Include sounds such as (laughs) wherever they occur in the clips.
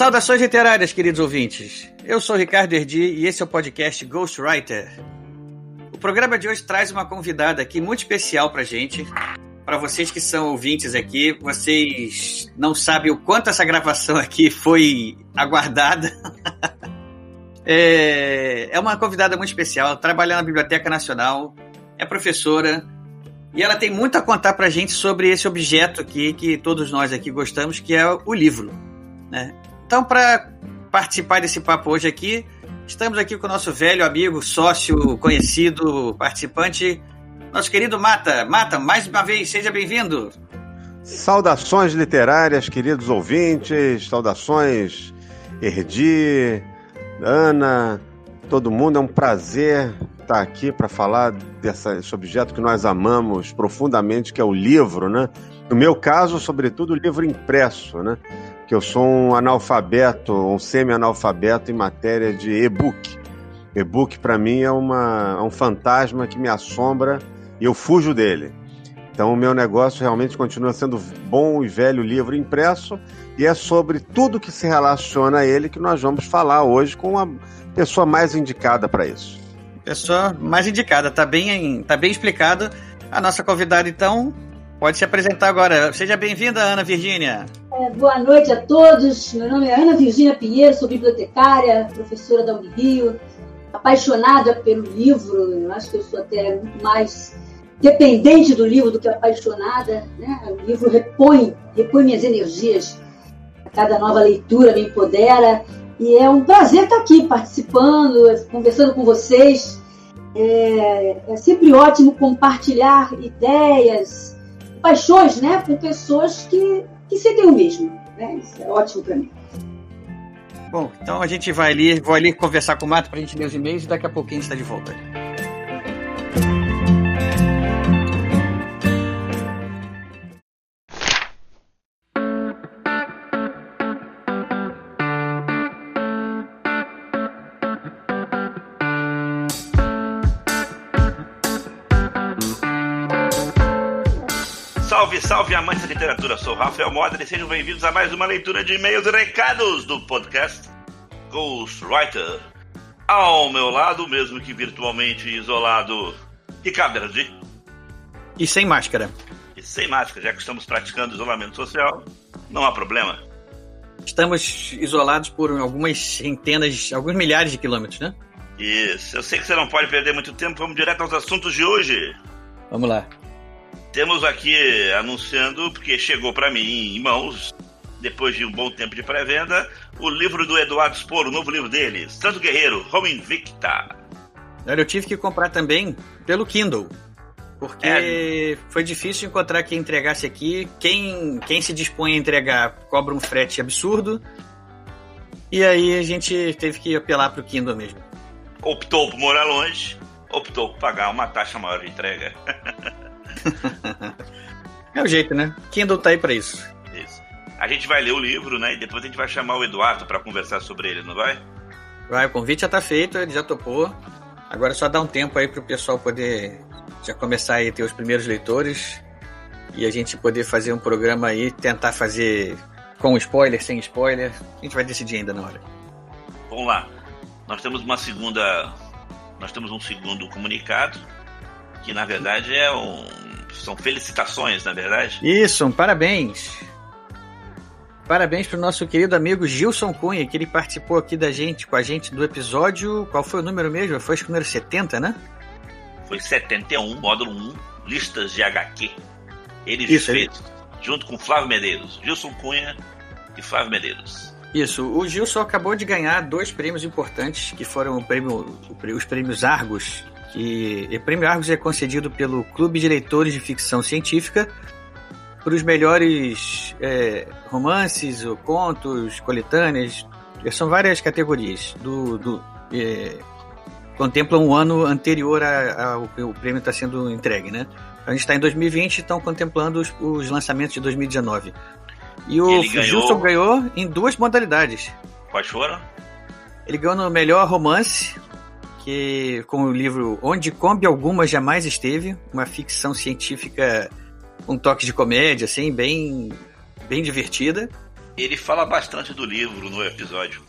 Saudações literárias, queridos ouvintes. Eu sou Ricardo Erdi e esse é o podcast Ghostwriter. O programa de hoje traz uma convidada aqui muito especial pra gente. Para vocês que são ouvintes aqui, vocês não sabem o quanto essa gravação aqui foi aguardada. (laughs) é, é uma convidada muito especial, ela trabalha na Biblioteca Nacional, é professora, e ela tem muito a contar pra gente sobre esse objeto aqui que todos nós aqui gostamos, que é o livro. Né? Então, para participar desse papo hoje aqui, estamos aqui com o nosso velho amigo, sócio, conhecido, participante, nosso querido Mata. Mata, mais uma vez, seja bem-vindo. Saudações literárias, queridos ouvintes, saudações Erdi, Ana, todo mundo. É um prazer estar aqui para falar desse objeto que nós amamos profundamente, que é o livro, né? No meu caso, sobretudo, o livro impresso, né? Que eu sou um analfabeto, um semi-analfabeto em matéria de e-book. E-book, para mim, é, uma, é um fantasma que me assombra e eu fujo dele. Então, o meu negócio realmente continua sendo bom e velho livro impresso, e é sobre tudo que se relaciona a ele que nós vamos falar hoje com a pessoa mais indicada para isso. Pessoa mais indicada, tá bem, tá bem explicado. A nossa convidada, então, pode se apresentar agora. Seja bem-vinda, Ana Virgínia. É, boa noite a todos. Meu nome é Ana Virgínia Pinheiro, sou bibliotecária, professora da Unirio, apaixonada pelo livro. Eu acho que eu sou até muito mais dependente do livro do que apaixonada. Né? O livro repõe, repõe minhas energias. A cada nova leitura me empodera. E é um prazer estar aqui participando, conversando com vocês. É, é sempre ótimo compartilhar ideias, paixões né, com pessoas que, que sentem o mesmo. Né? Isso é ótimo para mim. Bom, então a gente vai ali, vou ali conversar com o Mato para a gente ler os e-mails e daqui a pouquinho a gente está de volta. Salve, salve, amantes da literatura! Sou Rafael Modri e sejam bem-vindos a mais uma leitura de e-mails e recados do podcast Ghostwriter. Ao meu lado, mesmo que virtualmente isolado, Ricardo Erdi. E sem máscara. E sem máscara, já que estamos praticando isolamento social, não há problema. Estamos isolados por algumas centenas, alguns milhares de quilômetros, né? Isso, eu sei que você não pode perder muito tempo, vamos direto aos assuntos de hoje. Vamos lá. Temos aqui anunciando, porque chegou para mim em mãos, depois de um bom tempo de pré-venda, o livro do Eduardo Spor, o novo livro dele, Santo Guerreiro, Home Invicta. Eu tive que comprar também pelo Kindle. Porque é. foi difícil encontrar quem entregasse aqui. Quem, quem se dispõe a entregar cobra um frete absurdo. E aí a gente teve que apelar pro Kindle mesmo. Optou por morar longe, optou por pagar uma taxa maior de entrega. (laughs) (laughs) é o jeito, né? Kindle tá aí pra isso. Isso. A gente vai ler o livro, né? E depois a gente vai chamar o Eduardo para conversar sobre ele, não vai? Vai, o convite já tá feito, ele já topou. Agora é só dá um tempo aí pro pessoal poder já começar aí a ter os primeiros leitores e a gente poder fazer um programa aí, tentar fazer com spoiler, sem spoiler. A gente vai decidir ainda na hora. Vamos lá. Nós temos uma segunda. Nós temos um segundo comunicado, que na verdade é um. São felicitações, na verdade. Isso, um parabéns. Parabéns pro nosso querido amigo Gilson Cunha, que ele participou aqui da gente, com a gente do episódio. Qual foi o número mesmo? Foi o número 70, né? Foi 71, módulo 1, listas de HQ. Ele Isso, fez ele- junto com Flávio Medeiros, Gilson Cunha e Flávio Medeiros. Isso, o Gilson acabou de ganhar dois prêmios importantes, que foram o prêmio, os prêmios Argos, que o prêmio Argos é concedido pelo Clube de Leitores de Ficção Científica para os melhores é, romances ou contos, coletâneas São várias categorias. Do, do é, contemplam um ano anterior ao que o prêmio está sendo entregue, né? A gente está em 2020 e estão contemplando os, os, lançamentos de 2019. E o Gilson ganhou em duas modalidades. Quais foram? Ele ganhou no melhor romance, que com o livro Onde Combe Alguma Jamais Esteve, uma ficção científica com um toque de comédia, assim, bem, bem divertida. Ele fala bastante do livro no episódio.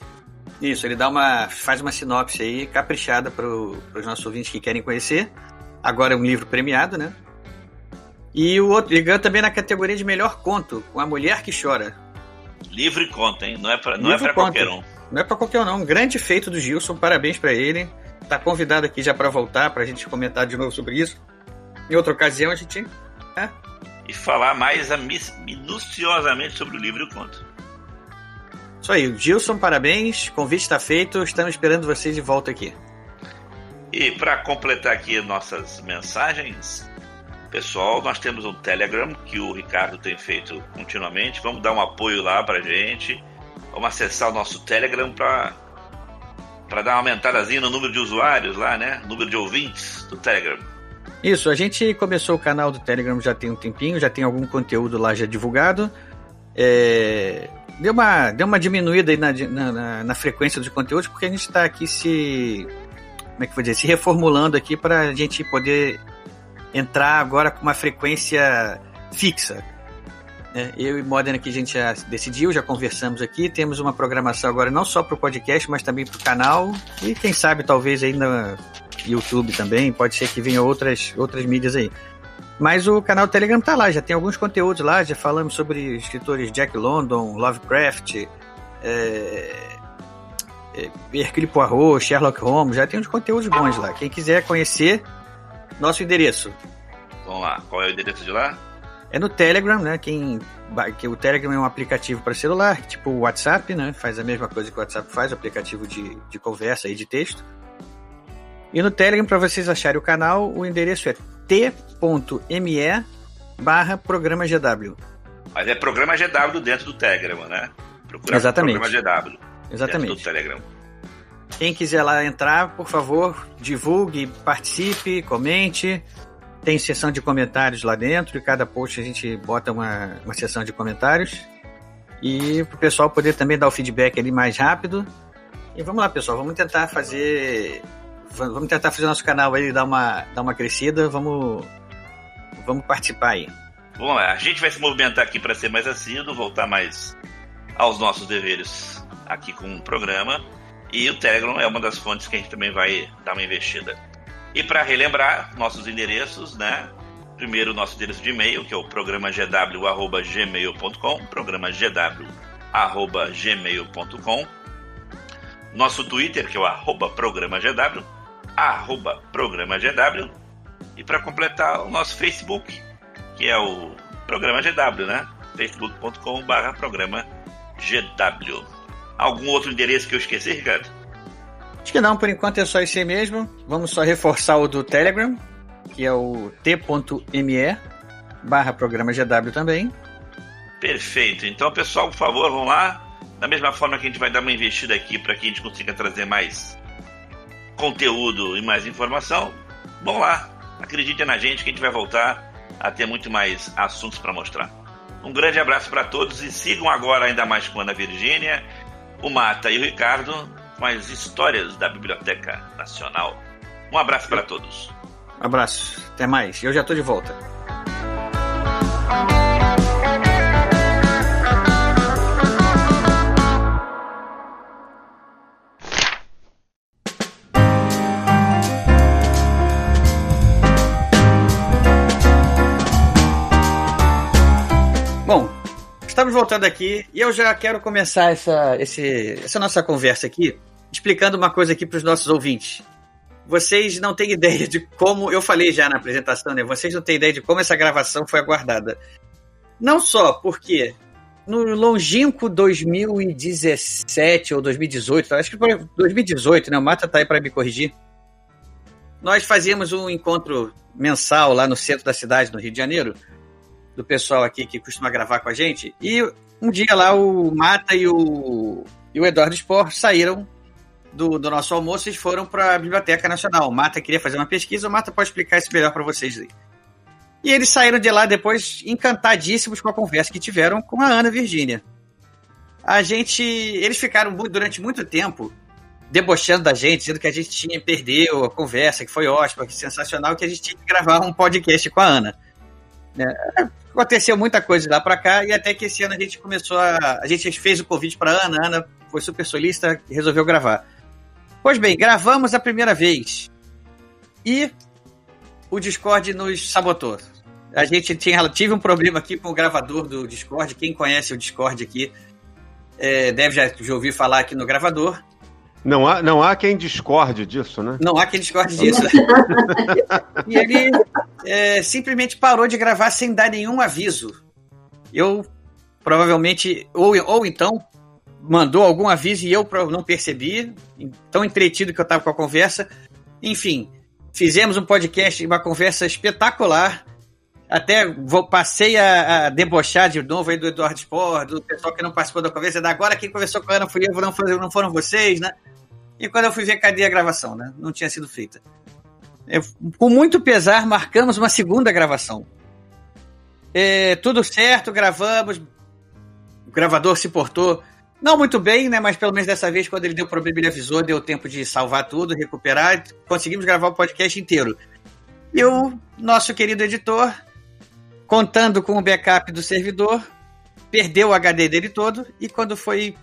Isso, ele dá uma. faz uma sinopse aí caprichada para os nossos ouvintes que querem conhecer. Agora é um livro premiado, né? E o outro, ele ganhou também na categoria de melhor conto, com A Mulher que Chora. Livro e conto, hein? Não é para não é pra qualquer um. Não é para qualquer um, não. Um grande feito do Gilson, parabéns para ele. Tá convidado aqui já para voltar, para a gente comentar de novo sobre isso. Em outra ocasião a gente. É. E falar mais minuciosamente sobre o livro e o conto. Isso aí, Gilson, parabéns. Convite está feito. Estamos esperando vocês de volta aqui. E para completar aqui nossas mensagens, pessoal, nós temos um Telegram que o Ricardo tem feito continuamente. Vamos dar um apoio lá para gente. Vamos acessar o nosso Telegram para para dar uma aumentadazinha no número de usuários lá, né? Número de ouvintes do Telegram. Isso, a gente começou o canal do Telegram já tem um tempinho, já tem algum conteúdo lá já divulgado. É... Deu, uma, deu uma diminuída aí na, na, na frequência dos conteúdos, porque a gente está aqui se. Como é que vou dizer? Se reformulando aqui para a gente poder entrar agora com uma frequência fixa. Né? Eu e Modena aqui a gente já decidiu, já conversamos aqui, temos uma programação agora não só para o podcast, mas também para o canal e quem sabe talvez ainda YouTube também, pode ser que venha outras, outras mídias aí. Mas o canal Telegram tá lá, já tem alguns conteúdos lá, já falamos sobre escritores Jack London, Lovecraft, é, é, Hercule Poirot, Sherlock Holmes, já tem uns conteúdos bons lá. Quem quiser conhecer, nosso endereço. Vamos lá, qual é o endereço de lá? é no Telegram, né? Quem, que o Telegram é um aplicativo para celular, tipo o WhatsApp, né? Faz a mesma coisa que o WhatsApp faz, aplicativo de, de conversa e de texto. E no Telegram, para vocês acharem o canal, o endereço é t.me barra programa GW. Mas é programa GW dentro do Telegram, né? Procurar Exatamente. programa GW. Exatamente. Dentro do Telegram. Quem quiser lá entrar, por favor, divulgue, participe, comente. Tem sessão de comentários lá dentro, e cada post a gente bota uma, uma sessão de comentários. E para o pessoal poder também dar o feedback ali mais rápido. E vamos lá, pessoal, vamos tentar fazer. Vamos tentar fazer nosso canal aí dar uma, dar uma crescida. Vamos, vamos participar aí. Bom, a gente vai se movimentar aqui para ser mais assíduo, voltar mais aos nossos deveres aqui com o programa. E o Telegram é uma das fontes que a gente também vai dar uma investida. E para relembrar nossos endereços, né? Primeiro, nosso endereço de e-mail, que é o programa gw.gmail.com, programa gw.gmail.com. Nosso Twitter, que é o arroba programa GW, arroba programa GW. E para completar, o nosso Facebook, que é o programa GW, né? facebook.com barra programa GW. Algum outro endereço que eu esqueci, Ricardo? Acho que não, por enquanto é só esse aí mesmo. Vamos só reforçar o do Telegram, que é o t.me barra programa GW também. Perfeito. Então, pessoal, por favor, vamos lá. Da mesma forma que a gente vai dar uma investida aqui para que a gente consiga trazer mais conteúdo e mais informação, vamos lá. Acreditem na gente que a gente vai voltar a ter muito mais assuntos para mostrar. Um grande abraço para todos e sigam agora ainda mais com a Ana Virgínia, o Mata e o Ricardo com as histórias da Biblioteca Nacional. Um abraço para todos. Abraço, até mais. Eu já estou de volta. Estamos voltando aqui e eu já quero começar essa, esse, essa nossa conversa aqui explicando uma coisa aqui para os nossos ouvintes. Vocês não têm ideia de como. Eu falei já na apresentação, né? Vocês não têm ideia de como essa gravação foi aguardada. Não só porque no longínquo 2017 ou 2018, acho que foi 2018, né? O Mata tá aí para me corrigir. Nós fazíamos um encontro mensal lá no centro da cidade, no Rio de Janeiro, do pessoal aqui que costuma gravar com a gente. E um dia lá o Mata e o e o Eduardo Spor saíram do, do nosso almoço e foram para a Biblioteca Nacional. O Mata queria fazer uma pesquisa, o Mata pode explicar isso melhor para vocês aí. E eles saíram de lá depois encantadíssimos com a conversa que tiveram com a Ana Virgínia. A gente. Eles ficaram durante muito tempo debochando da gente, dizendo que a gente tinha perdeu a conversa, que foi ótima, que sensacional, que a gente tinha que gravar um podcast com a Ana. É, aconteceu muita coisa lá para cá e até que esse ano a gente começou a. A gente fez o convite para Ana, Ana foi super solista e resolveu gravar. Pois bem, gravamos a primeira vez e o Discord nos sabotou. A gente tinha, tive um problema aqui com o gravador do Discord. Quem conhece o Discord aqui é, deve já, já ouvir falar aqui no gravador. Não há, não há quem discorde disso, né? Não há quem discorde disso. (laughs) e ele é, simplesmente parou de gravar sem dar nenhum aviso. Eu provavelmente, ou, ou então, mandou algum aviso e eu não percebi, tão entretido que eu estava com a conversa. Enfim, fizemos um podcast, uma conversa espetacular. Até vou, passei a, a, debochar de novo aí do Eduardo Sport, do pessoal que não participou da conversa. Agora quem conversou com a Ana fui eu, não, foi, não foram vocês, né? E quando eu fui ver, cadê a gravação, né? Não tinha sido feita. Eu, com muito pesar, marcamos uma segunda gravação. É, tudo certo, gravamos. O gravador se portou não muito bem, né? Mas pelo menos dessa vez, quando ele deu problema, ele avisou, deu tempo de salvar tudo, recuperar. Conseguimos gravar o podcast inteiro. E o nosso querido editor, contando com o backup do servidor, perdeu o HD dele todo e quando foi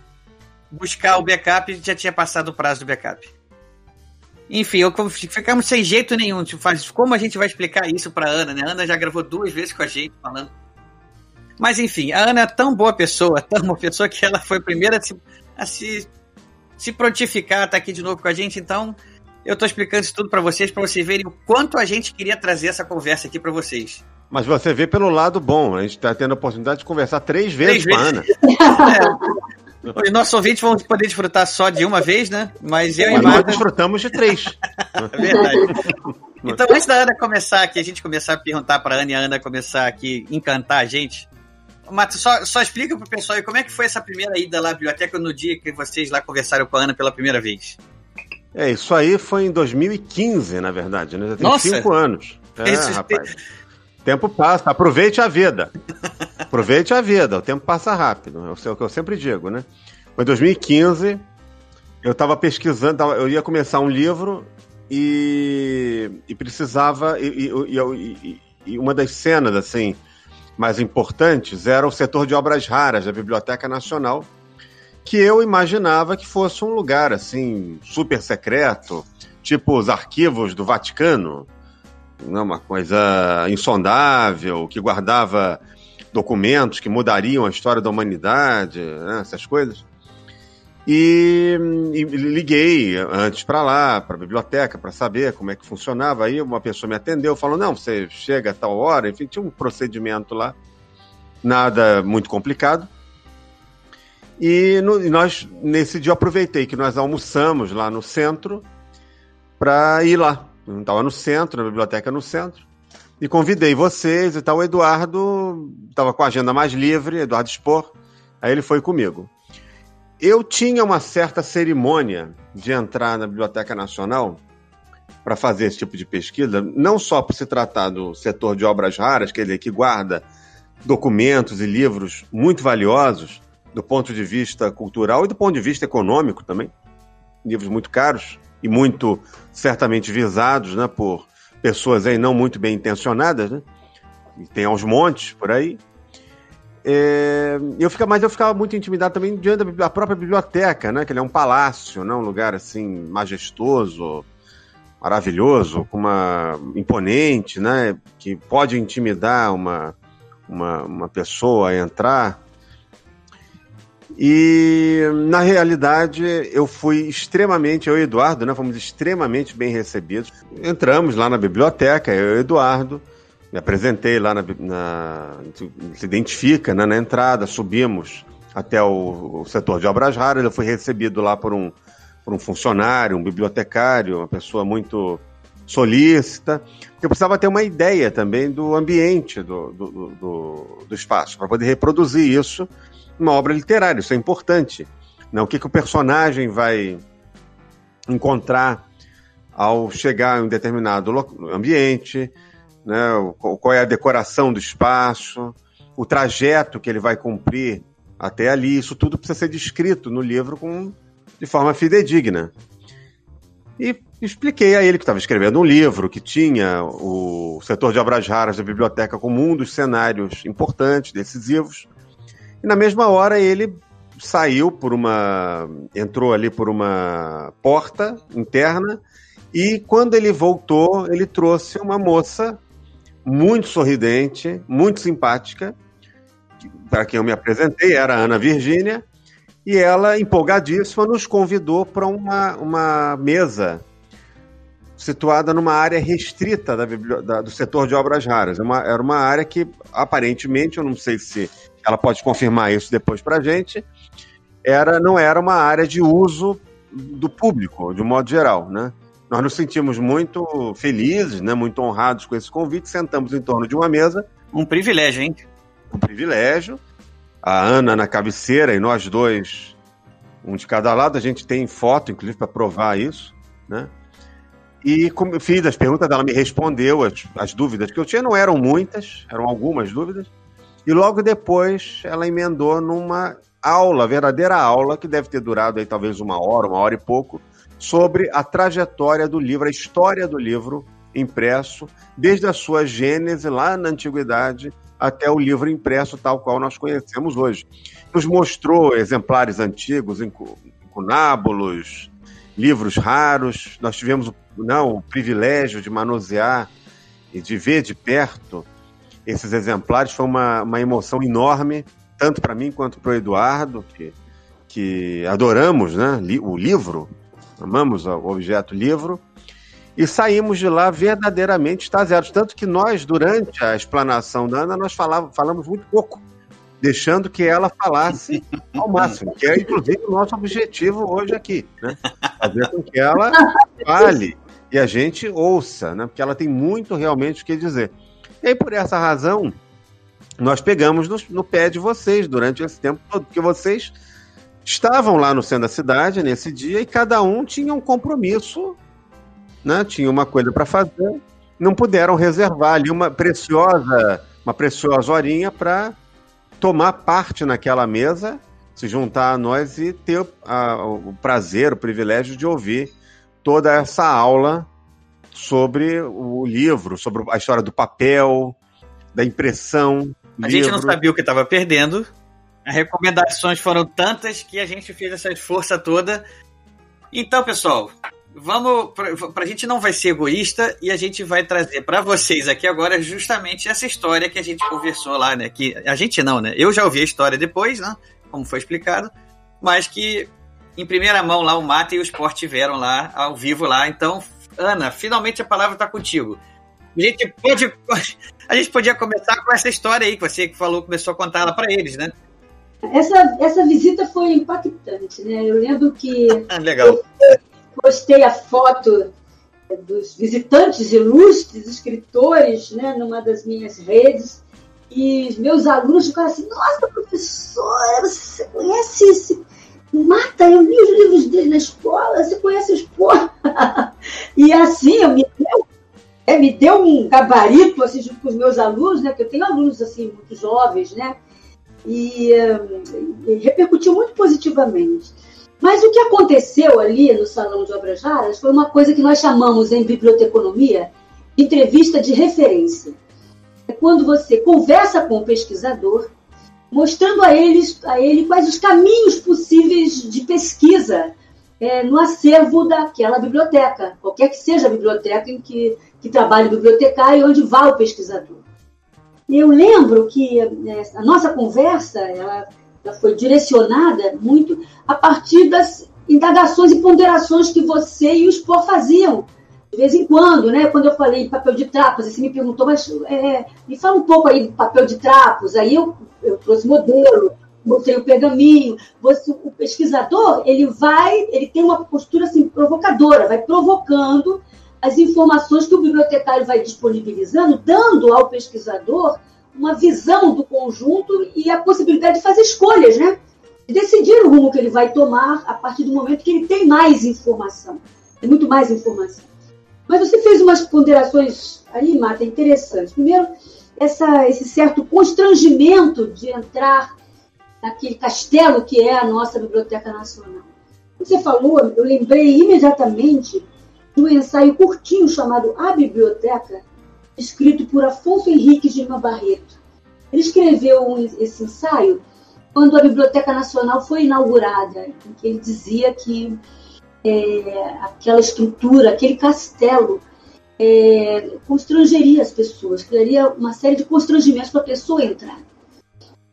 buscar o backup, já tinha passado o prazo do backup. Enfim, eu, ficamos sem jeito nenhum. Tipo, como a gente vai explicar isso pra Ana, né? A Ana já gravou duas vezes com a gente falando. Mas enfim, a Ana é tão boa pessoa, (laughs) tão boa pessoa que ela foi a primeira a se, a se, se prontificar, tá aqui de novo com a gente. Então, eu tô explicando isso tudo para vocês, para vocês verem o quanto a gente queria trazer essa conversa aqui para vocês. Mas você vê pelo lado bom, a gente está tendo a oportunidade de conversar três vezes três com vezes. a Ana. (laughs) é. Os nossos ouvintes vão poder desfrutar só de uma vez, né? Mas eu Mas e Marta... Nós desfrutamos de três. (laughs) é verdade. (laughs) Então, antes da Ana começar aqui, a gente começar a perguntar para a Ana e a Ana começar aqui encantar a gente. Mato, só, só explica pro pessoal aí como é que foi essa primeira ida lá à biblioteca no dia que vocês lá conversaram com a Ana pela primeira vez. É, isso aí foi em 2015, na verdade, né? Já tem Nossa. cinco anos. É, Esse rapaz. Tempo passa, aproveite a vida. Aproveite a vida, o tempo passa rápido, é o que eu sempre digo, né? Em 2015, eu estava pesquisando, eu ia começar um livro e, e precisava. E, e, e, uma das cenas, assim, mais importantes era o setor de obras raras da Biblioteca Nacional, que eu imaginava que fosse um lugar, assim, super secreto, tipo os arquivos do Vaticano né, uma coisa insondável, que guardava documentos que mudariam a história da humanidade, né, essas coisas. E, e liguei antes para lá, para a biblioteca, para saber como é que funcionava. Aí uma pessoa me atendeu, falou: não, você chega a tal hora, enfim, tinha um procedimento lá, nada muito complicado. E, no, e nós, nesse dia, aproveitei que nós almoçamos lá no centro para ir lá estava no centro, na biblioteca no centro, e convidei vocês e tal. O Eduardo estava com a agenda mais livre, Eduardo Spor, aí ele foi comigo. Eu tinha uma certa cerimônia de entrar na Biblioteca Nacional para fazer esse tipo de pesquisa, não só por se tratar do setor de obras raras, quer dizer, que guarda documentos e livros muito valiosos do ponto de vista cultural e do ponto de vista econômico também, livros muito caros, e muito certamente visados né, por pessoas aí não muito bem intencionadas, né? E tem aos montes por aí. É, eu fica, mas eu ficava muito intimidado também diante da própria biblioteca, né? Que ele é um palácio, né, um lugar assim majestoso, maravilhoso, com uma imponente, né? Que pode intimidar uma, uma, uma pessoa a entrar. E na realidade eu fui extremamente, eu e Eduardo, né, fomos extremamente bem recebidos. Entramos lá na biblioteca, eu e Eduardo, me apresentei lá na, na se identifica né, na entrada, subimos até o, o, setor de obras raras, eu fui recebido lá por um, por um funcionário, um bibliotecário, uma pessoa muito solícita, eu precisava ter uma ideia também do ambiente do, do, do, do espaço, para poder reproduzir isso uma obra literária, isso é importante. Né? O que, que o personagem vai encontrar ao chegar em um determinado ambiente, né? qual é a decoração do espaço, o trajeto que ele vai cumprir até ali. Isso tudo precisa ser descrito no livro com, de forma fidedigna. E expliquei a ele que estava escrevendo um livro, que tinha o setor de obras raras da biblioteca como um dos cenários importantes, decisivos. E na mesma hora ele saiu por uma. entrou ali por uma porta interna e quando ele voltou, ele trouxe uma moça muito sorridente, muito simpática, para quem eu me apresentei, era a Ana Virgínia, e ela, empolgadíssima, nos convidou para uma, uma mesa situada numa área restrita da, da, do setor de obras raras. É uma, era uma área que, aparentemente, eu não sei se ela pode confirmar isso depois para a gente, era, não era uma área de uso do público, de um modo geral, né? Nós nos sentimos muito felizes, né, muito honrados com esse convite, sentamos em torno de uma mesa. Um privilégio, hein? Um privilégio. A Ana na cabeceira e nós dois, um de cada lado. A gente tem foto, inclusive, para provar isso, né? E como fiz as perguntas, ela me respondeu as, as dúvidas que eu tinha, não eram muitas, eram algumas dúvidas. E logo depois ela emendou numa aula, verdadeira aula, que deve ter durado aí talvez uma hora, uma hora e pouco, sobre a trajetória do livro, a história do livro impresso, desde a sua gênese lá na antiguidade até o livro impresso tal qual nós conhecemos hoje. Nos mostrou exemplares antigos, incunábulos, livros raros. Nós tivemos não, o privilégio de manusear e de ver de perto esses exemplares. Foi uma, uma emoção enorme, tanto para mim quanto para o Eduardo, que, que adoramos né, o livro, amamos o objeto livro, e saímos de lá verdadeiramente extasiados. Tanto que nós, durante a explanação da Ana, nós falava, falamos muito pouco, deixando que ela falasse ao máximo, que é inclusive o nosso objetivo hoje aqui, né? Fazer com que ela fale e a gente ouça, né? Porque ela tem muito realmente o que dizer. E aí, por essa razão, nós pegamos no, no pé de vocês durante esse tempo todo, porque vocês estavam lá no centro da cidade nesse dia e cada um tinha um compromisso, né? Tinha uma coisa para fazer, não puderam reservar ali uma preciosa, uma preciosa horinha para tomar parte naquela mesa, se juntar a nós e ter a, o prazer, o privilégio de ouvir toda essa aula sobre o livro, sobre a história do papel, da impressão. A livro. gente não sabia o que estava perdendo, as recomendações foram tantas que a gente fez essa força toda. Então, pessoal, vamos para a gente não vai ser egoísta e a gente vai trazer para vocês aqui agora justamente essa história que a gente conversou lá, né? Que a gente não, né? Eu já ouvi a história depois, né? Como foi explicado, mas que em primeira mão lá o Mata e o Sport tiveram lá ao vivo lá. Então, Ana, finalmente a palavra está contigo. A gente pode a gente podia começar com essa história aí que você que falou começou a contar ela para eles, né? Essa, essa visita foi impactante, né? Eu lembro que ah, Legal. Eu postei a foto dos visitantes ilustres, escritores, né, numa das minhas redes, e meus alunos ficaram assim, nossa, professora, você conhece esse... Mata, eu li os livros dele na escola, você conhece os porra? (laughs) e assim, eu me deu, é, me deu um gabarito, assim, junto com os meus alunos, né, que eu tenho alunos, assim, muito jovens, né, e, e repercutiu muito positivamente. Mas o que aconteceu ali no Salão de Obras Raras foi uma coisa que nós chamamos em biblioteconomia de entrevista de referência. É quando você conversa com o pesquisador, mostrando a, eles, a ele quais os caminhos possíveis de pesquisa é, no acervo daquela biblioteca, qualquer que seja a biblioteca em que, que trabalhe o bibliotecário e onde vá o pesquisador. Eu lembro que é, a nossa conversa ela, ela foi direcionada muito a partir das indagações e ponderações que você e o Spor faziam de vez em quando, né? Quando eu falei papel de trapos, você me perguntou, mas é, me fala um pouco aí do papel de trapos. Aí eu, eu trouxe modelo, mostrei o pergaminho. Você, o pesquisador, ele vai, ele tem uma postura assim provocadora, vai provocando as informações que o bibliotecário vai disponibilizando, dando ao pesquisador uma visão do conjunto e a possibilidade de fazer escolhas, né? decidir o rumo que ele vai tomar a partir do momento que ele tem mais informação. Tem muito mais informação. Mas você fez umas ponderações aí, Marta, interessantes. Primeiro, essa, esse certo constrangimento de entrar naquele castelo que é a nossa Biblioteca Nacional. Você falou, eu lembrei imediatamente de um ensaio curtinho chamado A Biblioteca, escrito por Afonso Henrique de Barreto. Ele escreveu esse ensaio quando a Biblioteca Nacional foi inaugurada, em que ele dizia que é, aquela estrutura, aquele castelo, é, constrangeria as pessoas, criaria uma série de constrangimentos para a pessoa entrar.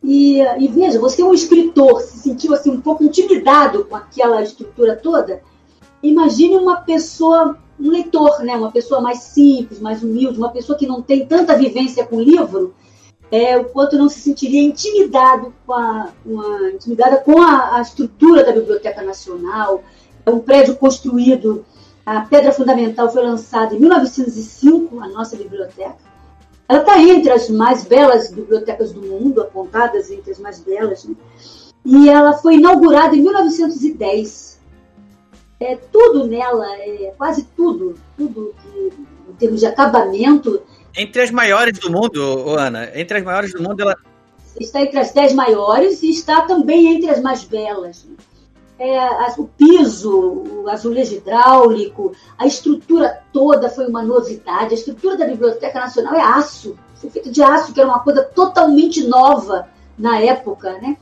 E, e, veja, você é um escritor, se sentiu assim um pouco intimidado com aquela estrutura toda. Imagine uma pessoa, um leitor, né? uma pessoa mais simples, mais humilde, uma pessoa que não tem tanta vivência com o livro, é, o quanto não se sentiria intimidado com a, uma, intimidada com a, a, estrutura da Biblioteca Nacional. Um prédio construído, a pedra fundamental foi lançada em 1905, a nossa biblioteca. Ela está entre as mais belas bibliotecas do mundo, apontadas entre as mais belas, né? e ela foi inaugurada em 1910. É, tudo nela, é, quase tudo, tudo que, em termos de acabamento, entre as maiores do mundo, Ana, entre as maiores do mundo, ela. Está entre as dez maiores e está também entre as mais belas. É, o piso, o azulejo hidráulico, a estrutura toda foi uma novidade. A estrutura da Biblioteca Nacional é aço, foi feita de aço, que era uma coisa totalmente nova na época. Né?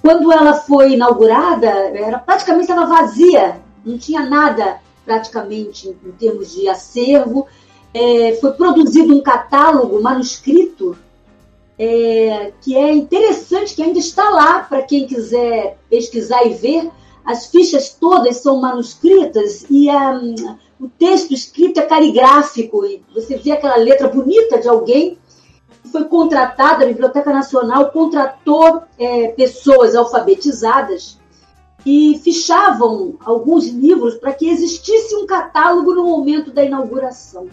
Quando ela foi inaugurada, era praticamente estava vazia, não tinha nada praticamente em termos de acervo é, foi produzido um catálogo manuscrito é, que é interessante, que ainda está lá para quem quiser pesquisar e ver. As fichas todas são manuscritas e um, o texto escrito é caligráfico. E você vê aquela letra bonita de alguém foi contratada, a Biblioteca Nacional contratou é, pessoas alfabetizadas e fichavam alguns livros para que existisse um catálogo no momento da inauguração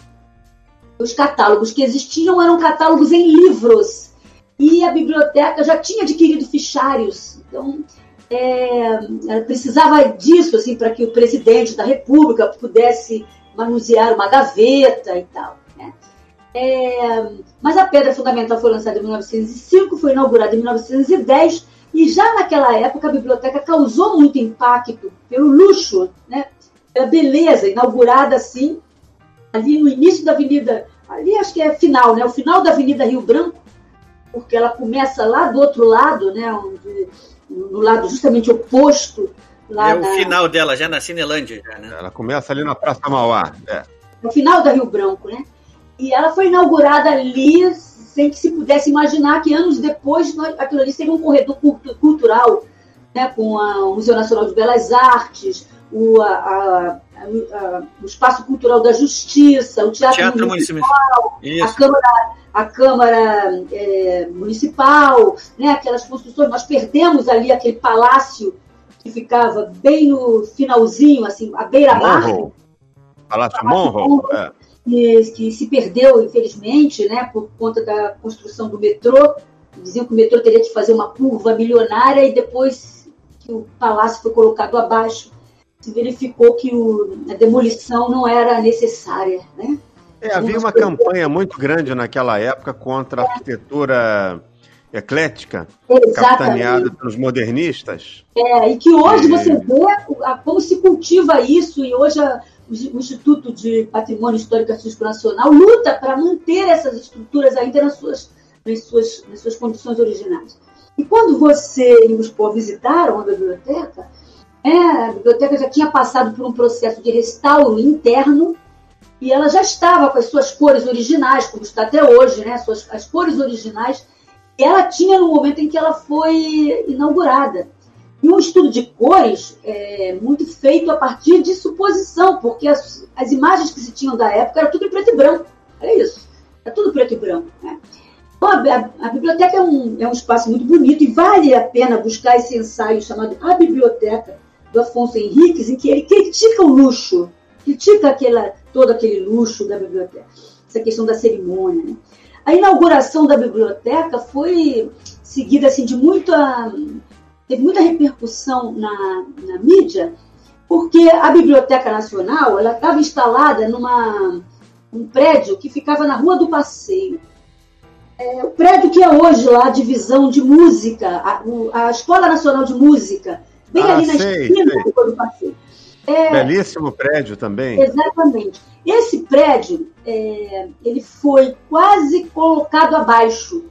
os catálogos que existiam eram catálogos em livros e a biblioteca já tinha adquirido fichários. Então, é, precisava disso assim para que o presidente da República pudesse manusear uma gaveta e tal. Né? É, mas a pedra fundamental foi lançada em 1905, foi inaugurada em 1910 e já naquela época a biblioteca causou muito impacto pelo luxo, né? pela beleza, inaugurada assim ali no início da Avenida, ali acho que é final, né? O final da Avenida Rio Branco, porque ela começa lá do outro lado, né? Onde, no lado justamente oposto. Lá é o final dela, já na Cinelândia. Já, né? Ela começa ali na Praça Mauá. É. No final da Rio Branco, né? E ela foi inaugurada ali sem que se pudesse imaginar que anos depois nós, aquilo ali seria um corredor cultural, né? com a, o Museu Nacional de Belas Artes, o, a, o Espaço Cultural da Justiça, o Teatro, Teatro Municipal, municipal a Câmara, a Câmara é, Municipal, né, aquelas construções. Nós perdemos ali aquele palácio que ficava bem no finalzinho, assim, à beira-mar. Palácio Monro. É. Que, que se perdeu, infelizmente, né, por conta da construção do metrô. Diziam que o metrô teria que fazer uma curva milionária e depois que o palácio foi colocado abaixo, se verificou que o, a demolição não era necessária, né? É, havia uma campanha muito grande naquela época contra a arquitetura eclética, Exatamente. capitaneada pelos modernistas. É, e que hoje e... você vê como se cultiva isso, e hoje a, o Instituto de Patrimônio Histórico e Artístico Nacional luta para manter essas estruturas ainda nas suas, nas suas, nas suas condições originais. E quando você e os povos visitaram a biblioteca, é, a biblioteca já tinha passado por um processo de restauro interno e ela já estava com as suas cores originais, como está até hoje, né? As, suas, as cores originais, ela tinha no momento em que ela foi inaugurada. E um estudo de cores é, muito feito a partir de suposição, porque as, as imagens que se tinham da época era tudo em preto e branco. É isso. É tudo preto e branco. Né? Então, a, a, a, biblioteca é um, é um espaço muito bonito e vale a pena buscar esse ensaio chamado A Biblioteca, do Afonso Henriques, em que ele critica o luxo, critica aquela, todo aquele luxo da biblioteca, essa questão da cerimônia. Né? A inauguração da biblioteca foi seguida assim, de muita teve muita repercussão na, na mídia, porque a Biblioteca Nacional ela estava instalada numa um prédio que ficava na Rua do Passeio. É, o prédio que é hoje lá a divisão de música, a, a Escola Nacional de Música, bem ah, ali na sei, esquina sei. do Passeio. É, Belíssimo prédio também. Exatamente. Esse prédio, é, ele foi quase colocado abaixo.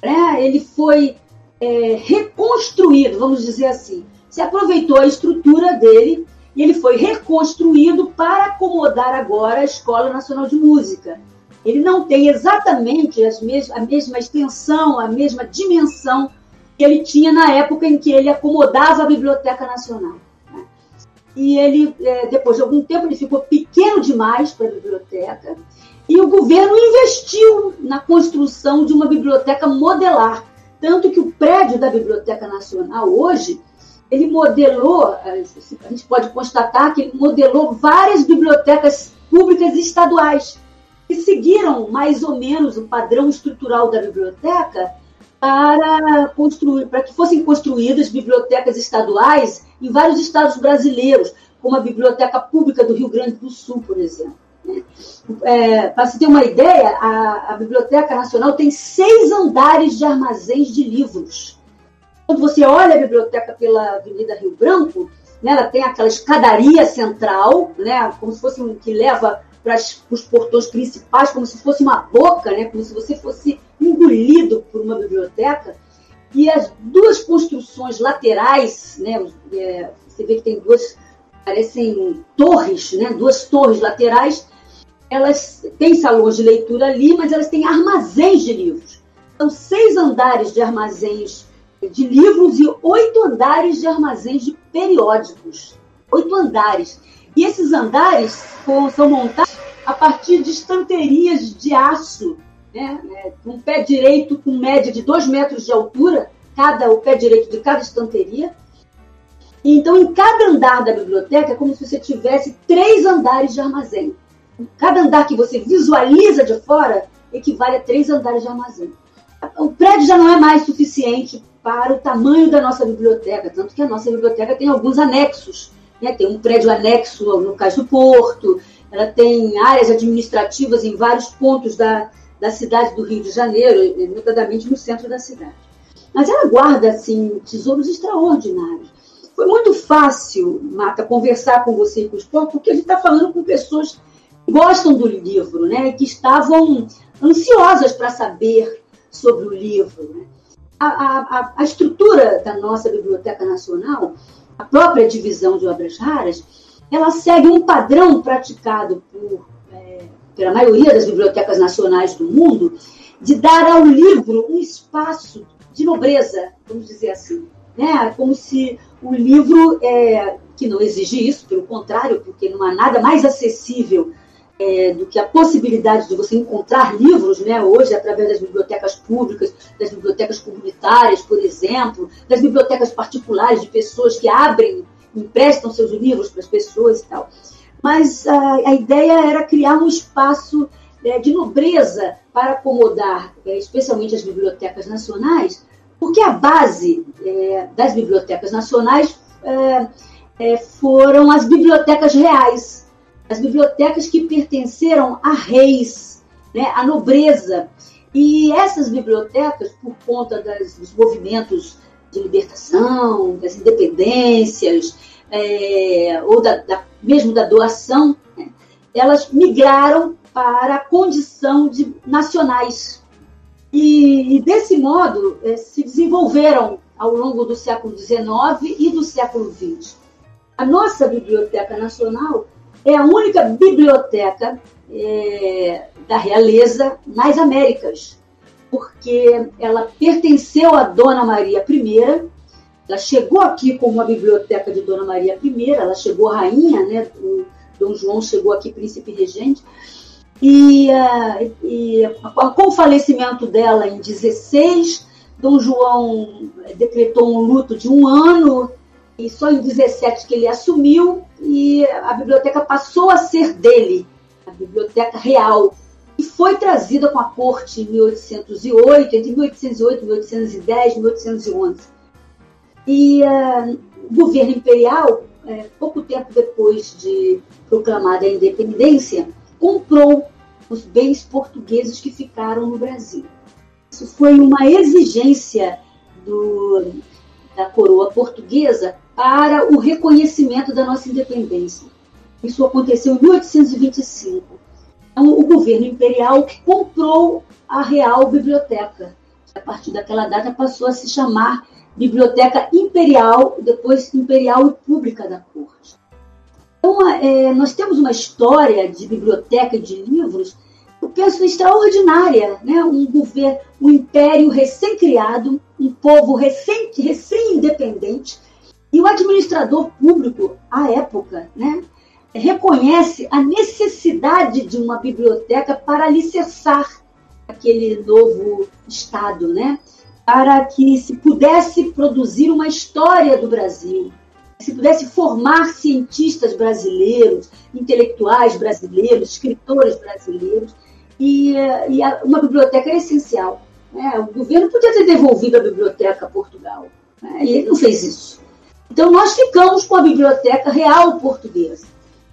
Né? Ele foi é, reconstruído, vamos dizer assim. Se aproveitou a estrutura dele e ele foi reconstruído para acomodar agora a Escola Nacional de Música. Ele não tem exatamente mes a mesma extensão, a mesma dimensão que ele tinha na época em que ele acomodava a Biblioteca Nacional. Né? E ele, é, depois de algum tempo, ele ficou pequeno demais para a biblioteca. E o governo investiu na construção de uma biblioteca modelar. Tanto que o prédio da Biblioteca Nacional hoje ele modelou, eh, a gente pode constatar que ele modelou várias bibliotecas públicas estaduais que seguiram mais ou menos o padrão estrutural da biblioteca para construir, para que fossem construídas bibliotecas estaduais em vários estados brasileiros, como a Biblioteca Pública do Rio Grande do Sul, por exemplo. É, para se ter uma ideia, a, a Biblioteca Nacional tem seis andares de armazéns de livros quando você olha a biblioteca pela Avenida Rio Branco, né, ela tem aquela escadaria central, né, como se fosse um que leva para os portões principais, como se fosse uma boca, né, como se você fosse engolido por uma biblioteca. E as duas construções laterais, né, é, você vê que tem duas, parecem torres, né, duas torres laterais, elas têm salões de leitura ali, mas elas têm armazéns de livros. São seis andares de armazéns de livros e oito andares de armazéns de periódicos. Oito andares. E esses andares são montados a partir de estanterias de aço, né? É, um pé direito com média de dois metros de altura, cada o pé direito de cada estanteria. Então, em cada andar da biblioteca, é como se você tivesse três andares de armazém. Cada andar que você visualiza de fora equivale a três andares de armazém. O prédio já não é mais suficiente para o tamanho da nossa biblioteca, tanto que a nossa biblioteca tem alguns anexos. Né? Tem um prédio anexo no Cais do Porto, ela tem áreas administrativas em vários pontos da, da cidade do Rio de Janeiro, notadamente no centro da cidade. Mas ela guarda, assim, tesouros extraordinários. Foi muito fácil, Mata, conversar com você e com os povos, porque a gente está falando com pessoas que gostam do livro, né? que estavam ansiosas para saber sobre o livro. Né? a, a, a estrutura da nossa Biblioteca Nacional, a própria divisão de obras raras, ela segue um padrão praticado por, é, pela maioria das bibliotecas nacionais do mundo, de dar ao livro um espaço de nobreza, vamos dizer assim. Né? Como se o livro, é, que não exige isso, pelo contrário, porque não há nada mais acessível é, do que a possibilidade de você encontrar livros, né, hoje, através das bibliotecas públicas, das bibliotecas comunitárias, por exemplo, das bibliotecas particulares de pessoas que abrem, emprestam seus livros para as pessoas e tal. Mas a, a ideia era criar um espaço é, de nobreza para acomodar, é, especialmente as bibliotecas nacionais, porque a base é, das bibliotecas nacionais é, é, foram as bibliotecas reais, as bibliotecas que pertenceram a reis, né, à nobreza. E essas bibliotecas, por conta das, dos movimentos de libertação, das independências, é, ou da, da, mesmo da doação, né, elas migraram para a condição de nacionais. E, e desse modo é, se desenvolveram ao longo do século XIX e do século XX. A nossa Biblioteca Nacional é a única biblioteca é, da realeza nas Américas, porque ela pertenceu a Dona Maria I, ela chegou aqui como a biblioteca de Dona Maria I, ela chegou rainha, né? O Dom João chegou aqui príncipe regente, e, e com o falecimento dela em 16, Dom João decretou um luto de um ano e só em 17 que ele assumiu e a biblioteca passou a ser dele, a biblioteca real, e foi trazida com a corte em 1808, entre 1808 e 1810, 1811. E uh, o governo imperial, é, pouco tempo depois de proclamada a independência, comprou os bens portugueses que ficaram no Brasil. Isso foi uma exigência do, da coroa portuguesa para o reconhecimento da nossa independência. Isso aconteceu em 1825. Então, o governo imperial comprou a Real Biblioteca. A partir daquela data passou a se chamar Biblioteca Imperial, depois Imperial e Pública da Corte. Então, é, nós temos uma história de biblioteca de livros, eu penso extraordinária, né? um governo, um império recém-criado, um povo recém-independente, recém e o administrador público, à época, né, reconhece a necessidade de uma biblioteca para alicerçar aquele novo Estado, né? para que se pudesse produzir uma história do Brasil, se pudesse formar cientistas brasileiros, intelectuais brasileiros, escritores brasileiros, e, e uma biblioteca era essencial. Né? O governo podia ter devolvido a biblioteca a Portugal, né? e ele não fez isso. Então, nós ficamos com a Biblioteca Real Portuguesa.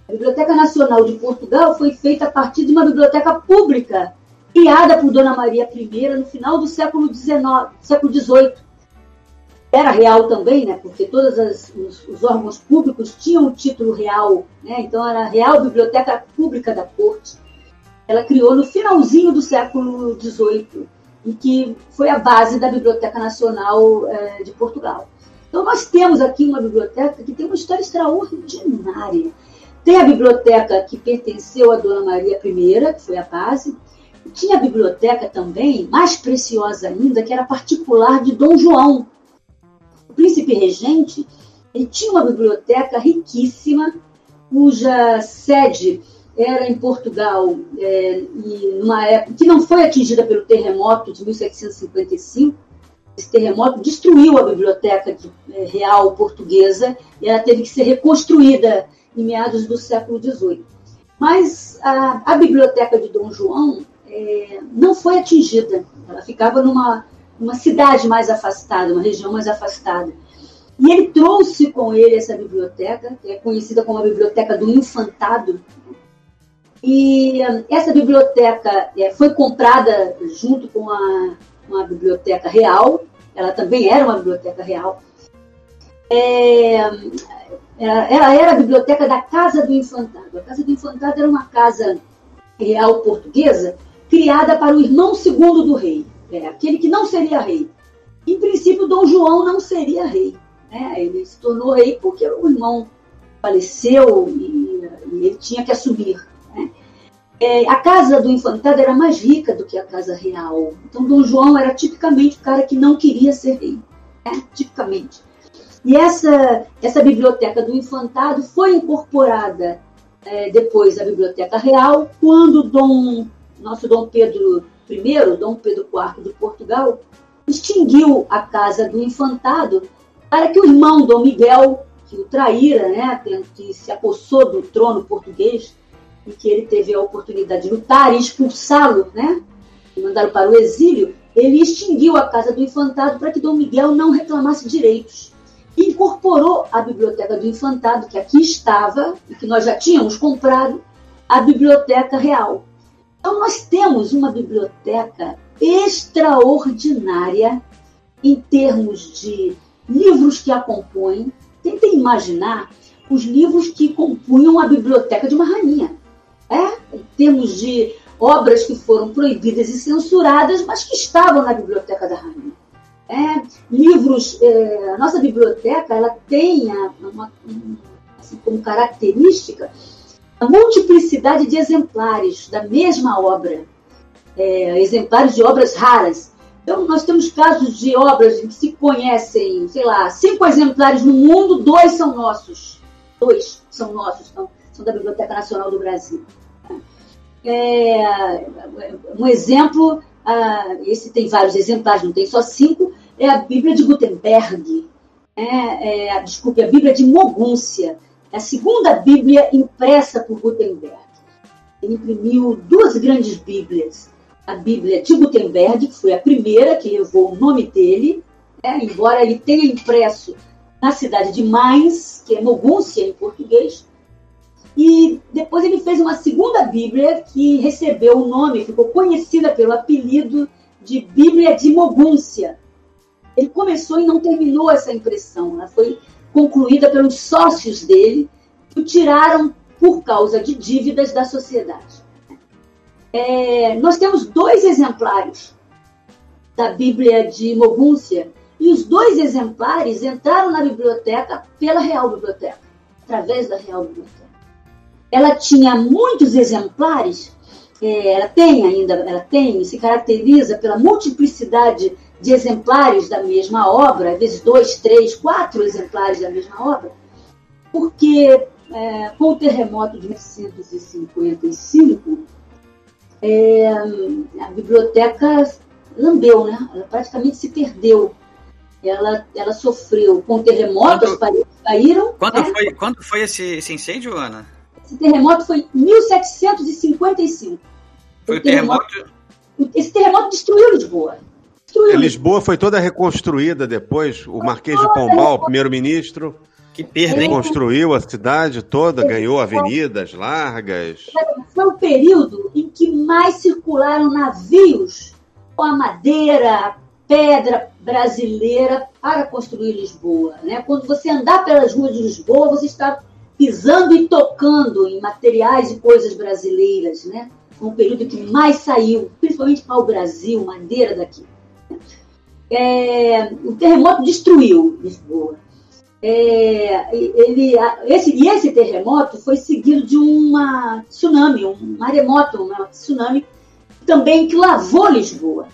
A Biblioteca Nacional de Portugal foi feita a partir de uma biblioteca pública criada por Dona Maria I no final do século XIX, século XVIII. Era real também, né? Porque todos os, os, órgãos públicos tinham o título real, né? Então era a Real Biblioteca Pública da Corte. Ela criou no finalzinho do século XVIII e que foi a base da Biblioteca Nacional eh, de Portugal. Então, nós temos aqui uma biblioteca que tem uma história extraordinária. Tem a biblioteca que pertenceu a Dona Maria I, que foi a base. Tinha a biblioteca também, mais preciosa ainda, que era particular de Dom João. O príncipe regente ele tinha uma biblioteca riquíssima, cuja sede era em Portugal, é, e numa época que não foi atingida pelo terremoto de 1755, esse terremoto destruiu a biblioteca é, real portuguesa e ela teve que ser reconstruída em meados do século XVIII. Mas a, a biblioteca de Dom João é, não foi atingida. Ela ficava numa, numa cidade mais afastada, uma região mais afastada. E ele trouxe com ele essa biblioteca, que é conhecida como a Biblioteca do Infantado. E essa biblioteca foi comprada junto com a, uma biblioteca real, ela também era uma biblioteca real. É, ela era a biblioteca da Casa do Infantado. A Casa do Infantado era uma casa real portuguesa criada para o irmão segundo do rei, é, aquele que não seria rei. Em princípio, Dom João não seria rei. Né? Ele se tornou rei porque o irmão faleceu e, e ele tinha que assumir. É, a casa do infantado era mais rica do que a casa real. Então, Dom João era tipicamente o cara que não queria ser rei. Né? Tipicamente. E essa, essa biblioteca do infantado foi incorporada é, depois à biblioteca real, quando Dom, nosso Dom Pedro I, Dom Pedro IV de Portugal, extinguiu a casa do infantado para que o irmão Dom Miguel, que o traíra, né, que se apossou do trono português, e que ele teve a oportunidade de lutar e expulsá-lo, né? E para o exílio, ele extinguiu a Casa do Infantado para que Dom Miguel não reclamasse direitos. Incorporou à Biblioteca do Infantado, que aqui estava e que nós já tínhamos comprado, a Biblioteca Real. Então, nós temos uma biblioteca extraordinária em termos de livros que a compõem. Tentem imaginar os livros que compunham a biblioteca de uma rainha é, em termos de obras que foram proibidas e censuradas, mas que estavam na biblioteca da rainha. É, livros, é, a nossa biblioteca ela tem a, uma, assim, como característica a multiplicidade de exemplares da mesma obra, é, exemplares de obras raras. Então, nós temos casos de obras que se conhecem, sei lá, cinco exemplares no mundo, dois são nossos. Dois são nossos, então, são da Biblioteca Nacional do Brasil. É, um exemplo, ah, esse tem vários exemplares, não tem só cinco, é a Bíblia de Gutenberg. É, é, desculpe, a Bíblia de Mogúncia. É a segunda Bíblia impressa por Gutenberg. Ele imprimiu duas grandes Bíblias. A Bíblia de Gutenberg, que foi a primeira que levou o nome dele, né, embora ele tenha impresso na cidade de Mainz, que é Mogúncia em português, e depois ele fez uma segunda Bíblia que recebeu o nome, ficou conhecida pelo apelido de Bíblia de Mogúncia. Ele começou e não terminou essa impressão, ela foi concluída pelos sócios dele, que o tiraram por causa de dívidas da sociedade. É, nós temos dois exemplares da Bíblia de Mogúncia, e os dois exemplares entraram na biblioteca pela Real Biblioteca, através da Real Biblioteca. Ela tinha muitos exemplares, é, ela tem ainda, ela tem, se caracteriza pela multiplicidade de exemplares da mesma obra, às vezes dois, três, quatro exemplares da mesma obra, porque é, com o terremoto de 1955, é, a biblioteca lambeu, né? Ela praticamente se perdeu. Ela, ela sofreu com terremoto, quando, as paredes caíram. Quando, né? foi, quando foi esse, esse incêndio, Ana? Esse terremoto foi em 1755. Foi o terremoto... terremoto... Esse terremoto destruiu Lisboa. Destruiu Lisboa. Lisboa foi toda reconstruída depois. O Marquês de Pombal, primeiro-ministro, que perda, hein? Construiu a cidade toda, ganhou avenidas largas. Foi o período em que mais circularam navios com a madeira, a pedra brasileira para construir Lisboa. Né? Quando você andar pelas ruas de Lisboa, você está pisando e tocando em materiais e coisas brasileiras. Né? Um período que mais saiu, principalmente para o Brasil, madeira daqui. É, o terremoto destruiu Lisboa. É, ele, esse, e esse terremoto foi seguido de uma tsunami, um maremoto, um tsunami também que lavou Lisboa.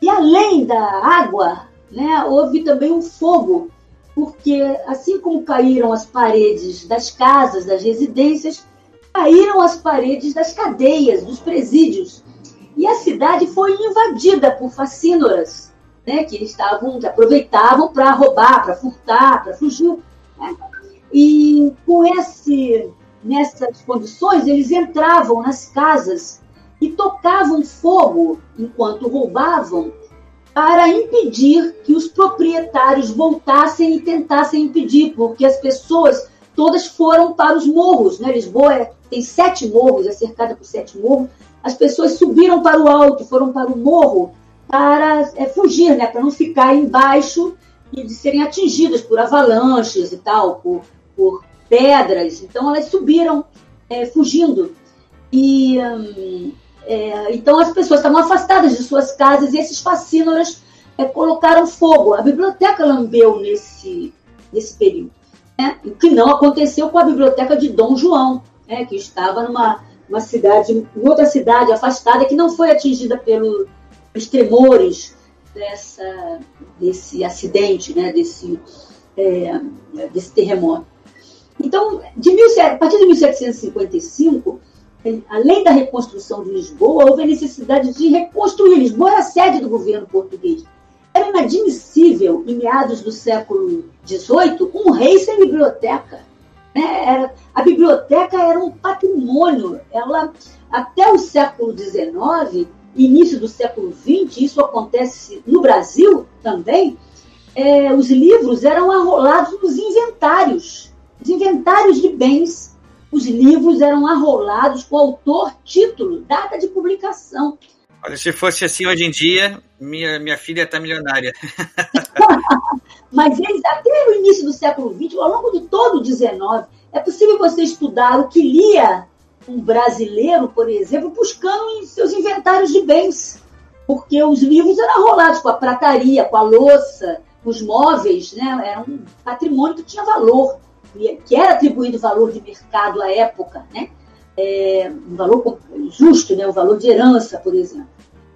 E além da água, né, houve também um fogo, porque assim como caíram as paredes das casas, das residências, caíram as paredes das cadeias, dos presídios. E a cidade foi invadida por facínoras né, que estavam, que aproveitavam para roubar, para furtar, para fugir. Né? E com esse, nessas condições, eles entravam nas casas e tocavam fogo enquanto roubavam para impedir que os proprietários voltassem e tentassem impedir, porque as pessoas todas foram para os morros. Né? Lisboa é, tem sete morros, é cercada por sete morros. As pessoas subiram para o alto, foram para o morro para é, fugir, né, para não ficar embaixo e de serem atingidas por avalanches e tal, por, por pedras. Então elas subiram é, fugindo. E hum, é, então as pessoas estavam afastadas de suas casas e esses fascínoras é, colocaram fogo. A biblioteca lambeu nesse, nesse período. Né? O que não aconteceu com a biblioteca de Dom João, né? que estava numa uma cidade, outra cidade afastada, que não foi atingida pelo, os tremores dessa, desse acidente, né, desse, é, desse terremoto. Então, de a partir de 1755, além da reconstrução de Lisboa, houve a necessidade de reconstruir. Lisboa era a sede do governo português. Era inadmissível, em meados do século XVIII, um rei sem biblioteca. Né? Era, a biblioteca era um patrimônio. Ela, até o século XIX, início do século XX, isso acontece no Brasil também, é, os livros eram arrolados nos inventários, os inventários de bens. Os livros eram arrolados com autor, título, data de publicação. Olha, se fosse assim hoje em dia, minha, minha filha está milionária. (laughs) Mas eles, até o início do século XX, ao longo de todo o XIX, é possível você estudar o que lia um brasileiro, por exemplo, buscando em seus inventários de bens, porque os livros eram rolados com a prataria, com a louça, os móveis, né? Era um patrimônio que tinha valor, que era atribuído valor de mercado à época, né? É, um valor justo, né? O valor de herança, por exemplo.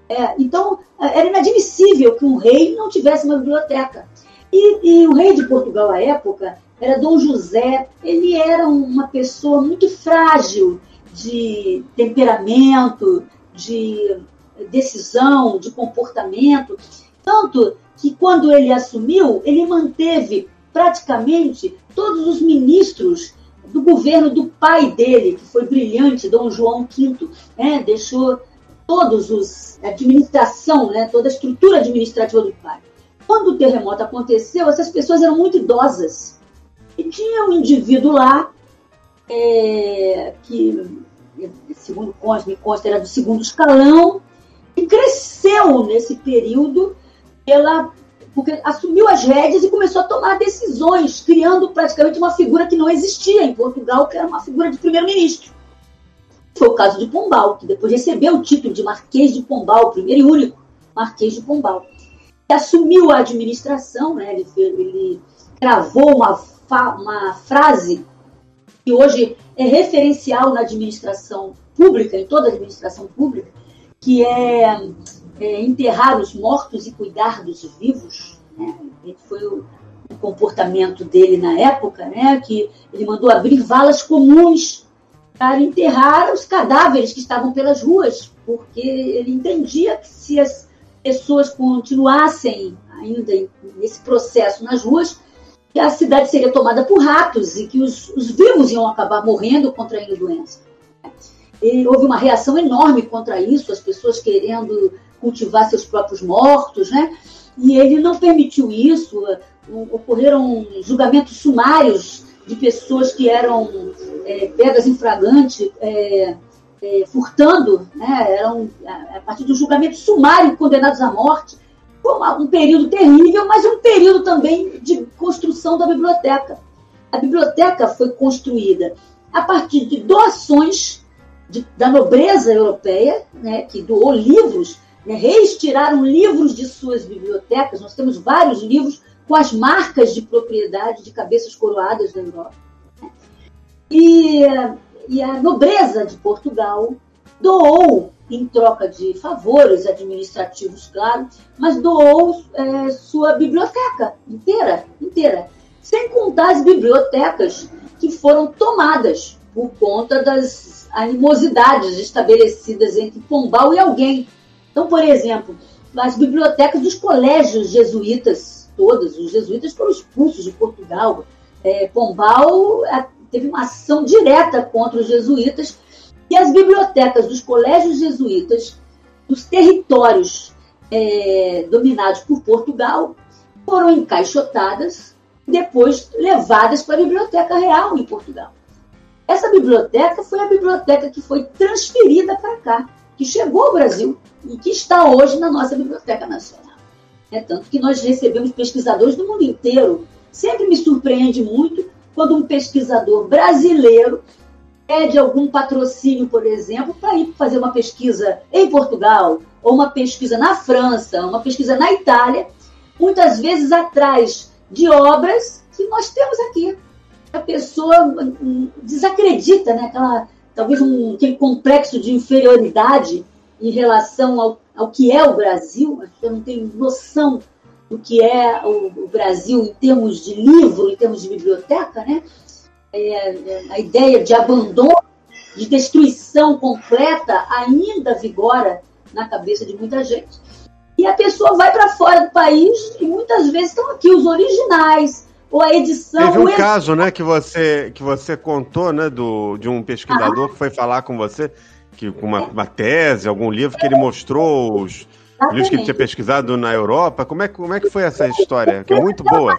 É, então, era inadmissível que um rei não tivesse uma biblioteca. E, e, o rei de Portugal à época era Dom José. Ele era uma pessoa muito frágil de temperamento, de decisão, de comportamento. Tanto que quando ele assumiu, ele manteve praticamente todos os ministros do governo do pai dele, que foi brilhante, Dom João V, né? deixou todos os a administração, né? toda a estrutura administrativa do pai. quando o terremoto aconteceu, essas pessoas eram muito idosas. E tinha um indivíduo lá, é, que, segundo me consta, era do segundo escalão, e cresceu nesse período pela porque assumiu as rédeas e começou a tomar decisões, criando praticamente uma figura que não existia em Portugal, que era uma figura de primeiro-ministro. Foi o caso de Pombal, que depois recebeu o título de Marquês de Pombal, primeiro e único Marquês de Pombal. E assumiu a administração, né? ele, ele cravou uma, uma frase que hoje é referencial na administração pública, em toda a administração pública, que é é, enterrar os mortos e cuidar dos vivos. Né? Foi o, o, comportamento dele na época, né? que ele mandou abrir valas comuns para enterrar os cadáveres que estavam pelas ruas, porque ele entendia que se as pessoas continuassem ainda nesse processo nas ruas, que a cidade seria tomada por ratos e que os, os vivos iam acabar morrendo, contraindo doença. E houve uma reação enorme contra isso, as pessoas querendo cultivar seus próprios mortos, né? E ele não permitiu isso. Ocorreram julgamentos sumários de pessoas que eram é, pegas em flagrante, é, é, furtando, né? Eram, a partir do julgamento sumário, condenados à morte. Um período terrível, mas um período também de construção da biblioteca. A biblioteca foi construída a partir de doações de, da nobreza europeia, né, que doou livros né, reestiraram livros de suas bibliotecas. Nós temos vários livros com as marcas de propriedade de cabeças coroadas da Europa. Né? E, e a nobreza de Portugal doou, em troca de favores administrativos, claro, mas doou é, sua biblioteca inteira, inteira, sem contar as bibliotecas que foram tomadas por conta das animosidades estabelecidas entre Pombal e alguém então, por exemplo, as bibliotecas dos colégios jesuítas, todas, os jesuítas foram expulsos de Portugal. É, Pombal é, teve uma ação direta contra os jesuítas e as bibliotecas dos colégios jesuítas dos territórios é, dominados por Portugal foram encaixotadas e depois levadas para a Biblioteca Real em Portugal. Essa biblioteca foi a biblioteca que foi transferida para cá que chegou ao Brasil e que está hoje na nossa Biblioteca Nacional. É tanto que nós recebemos pesquisadores do mundo inteiro. Sempre me surpreende muito quando um pesquisador brasileiro pede algum patrocínio, por exemplo, para ir fazer uma pesquisa em Portugal, ou uma pesquisa na França, uma pesquisa na Itália, muitas vezes atrás de obras que nós temos aqui. A pessoa hum, desacredita, né? Aquela talvez um, aquele complexo de inferioridade em relação ao, ao que é o Brasil, eu não tenho noção do que é o, o Brasil em termos de livro, em termos de biblioteca, né? É, é, a ideia de abandono, de destruição completa ainda vigora na cabeça de muita gente. E a pessoa vai para fora do país e muitas vezes estão aqui os originais, ou a edição. Teve um caso, né, que você, que você contou, né, do, de um pesquisador ah. que foi falar com você, que com uma, uma tese, algum livro, que ele mostrou os livros que ele tinha pesquisado na Europa. Como é, como é que foi essa história? Que é muito boa.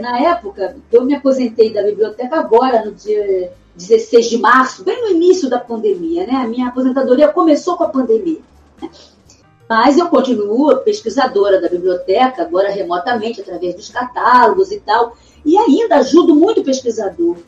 Na época, eu me aposentei da biblioteca agora, no dia 16 de março, bem no início da pandemia, né? A minha aposentadoria começou com a pandemia. Né? Mas eu continuo pesquisadora da biblioteca, agora remotamente, através dos catálogos e tal, e ainda ajudo muito o pesquisador,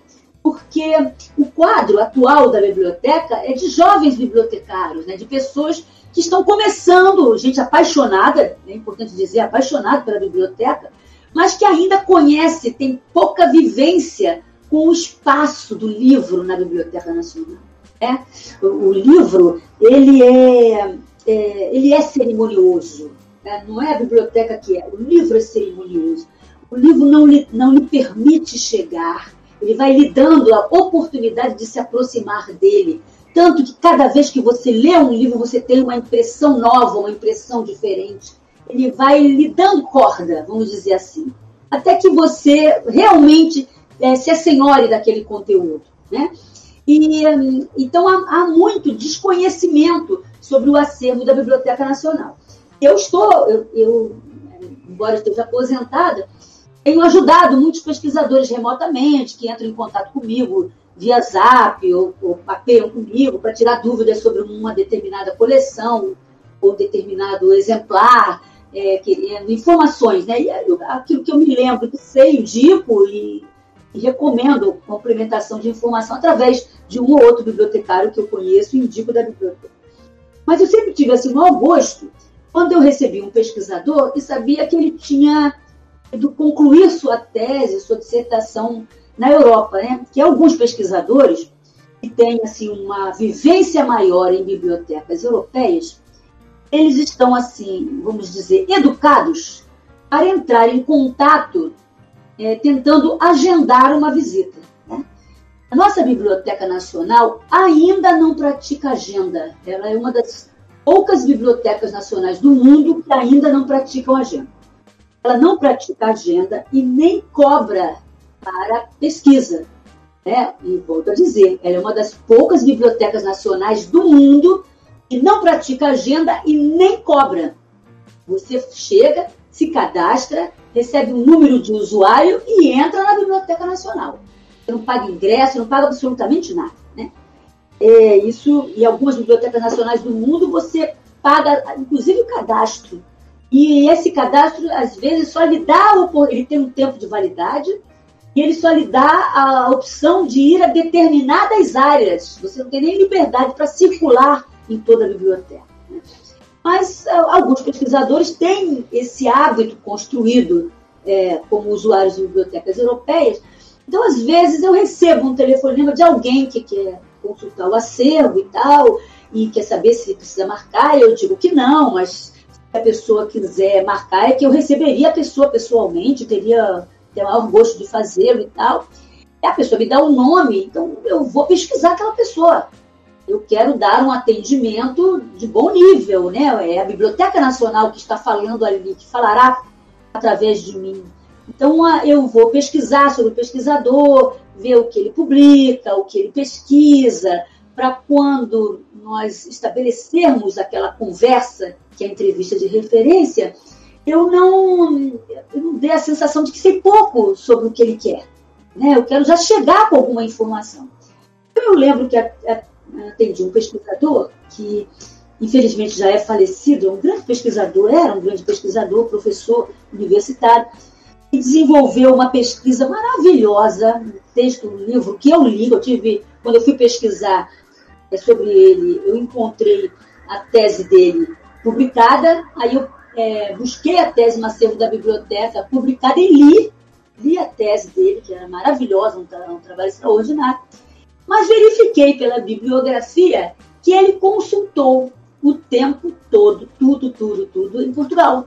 porque o quadro atual da biblioteca é de jovens bibliotecários, né, de pessoas que estão começando, gente apaixonada, é importante dizer, apaixonada pela biblioteca, mas que ainda conhece, tem pouca vivência com o espaço do livro na Biblioteca Nacional. É? O, o livro, ele é é, ele é cerimonioso. Né? Não é a biblioteca que é. O livro é cerimonioso. O livro não lhe, não lhe permite chegar. Ele vai lhe dando a oportunidade de se aproximar dele. Tanto que cada vez que você lê um livro, você tem uma impressão nova, uma impressão diferente. Ele vai lhe dando corda, vamos dizer assim. Até que você realmente é, se assenhore daquele conteúdo. Né? E, então há, há muito desconhecimento sobre o acervo da Biblioteca Nacional. Eu estou, eu, eu embora esteja aposentada, tenho ajudado muitos pesquisadores remotamente que entram em contato comigo via zap ou, ou comigo para tirar dúvidas sobre uma determinada coleção ou determinado exemplar, é, querendo informações, né? E aquilo que eu me lembro que sei, indico e, e recomendo complementação de informação através de um ou outro bibliotecário que eu conheço e indico da biblioteca. Mas eu sempre tive assim, no agosto, quando eu recebi um pesquisador e sabia que ele tinha ido concluir sua tese, sua dissertação na Europa, né? Que alguns pesquisadores que têm assim uma vivência maior em bibliotecas europeias, eles estão assim, vamos dizer, educados para entrar em contato, é, tentando agendar uma visita. Nossa Biblioteca Nacional ainda não pratica agenda. Ela é uma das poucas bibliotecas nacionais do mundo que ainda não praticam agenda. Ela não pratica agenda e nem cobra para pesquisa. Né? E volto a dizer, ela é uma das poucas bibliotecas nacionais do mundo que não pratica agenda e nem cobra. Você chega, se cadastra, recebe um número de usuário e entra na Biblioteca Nacional. Não paga ingresso, não paga absolutamente nada. Né? É, isso, em algumas bibliotecas nacionais do mundo, você paga, inclusive, o cadastro. E esse cadastro, às vezes, só lhe dá, ele tem um tempo de validade, e ele só lhe dá a opção de ir a determinadas áreas. Você não tem nem liberdade para circular em toda a biblioteca. Né? Mas ah, alguns pesquisadores têm esse hábito construído é, como usuários de bibliotecas europeias. Então, às vezes, eu recebo um telefonema de alguém que quer consultar o acervo e tal, e quer saber se precisa marcar. Eu digo que não, mas se a pessoa quiser marcar, é que eu receberia a pessoa pessoalmente, teria ter o maior gosto de fazê-lo e tal. E a pessoa me dá o um nome, então eu vou pesquisar aquela pessoa. Eu quero dar um atendimento de bom nível, né? É a Biblioteca Nacional que está falando ali, que falará através de mim. Então eu vou pesquisar sobre o pesquisador, ver o que ele publica, o que ele pesquisa, para quando nós estabelecermos aquela conversa, que é a entrevista de referência, eu não, eu não dei a sensação de que sei pouco sobre o que ele quer. Né? Eu quero já chegar com alguma informação. Eu lembro que atendi um pesquisador que, infelizmente, já é falecido, é um grande pesquisador, era um grande pesquisador, professor universitário, desenvolveu uma pesquisa maravilhosa, um texto, um livro que eu li, eu tive, quando eu fui pesquisar é, sobre ele, eu encontrei a tese dele publicada, aí eu é, busquei a tese no acervo da biblioteca publicada e li, li a tese dele, que era maravilhosa, um, um trabalho extraordinário, mas verifiquei pela bibliografia que ele consultou o tempo todo, tudo, tudo, tudo em Portugal.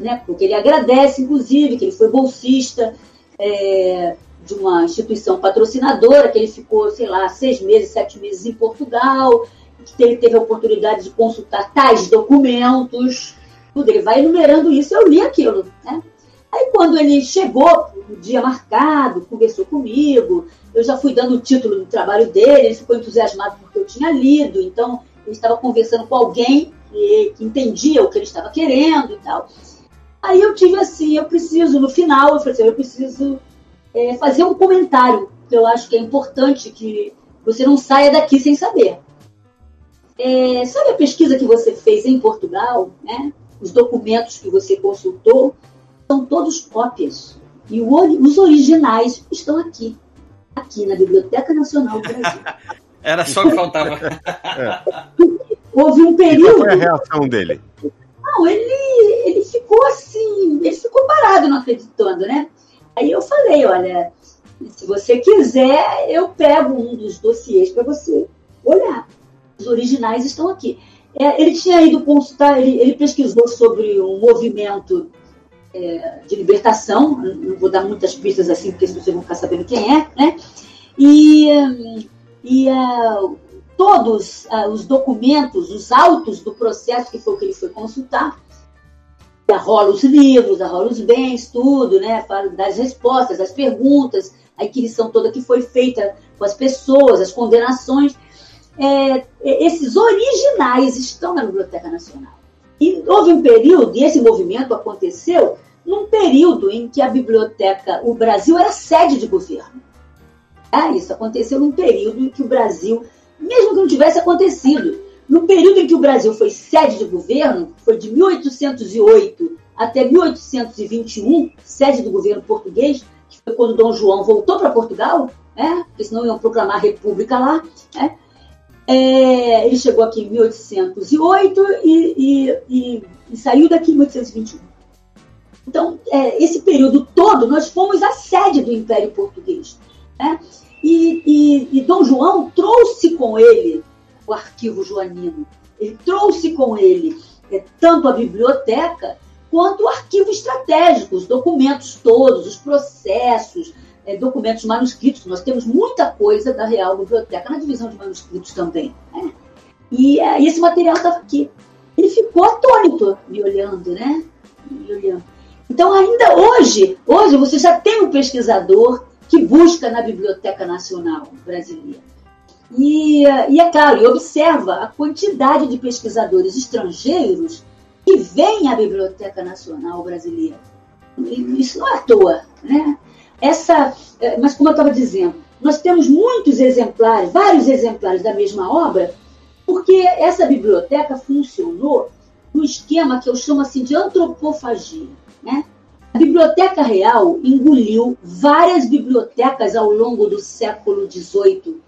Né? Porque ele agradece, inclusive, que ele foi bolsista é, de uma instituição patrocinadora, que ele ficou, sei lá, seis meses, sete meses em Portugal, que ele teve a oportunidade de consultar tais documentos, tudo. Ele vai enumerando isso, eu li aquilo. Né? Aí quando ele chegou, o dia marcado, conversou comigo, eu já fui dando o título do trabalho dele, ele ficou entusiasmado porque eu tinha lido, então ele estava conversando com alguém que, que entendia o que ele estava querendo e tal. Aí eu tive assim, eu preciso, no final, eu falei assim, eu preciso é, fazer um comentário, que eu acho que é importante que você não saia daqui sem saber. É, sabe a pesquisa que você fez em Portugal, né? os documentos que você consultou, são todos cópias. E o, os originais estão aqui, aqui na Biblioteca Nacional do Brasil. (laughs) Era só que faltava. É. Houve um período. E qual foi a reação dele? Não, ele, ele ficou assim, ele ficou parado não acreditando, né? Aí eu falei, olha, se você quiser, eu pego um dos dossiês para você olhar. Os originais estão aqui. É, ele tinha ido consultar, ele, ele, pesquisou sobre um movimento é, de libertação, não vou dar muitas pistas assim, porque vocês vão ficar sabendo quem é, né? E, e uh, todos uh, os documentos, os autos do processo, que foi que ele foi consultar, arrola os livros, arrola os bens, tudo, né? Das respostas, as perguntas, a inquisição toda que foi feita com as pessoas, as condenações é, é, esses originais estão na Biblioteca Nacional. E houve um período, e esse movimento aconteceu num período em que a biblioteca, o Brasil era sede de governo. Ah, isso aconteceu num período em que o Brasil, mesmo que não tivesse acontecido, no período em que o Brasil foi sede de governo, foi de 1808 até 1821, sede do governo português, que foi quando Dom João voltou para Portugal, né? porque senão iam proclamar república lá. Né? É, ele chegou aqui em 1808 e, e, e, e saiu daqui em 1821. Então, é, esse período todo, nós fomos a sede do Império Português. Né? E, e, e, Dom João trouxe com ele o arquivo joanino. Ele trouxe com ele é, tanto a biblioteca quanto o arquivo estratégico, os documentos todos, os processos, é, documentos manuscritos. Nós temos muita coisa da Real Biblioteca na divisão de manuscritos também. Né? E é, esse material estava aqui. Ele ficou atônito me olhando, né? Me olhando. Então, ainda hoje, hoje você já tem um pesquisador que busca na Biblioteca Nacional Brasileira. E, e é claro, e observa a quantidade de pesquisadores estrangeiros que vêm à Biblioteca Nacional Brasileira. Isso não é à toa, né? Essa, é, mas como eu estava dizendo, nós temos muitos exemplares, vários exemplares da mesma obra, porque essa biblioteca funcionou no esquema que eu chamo assim de antropofagia? A Biblioteca Real engoliu várias bibliotecas ao longo do século XVIII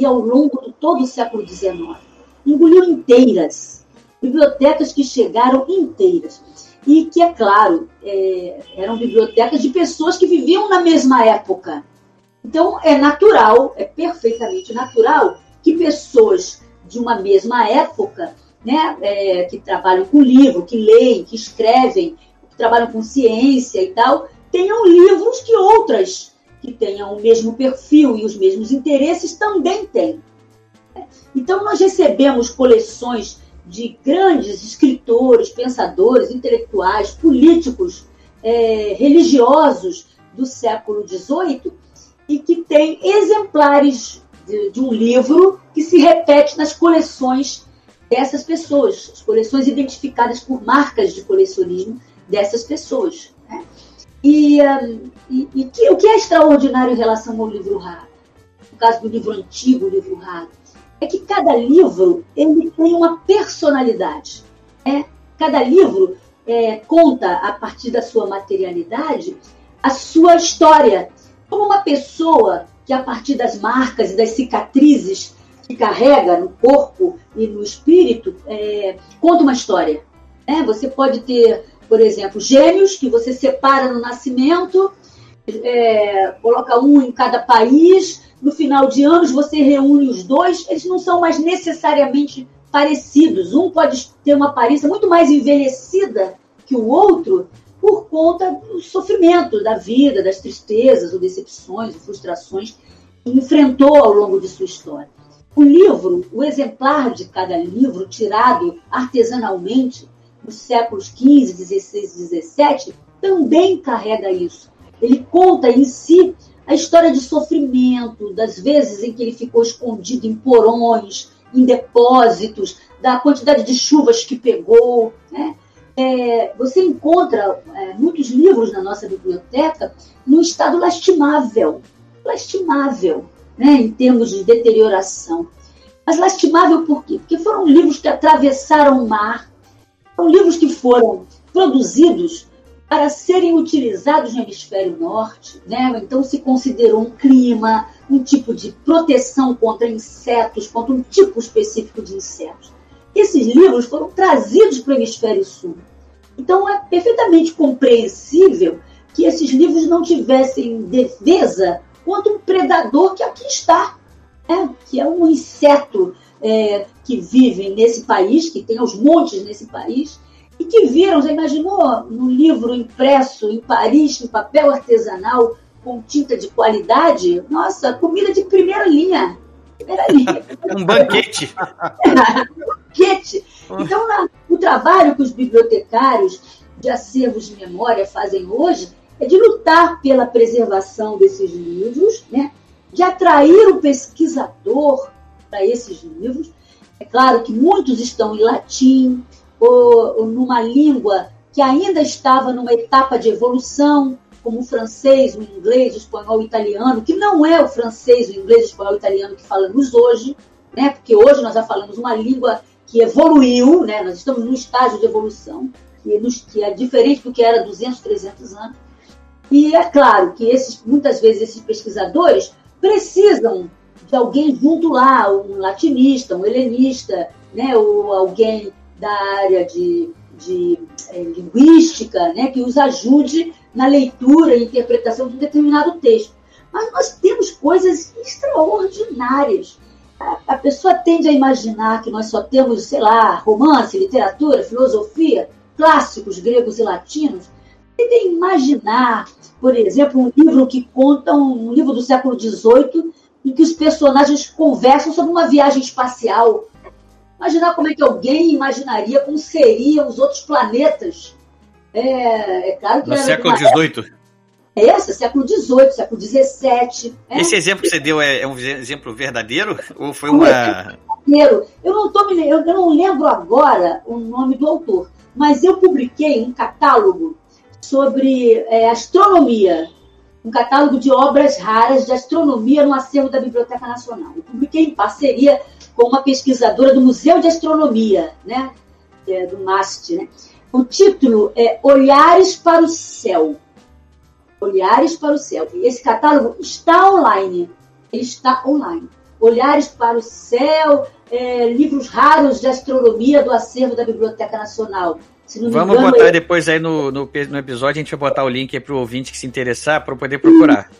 e ao longo de todo o século XIX. Engoliu inteiras, bibliotecas que chegaram inteiras. E que, é claro, é, eram bibliotecas de pessoas que viviam na mesma época. Então, é natural, é perfeitamente natural que pessoas de uma mesma época, né, é, que trabalham com livro, que leem, que escrevem, trabalham com ciência e tal, tenham livros que outras que tenham o mesmo perfil e os mesmos interesses também têm. Então, nós recebemos coleções de grandes escritores, pensadores, intelectuais, políticos, é, religiosos do século XVIII e que têm exemplares de, de, um livro que se repete nas coleções dessas pessoas, as coleções identificadas por marcas de colecionismo dessas pessoas. Né? E, e, e que, o que é extraordinário em relação ao livro raro? No caso do livro antigo, livro raro, é que cada livro ele tem uma personalidade. É? Cada livro é, conta, a partir da sua materialidade, a sua história. Como uma pessoa que, a partir das marcas e das cicatrizes que carrega no corpo e no espírito, é, conta uma história. É? Você pode ter por exemplo, gêmeos, que você separa no nascimento, é, coloca um em cada país, no final de anos você reúne os dois, eles não são mais necessariamente parecidos. Um pode ter uma aparência muito mais envelhecida que o outro por conta do sofrimento da vida, das tristezas ou decepções ou frustrações que enfrentou ao longo de sua história. O livro, o exemplar de cada livro, tirado artesanalmente, nos séculos XV, XVI XVII, também carrega isso. Ele conta em si a história de sofrimento, das vezes em que ele ficou escondido em porões, em depósitos, da quantidade de chuvas que pegou. Né? É, você encontra é, muitos livros na nossa biblioteca num estado lastimável, lastimável, né, em termos de deterioração. Mas lastimável por quê? Porque foram livros que atravessaram o mar, são livros que foram produzidos para serem utilizados no hemisfério norte, né? Então se considerou um clima, um tipo de proteção contra insetos, contra um tipo específico de insetos. Esses livros foram trazidos para o hemisfério sul. Então é perfeitamente compreensível que esses livros não tivessem defesa contra um predador que aqui está, né? que é um inseto é, que vivem nesse país, que tem aos montes nesse país, e que viram, já imaginou, num livro impresso em Paris, em papel artesanal, com tinta de qualidade? Nossa, comida de primeira linha. Primeira linha. (laughs) um banquete. (laughs) um banquete. Então, na, o trabalho que os bibliotecários de acervos de memória fazem hoje é de lutar pela preservação desses livros, né? de atrair o pesquisador para esses livros. É claro que muitos estão em latim, ou, ou numa língua que ainda estava numa etapa de evolução, como o francês, o inglês, o espanhol, o italiano, que não é o francês, o inglês, o espanhol, o italiano que falamos hoje, né? Porque hoje nós já falamos uma língua que evoluiu, né? Nós estamos num estágio de evolução que, nos, que é diferente do que era 200, 300 anos. E é claro que esses, muitas vezes esses pesquisadores precisam de alguém junto lá, um latinista, um helenista, né? Ou alguém da área de, de é, linguística, né? Que os ajude na leitura e interpretação de um determinado texto. Mas nós temos coisas extraordinárias. A, a pessoa tende a imaginar que nós só temos, sei lá, romance, literatura, filosofia, clássicos gregos e latinos. Tende a imaginar, por exemplo, um livro que conta um, livro do século XVIII em que os personagens conversam sobre uma viagem espacial. Imaginar como é que alguém imaginaria como seriam os outros planetas é, é claro que. No século XVIII. É essa, século XVIII, século XVII. É? Esse exemplo que você deu é, é, um exemplo verdadeiro? Ou foi uma. Verdadeiro. Eu não, tô me, eu, eu não lembro agora o nome do autor, mas eu publiquei um catálogo sobre é, astronomia, um catálogo de obras raras de astronomia no acervo da Biblioteca Nacional. Eu publiquei em parceria com uma pesquisadora do Museu de Astronomia, né, é, do MAST, né? O título é Olhares para o Céu. Olhares para o Céu. E esse catálogo está online. Ele está online. Olhares para o Céu, é, livros raros de astronomia do acervo da Biblioteca Nacional. Vamos engano, botar depois aí no, no, no, episódio, a gente vai botar o link aí para o ouvinte que se interessar para poder procurar.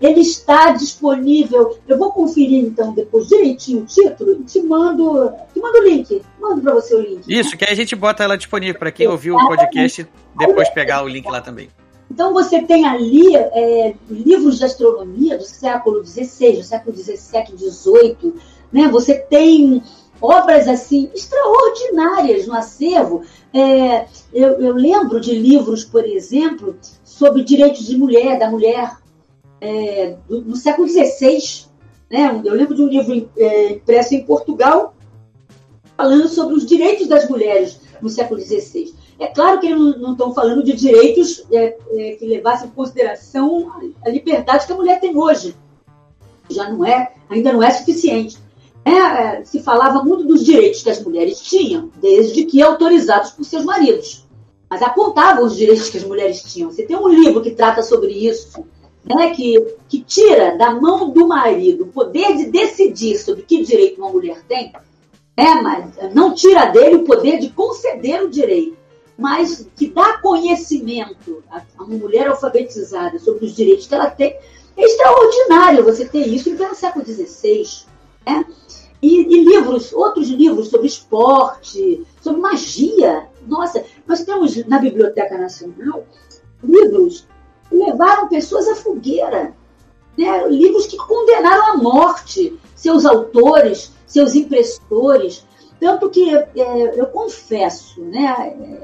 Ele está disponível. Eu vou conferir então depois direitinho o título e te mando, te mando o link. Mando para você o link. Isso, que aí a gente bota ela disponível para quem ouviu o podcast depois pegar o link lá também. Então você tem ali é, livros de astronomia do século XVI, do século XVII, XVIII. Né? Você tem obras assim extraordinárias no acervo. É, eu, eu, lembro de livros, por exemplo, sobre direitos de mulher, da mulher é, do, no século XVI. Né? Eu lembro de um livro é, impresso em Portugal falando sobre os direitos das mulheres no século XVI. É claro que eles não estão falando de direitos é, é, que levassem em consideração a liberdade que a mulher tem hoje. Já não é, ainda não é suficiente. É, é, se falava muito dos direitos que as mulheres tinham, desde que autorizados por seus maridos. Mas apontavam os direitos que as mulheres tinham. Você tem um livro que trata sobre isso, né, que, que tira da mão do marido o poder de decidir sobre que direito uma mulher tem, é, mas não tira dele o poder de conceder o direito, mas que dá conhecimento a, a uma mulher alfabetizada sobre os direitos que ela tem. É extraordinário você ter isso em pleno século XVI. Né? E, e, livros, outros livros sobre esporte, sobre magia. Nossa, nós temos na Biblioteca Nacional livros levaram pessoas à fogueira. Né? Livros que condenaram à morte seus autores, seus impressores. Tanto que é, eu confesso, né?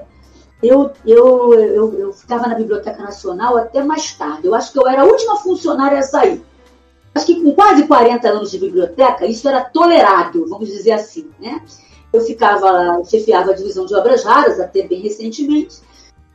Eu, eu, eu, eu ficava na Biblioteca Nacional até mais tarde. Eu acho que eu era a última funcionária a sair. Acho que com quase 40 anos de biblioteca, isso era tolerado, vamos dizer assim. Né? Eu ficava lá, chefiava a divisão de obras raras, até bem recentemente,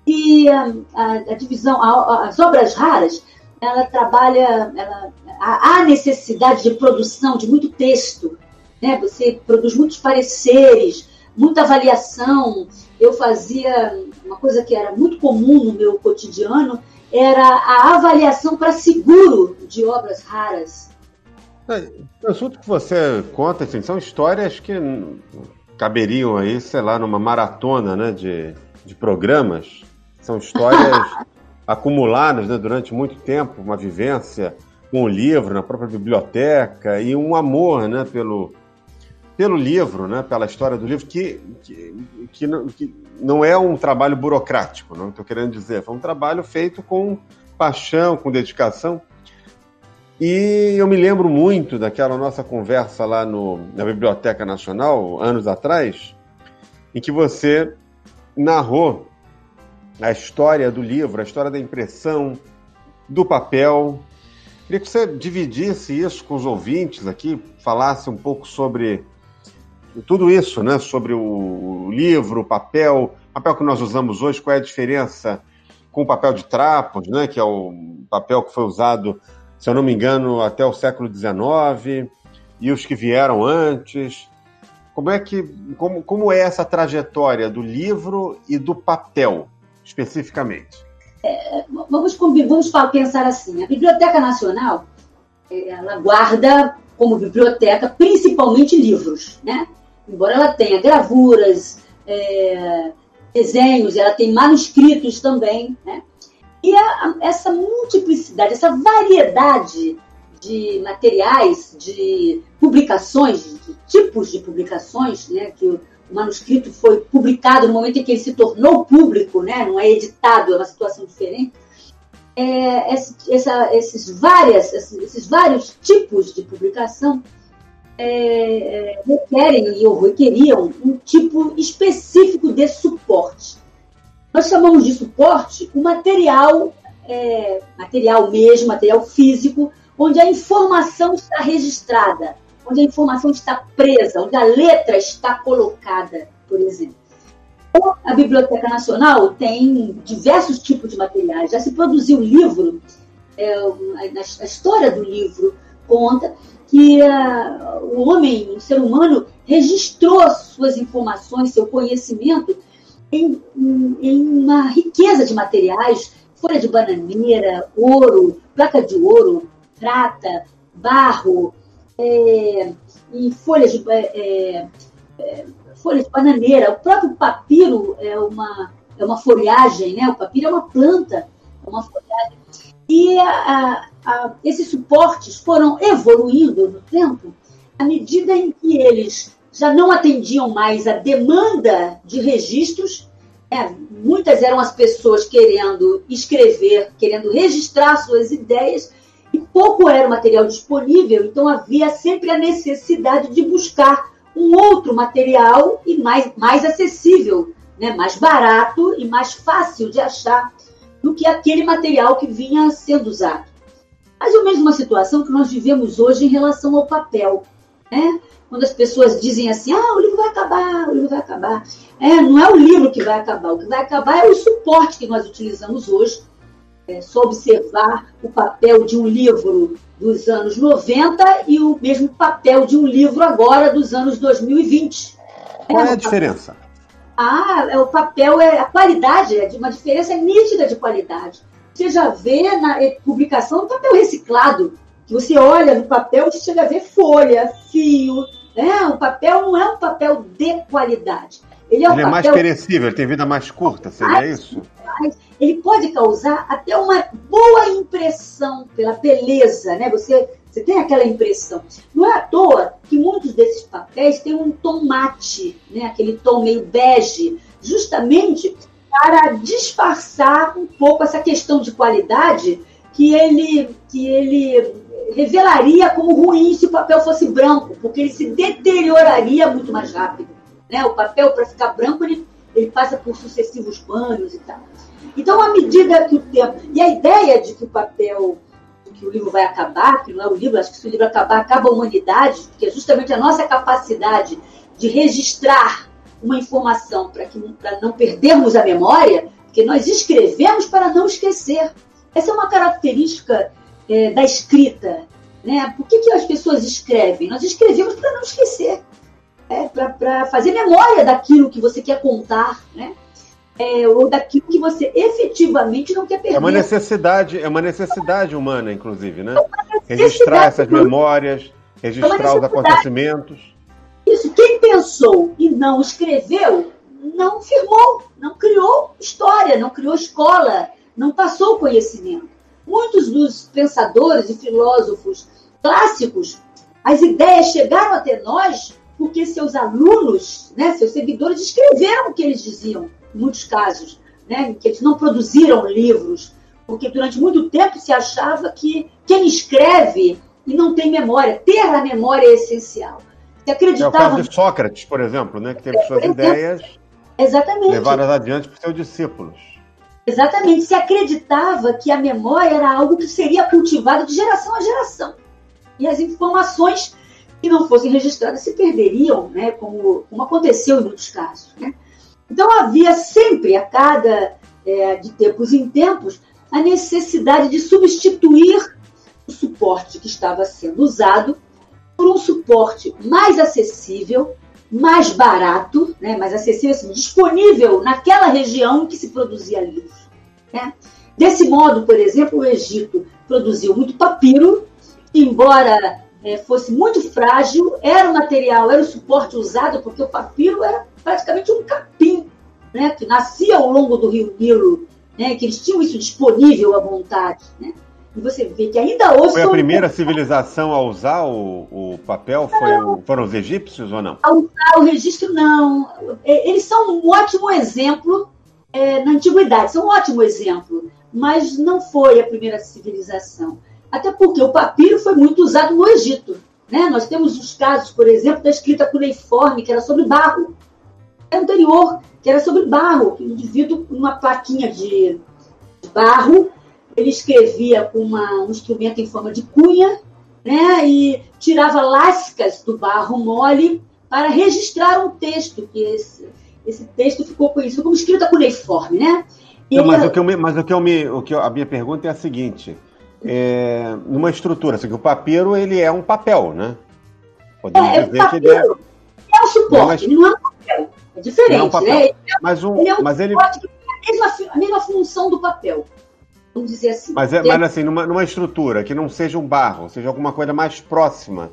e a, a, a divisão, a, as obras raras, ela trabalha, ela, há necessidade de produção de muito texto, né? Você produz muitos pareceres, muita avaliação. Eu fazia uma coisa que era muito comum no meu cotidiano, era a avaliação para seguro de obras raras. É, o assunto que você conta, assim, são histórias que caberiam aí, sei lá, numa maratona né, de, de programas são histórias (laughs) acumuladas né, durante muito tempo, uma vivência com o livro na própria biblioteca e um amor né, pelo, pelo livro, né, pela história do livro, que, que, que, que não é um trabalho burocrático, não estou querendo dizer, foi um trabalho feito com paixão, com dedicação. E eu me lembro muito daquela nossa conversa lá no, na Biblioteca Nacional, anos atrás, em que você narrou a história do livro, a história da impressão, do papel. Queria que você dividisse isso com os ouvintes aqui, falasse um pouco sobre tudo isso, né? Sobre o livro, o papel, papel que nós usamos hoje, qual é a diferença com o papel de trapos, né? Que é o papel que foi usado, se eu não me engano, até o século XIX e os que vieram antes. Como é que como, como é essa trajetória do livro e do papel especificamente? É, vamos vamos pensar assim. A Biblioteca Nacional ela guarda como biblioteca principalmente livros, né? Embora ela tenha gravuras, é, desenhos, ela tem manuscritos também, né? E a, essa multiplicidade, essa variedade de materiais, de publicações, de tipos de publicações, né? Que o, manuscrito foi publicado no momento em que ele se tornou público, né? Não é editado, é uma situação diferente é, essa, esses, várias, esses vários tipos de publicação é, é, requerem ou requeriam um tipo específico de suporte. Nós chamamos de suporte o material, é, material mesmo, material físico, onde a informação está registrada, onde a informação está presa, onde a letra está colocada, por exemplo. A Biblioteca Nacional tem diversos tipos de materiais. Já se produziu livro, é, a, história do livro conta que uh, o homem, o ser humano, registrou suas informações, seu conhecimento em, em, uma riqueza de materiais, folha de bananeira, ouro, placa de ouro, prata, barro, é, e folhas de, é, é folha de bananeira. O próprio papiro é uma, é uma folhagem, né? O papiro é uma planta, é uma folhagem. E a, a, esses suportes foram evoluindo no tempo à medida em que eles já não atendiam mais a demanda de registros. Né? Muitas eram as pessoas querendo escrever, querendo registrar suas ideias, e pouco era o material disponível, então havia sempre a necessidade de buscar um outro material e mais, mais acessível, né? mais barato e mais fácil de achar do que aquele material que vinha sendo usado. Mas é a mesma situação que nós vivemos hoje em relação ao papel. Né? Quando as pessoas dizem assim, ah, o livro vai acabar, o livro vai acabar. É, não é o livro que vai acabar, o que vai acabar é o suporte que nós utilizamos hoje. É só observar o papel de um livro dos anos 90 e o mesmo papel de um livro agora dos anos 2020. Qual é a diferença? Ah, é, o papel é a qualidade, é de uma diferença nítida de qualidade. Você já vê na publicação do papel reciclado, que você olha no papel, você chega a ver folha, fio. Né? O papel não é um papel de qualidade. Ele é, um ele é mais perecível, ele tem vida mais curta, seria mais, isso? Mais, ele pode causar até uma boa impressão pela beleza, né? Você, você tem aquela impressão. Não é à toa que muitos desses papéis têm um tom mate, né? Aquele tom meio bege, justamente para disfarçar um pouco essa questão de qualidade que ele, que ele revelaria como ruim se o papel fosse branco, porque ele se deterioraria muito mais rápido. Né? O papel, para ficar branco, ele, ele passa por sucessivos banhos e tal. Então, à medida que o tempo. E a ideia de que o papel, que o livro vai acabar, que não é o livro, acho que se o livro acabar, acaba a humanidade, porque é justamente a nossa capacidade de registrar uma informação para não perdermos a memória, porque nós escrevemos para não esquecer. Essa é uma característica é, da escrita. Né? Por que, que as pessoas escrevem? Nós escrevemos para não esquecer, é, para fazer memória daquilo que você quer contar. Né? É, ou daquilo que você efetivamente não quer perder. É uma necessidade, é uma necessidade humana, inclusive, né? É registrar essas memórias, registrar é os acontecimentos. Isso, quem pensou e não escreveu, não firmou, não criou história, não criou escola, não passou conhecimento. Muitos dos pensadores e filósofos clássicos, as ideias chegaram até nós porque seus alunos, né, seus seguidores escreveram o que eles diziam muitos casos, né, que eles não produziram livros, porque durante muito tempo se achava que quem escreve e não tem memória, ter a memória é essencial. Se acreditava... É o caso de Sócrates, por exemplo, né, que teve é, suas exemplo, ideias exatamente. levadas adiante por seus discípulos. Exatamente, se acreditava que a memória era algo que seria cultivado de geração a geração. E as informações que não fossem registradas se perderiam, né, como, como aconteceu em muitos casos. Né? Então havia sempre, a cada é, de tempos em tempos, a necessidade de substituir o suporte que estava sendo usado por um suporte mais acessível, mais barato, né, mais acessível, assim, disponível naquela região em que se produzia livros. Né? Desse modo, por exemplo, o Egito produziu muito papiro, embora é, fosse muito frágil, era o material, era o suporte usado, porque o papiro era praticamente um capim, né, que nascia ao longo do rio Nilo, né, que eles tinham isso disponível à vontade. Né? E você vê que ainda hoje. Foi a primeira civilização a usar o, o papel? Foi, foram os egípcios ou não? A usar o registro, não. É, eles são um ótimo exemplo é, na antiguidade, são um ótimo exemplo, mas não foi a primeira civilização. Até porque o papiro foi muito usado no Egito. Né? Nós temos os casos, por exemplo, da escrita cuneiforme, que era sobre barro. Anterior, que era sobre barro, que o indivíduo, numa plaquinha de, barro, ele escrevia com uma, um instrumento em forma de cunha, né? e tirava lascas do barro mole para registrar um texto, que esse, esse texto ficou conhecido como escrita cuneiforme, né? Não, mas, o que eu me, mas o que eu me, o que eu, a minha pergunta é a seguinte: é, numa estrutura, assim, o papiro ele é um papel, né? Podemos é, dizer que ele é. É um suporte, não é um. É diferente, é um papel. né? Mas, um, ele é um mas ele... a mesma, a mesma função do papel. Vamos dizer assim. Mas, é, mas assim, numa, numa estrutura que não seja um barro, seja alguma coisa mais próxima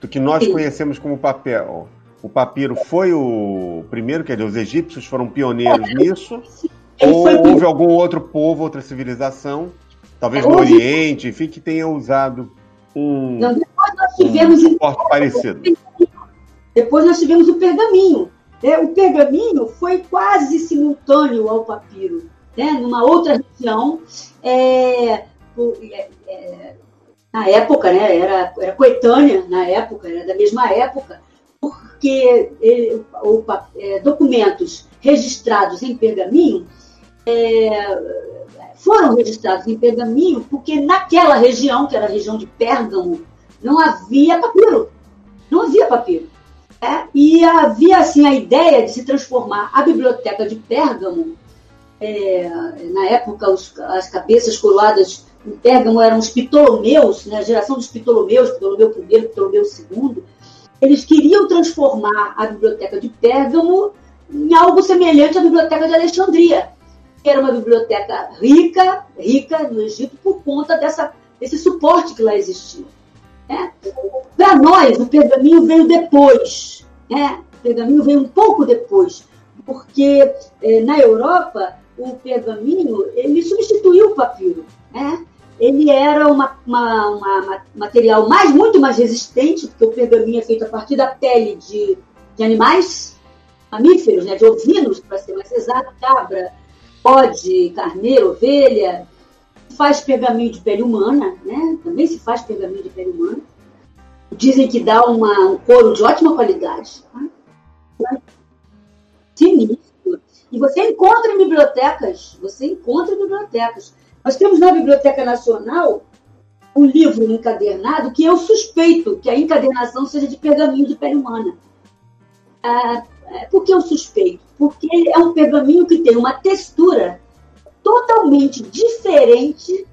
do que nós Sim. conhecemos como papel. O papiro foi o primeiro, quer dizer, os egípcios foram pioneiros é, nisso? Ou houve algum outro povo, outra civilização talvez no Oriente, enfim, que tenha usado um, Não, depois nós tivemos um suporte parecido. Depois nós tivemos o pergaminho. Né? O pergaminho foi quase simultâneo ao papiro, né? numa outra região. É, é, é, na época, né? era, era coetânea, na época, era da mesma época, porque ele, o, é, documentos registrados em pergaminho é, foram registrados em pergaminho porque naquela região, que era a região de Pérgamo, não havia papiro. Não havia papiro. É? E havia assim a ideia de se transformar a biblioteca de Pérgamo. É, na época, os, as cabeças coroadas em Pérgamo eram os Ptolomeus, né, a geração dos Ptolomeus, Ptolomeu I, Ptolomeu II. Eles queriam transformar a biblioteca de Pérgamo em algo semelhante à biblioteca de Alexandria era uma biblioteca rica, rica no Egito, por conta dessa, desse suporte que lá existia. Né? Para nós, o pergaminho veio depois. Né? O pergaminho veio um pouco depois, porque eh, na Europa o pergaminho ele substituiu o papiro. Né? Ele era uma, material mais, muito mais resistente, porque o pergaminho é feito a partir da pele de, de animais, mamíferos, né? de ovinos, para ser mais exato, cabra, bode, carneiro, ovelha, faz pergaminho de pele humana, né? Também se faz pergaminho de pele humana. Dizem que dá uma, um couro de ótima qualidade. Tá? Sinistro. E você encontra em bibliotecas, você encontra em bibliotecas. Nós temos na Biblioteca Nacional um livro encadernado que eu suspeito que a encadernação seja de pergaminho de pele humana. Ah, é, por que eu suspeito? Porque é um pergaminho que tem uma textura totalmente diferente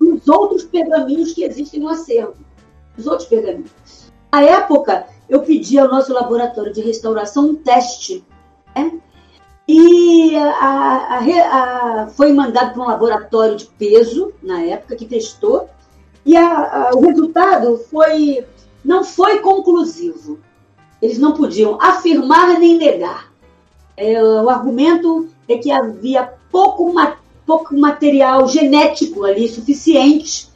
dos outros pergaminhos que existem no acervo. Os outros pergaminhos. Na época, eu pedi ao nosso laboratório de restauração um teste. Né? E a, a, a, foi mandado para um laboratório de peso, na época, que testou. E o resultado foi não foi conclusivo. Eles não podiam afirmar nem negar. É, o argumento é que havia pouco, pouco material genético ali suficiente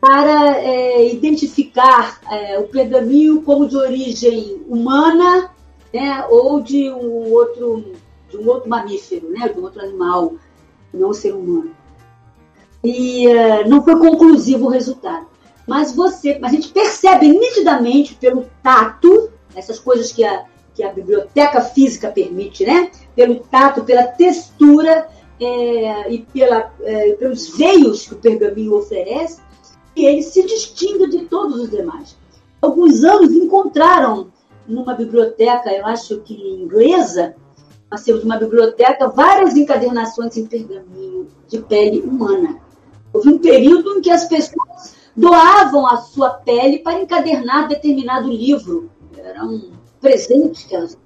para é, identificar é, o pergaminho como de origem humana né, ou de um outro de um outro mamífero, né, de um outro animal, não ser humano. E uh, não foi conclusivo o resultado. Mas você, a gente percebe nitidamente pelo tato essas coisas que a, que a biblioteca física permite, né? Pelo tato, pela textura é, e pela, é, pelos veios que o pergaminho oferece, e ele se distingue de todos os demais. alguns anos encontraram numa biblioteca, eu acho que inglesa, nós temos uma biblioteca, várias encadernações em pergaminho de pele humana. Houve um período em que as pessoas doavam a sua pele para encadernar determinado livro. Era um presente que elas.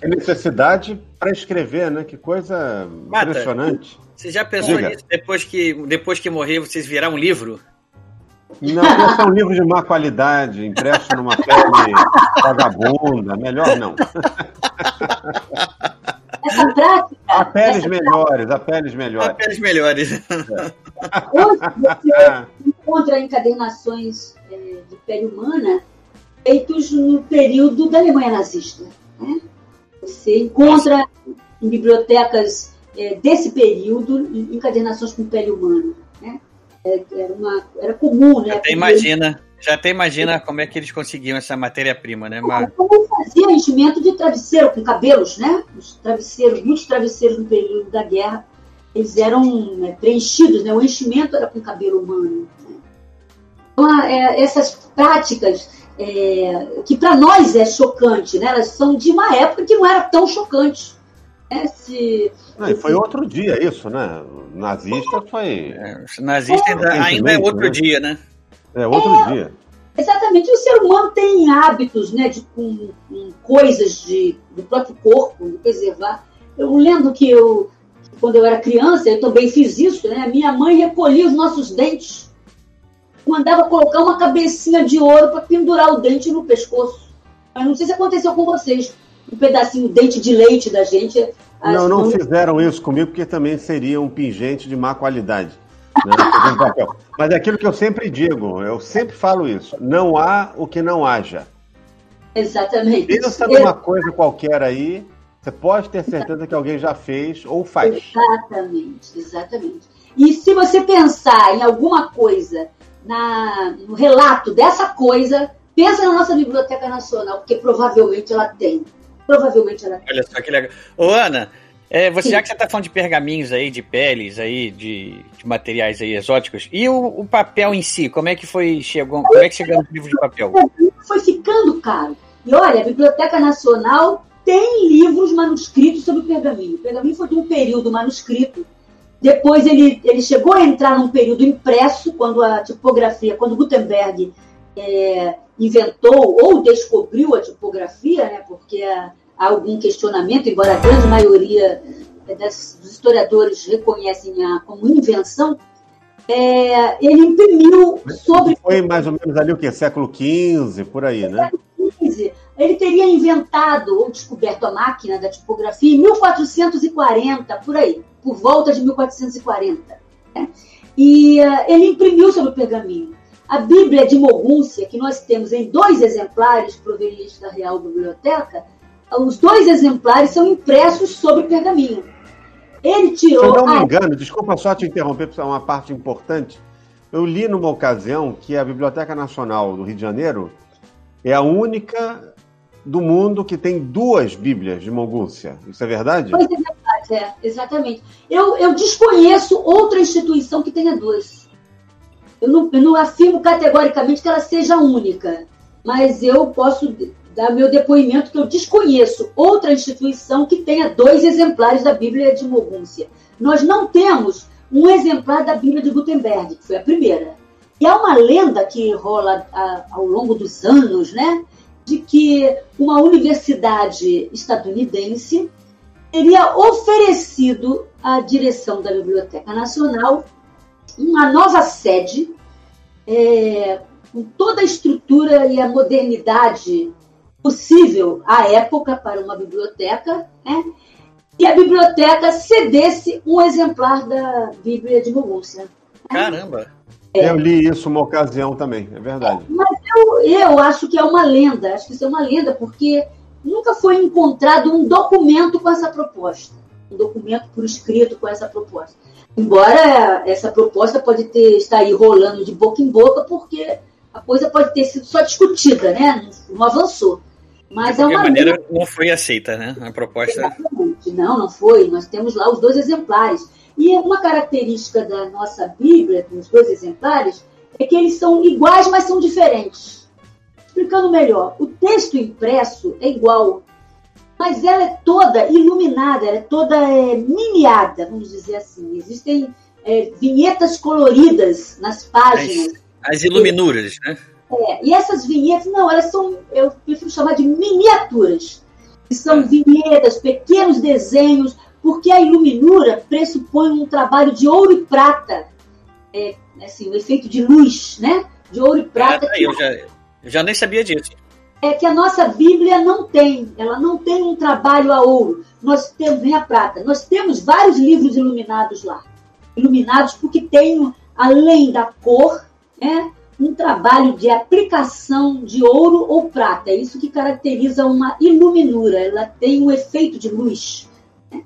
É necessidade para escrever, né? Que coisa Mata, impressionante. Você já pensou Diga. nisso depois que, depois que morrer, vocês virar um livro? Não, esse é um livro de má qualidade, impresso numa pele vagabunda. Melhor não. Essa prática. Há peles essa melhores, há peles melhores. Papéis melhores. Hoje você encontra encadernações é, de pele humana feitos no período da Alemanha nazista. né? Você encontra em bibliotecas é, desse período encadernações com pele humana. Né? É, Era, uma, era comum, né? Até imagina, já até imagina como é que eles conseguiam essa matéria-prima, né? Mas, Como fazia enchimento de travesseiro com cabelos, né? Os travesseiros, muitos travesseiros no período da guerra, eles eram né, preenchidos, né? O enchimento era com cabelo humano. né? Então, é, essas práticas é, que para nós é chocante, né? Elas são de uma época que não era tão chocante. Né? Se, Não, e foi outro dia isso, né? O nazista foi é, os nazistas ainda, ainda é outro né? dia, né? é, outro dia. Exatamente, o ser humano tem hábitos né, de, com, com coisas de, do próprio corpo, de preservar. Eu lembro que eu, quando eu era criança, eu também fiz isso, né? Minha mãe recolhia os nossos dentes, mandava colocar uma cabecinha de ouro para pendurar o dente no pescoço. Mas não sei se aconteceu com vocês. Um pedacinho, dente de leite da gente. Não, não fizeram isso comigo porque também seria um pingente de má qualidade. né. Mas é aquilo que eu sempre digo, eu sempre falo isso: não há o que não haja. Exatamente. Pensa numa coisa qualquer aí, você pode ter certeza que alguém já fez ou faz. Exatamente, exatamente. E se você pensar em alguma coisa na, no relato dessa coisa, pensa na nossa Biblioteca Nacional, porque provavelmente ela tem. Provavelmente ela tem. Olha só que legal. Ô, Ana, é, você, Sim. já que você está falando de pergaminhos aí, de peles aí, de, de materiais aí exóticos, e o, o papel em si, como é que foi, chegou, como é que chegou no livro de papel? Foi ficando caro. E olha, a Biblioteca Nacional tem livros manuscritos sobre o pergaminho. O pergaminho foi de um período manuscrito. Depois ele, ele chegou a entrar num período impresso, quando a tipografia, quando Gutenberg é, inventou ou descobriu a tipografia, né, porque há, há algum questionamento, embora a grande maioria é, das- dos historiadores reconhecem a, como invenção, é, ele imprimiu sobre Foi mais ou menos ali o quê? Século XV, por aí, né? 15, ele teria inventado ou descoberto a máquina da tipografia em 1440, por aí, por volta de 1440. né? E eh, ele imprimiu sobre o pergaminho. A Bíblia de Mogúncia, que nós temos em dois exemplares provenientes da Real Biblioteca, os dois exemplares são impressos sobre pergaminho. Ele Se eu tirou. não me a- engano, desculpa só te interromper, porque é uma parte importante. Eu li numa ocasião que a Biblioteca Nacional do Rio de Janeiro é a única do mundo que tem duas Bíblias de Mogúncia. Isso é verdade? Dois é, exatamente. Eu, eu desconheço outra instituição que tenha duas. Eu não, eu não afirmo categoricamente que ela seja única, mas eu posso dar meu depoimento que eu desconheço outra instituição que tenha dois exemplares da Bíblia de Mogúncia. Nós não temos um exemplar da Bíblia de Gutenberg, que foi a primeira. E há uma lenda que rola ao longo dos anos, né? De que uma universidade estadunidense teria oferecido à direção da Biblioteca Nacional uma nova sede é, com toda a estrutura e a modernidade possível à época para uma biblioteca, né? e a biblioteca cedesse um exemplar da Bíblia de Mogúncia. Caramba! Eu li isso uma ocasião também, é verdade. Mas eu, eu acho que é uma lenda, acho que isso é uma lenda, porque nunca foi encontrado um documento com essa proposta, um documento por escrito com essa proposta. Embora essa proposta pode ter estar aí rolando de boca em boca, porque a coisa pode ter sido só discutida, né? Não, não avançou. Mas de é uma maneira, não foi aceita, né? A proposta. Exatamente. Não, não foi. Nós temos lá os dois exemplares. E uma característica da nossa Bíblia, dos dois exemplares, é que eles são iguais, mas são diferentes. Explicando melhor, o texto impresso é igual, mas ela é toda iluminada, ela é toda é, miniada, vamos dizer assim. Existem é, vinhetas coloridas nas páginas. As, as iluminuras, né? É, e essas vinhetas, não, elas são, eu prefiro chamar de miniaturas. Que são é. vinhetas, pequenos desenhos, porque a iluminura pressupõe um trabalho de ouro e prata. É, assim, o efeito de luz, né? De ouro e prata. Ah, eu, já, eu já nem sabia disso. É que a nossa Bíblia não tem. Ela não tem um trabalho a ouro. Nós temos nem a prata. Nós temos vários livros iluminados lá. Iluminados porque tem, além da cor, né, um trabalho de aplicação de ouro ou prata. É isso que caracteriza uma iluminura. Ela tem um efeito de luz, né?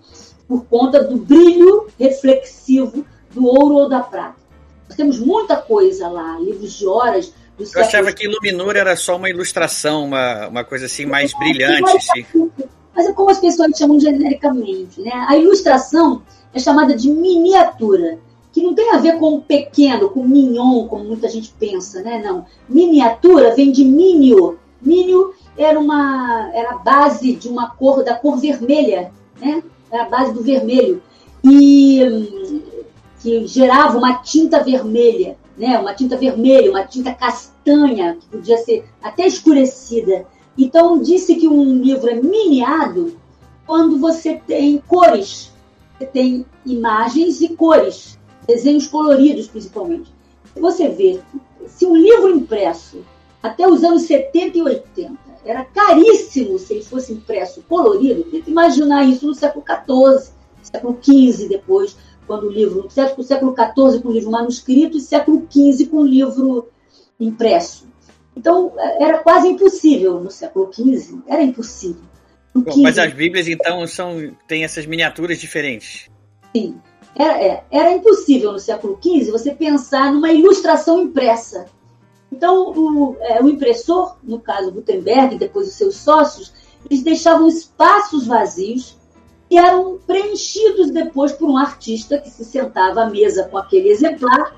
por conta do brilho reflexivo do ouro ou da prata. Nós temos muita coisa lá, livros de horas. Eu achava que iluminura era só uma ilustração, uma, uma coisa assim mais brilhante. Sim. Mas é como as pessoas chamam genericamente. Né? A ilustração é chamada de miniatura que não tem a ver com pequeno, com mignon, como muita gente pensa, né? Não. Miniatura vem de minio. Minio era uma era a base de uma cor da cor vermelha, né? Era a base do vermelho e que gerava uma tinta vermelha, né? Uma tinta vermelha, uma tinta castanha que podia ser até escurecida. Então disse que um livro é miniado quando você tem cores, você tem imagens e cores desenhos coloridos principalmente. Você vê, se um livro impresso até os anos 70 e 80 era caríssimo se ele fosse impresso colorido, tenta imaginar isso no século XIV, século XV depois, quando o livro, século, século XIV com o livro manuscrito e século XV com o livro impresso. Então, era quase impossível no século XV, era impossível. Bom, mas as Bíblias, então, são, têm essas miniaturas diferentes. Sim. Era, é, era impossível no século XV você pensar numa ilustração impressa. Então, o, é, o impressor, no caso Gutenberg, depois os seus sócios, eles deixavam espaços vazios eram preenchidos depois por um artista que se sentava à mesa com aquele exemplar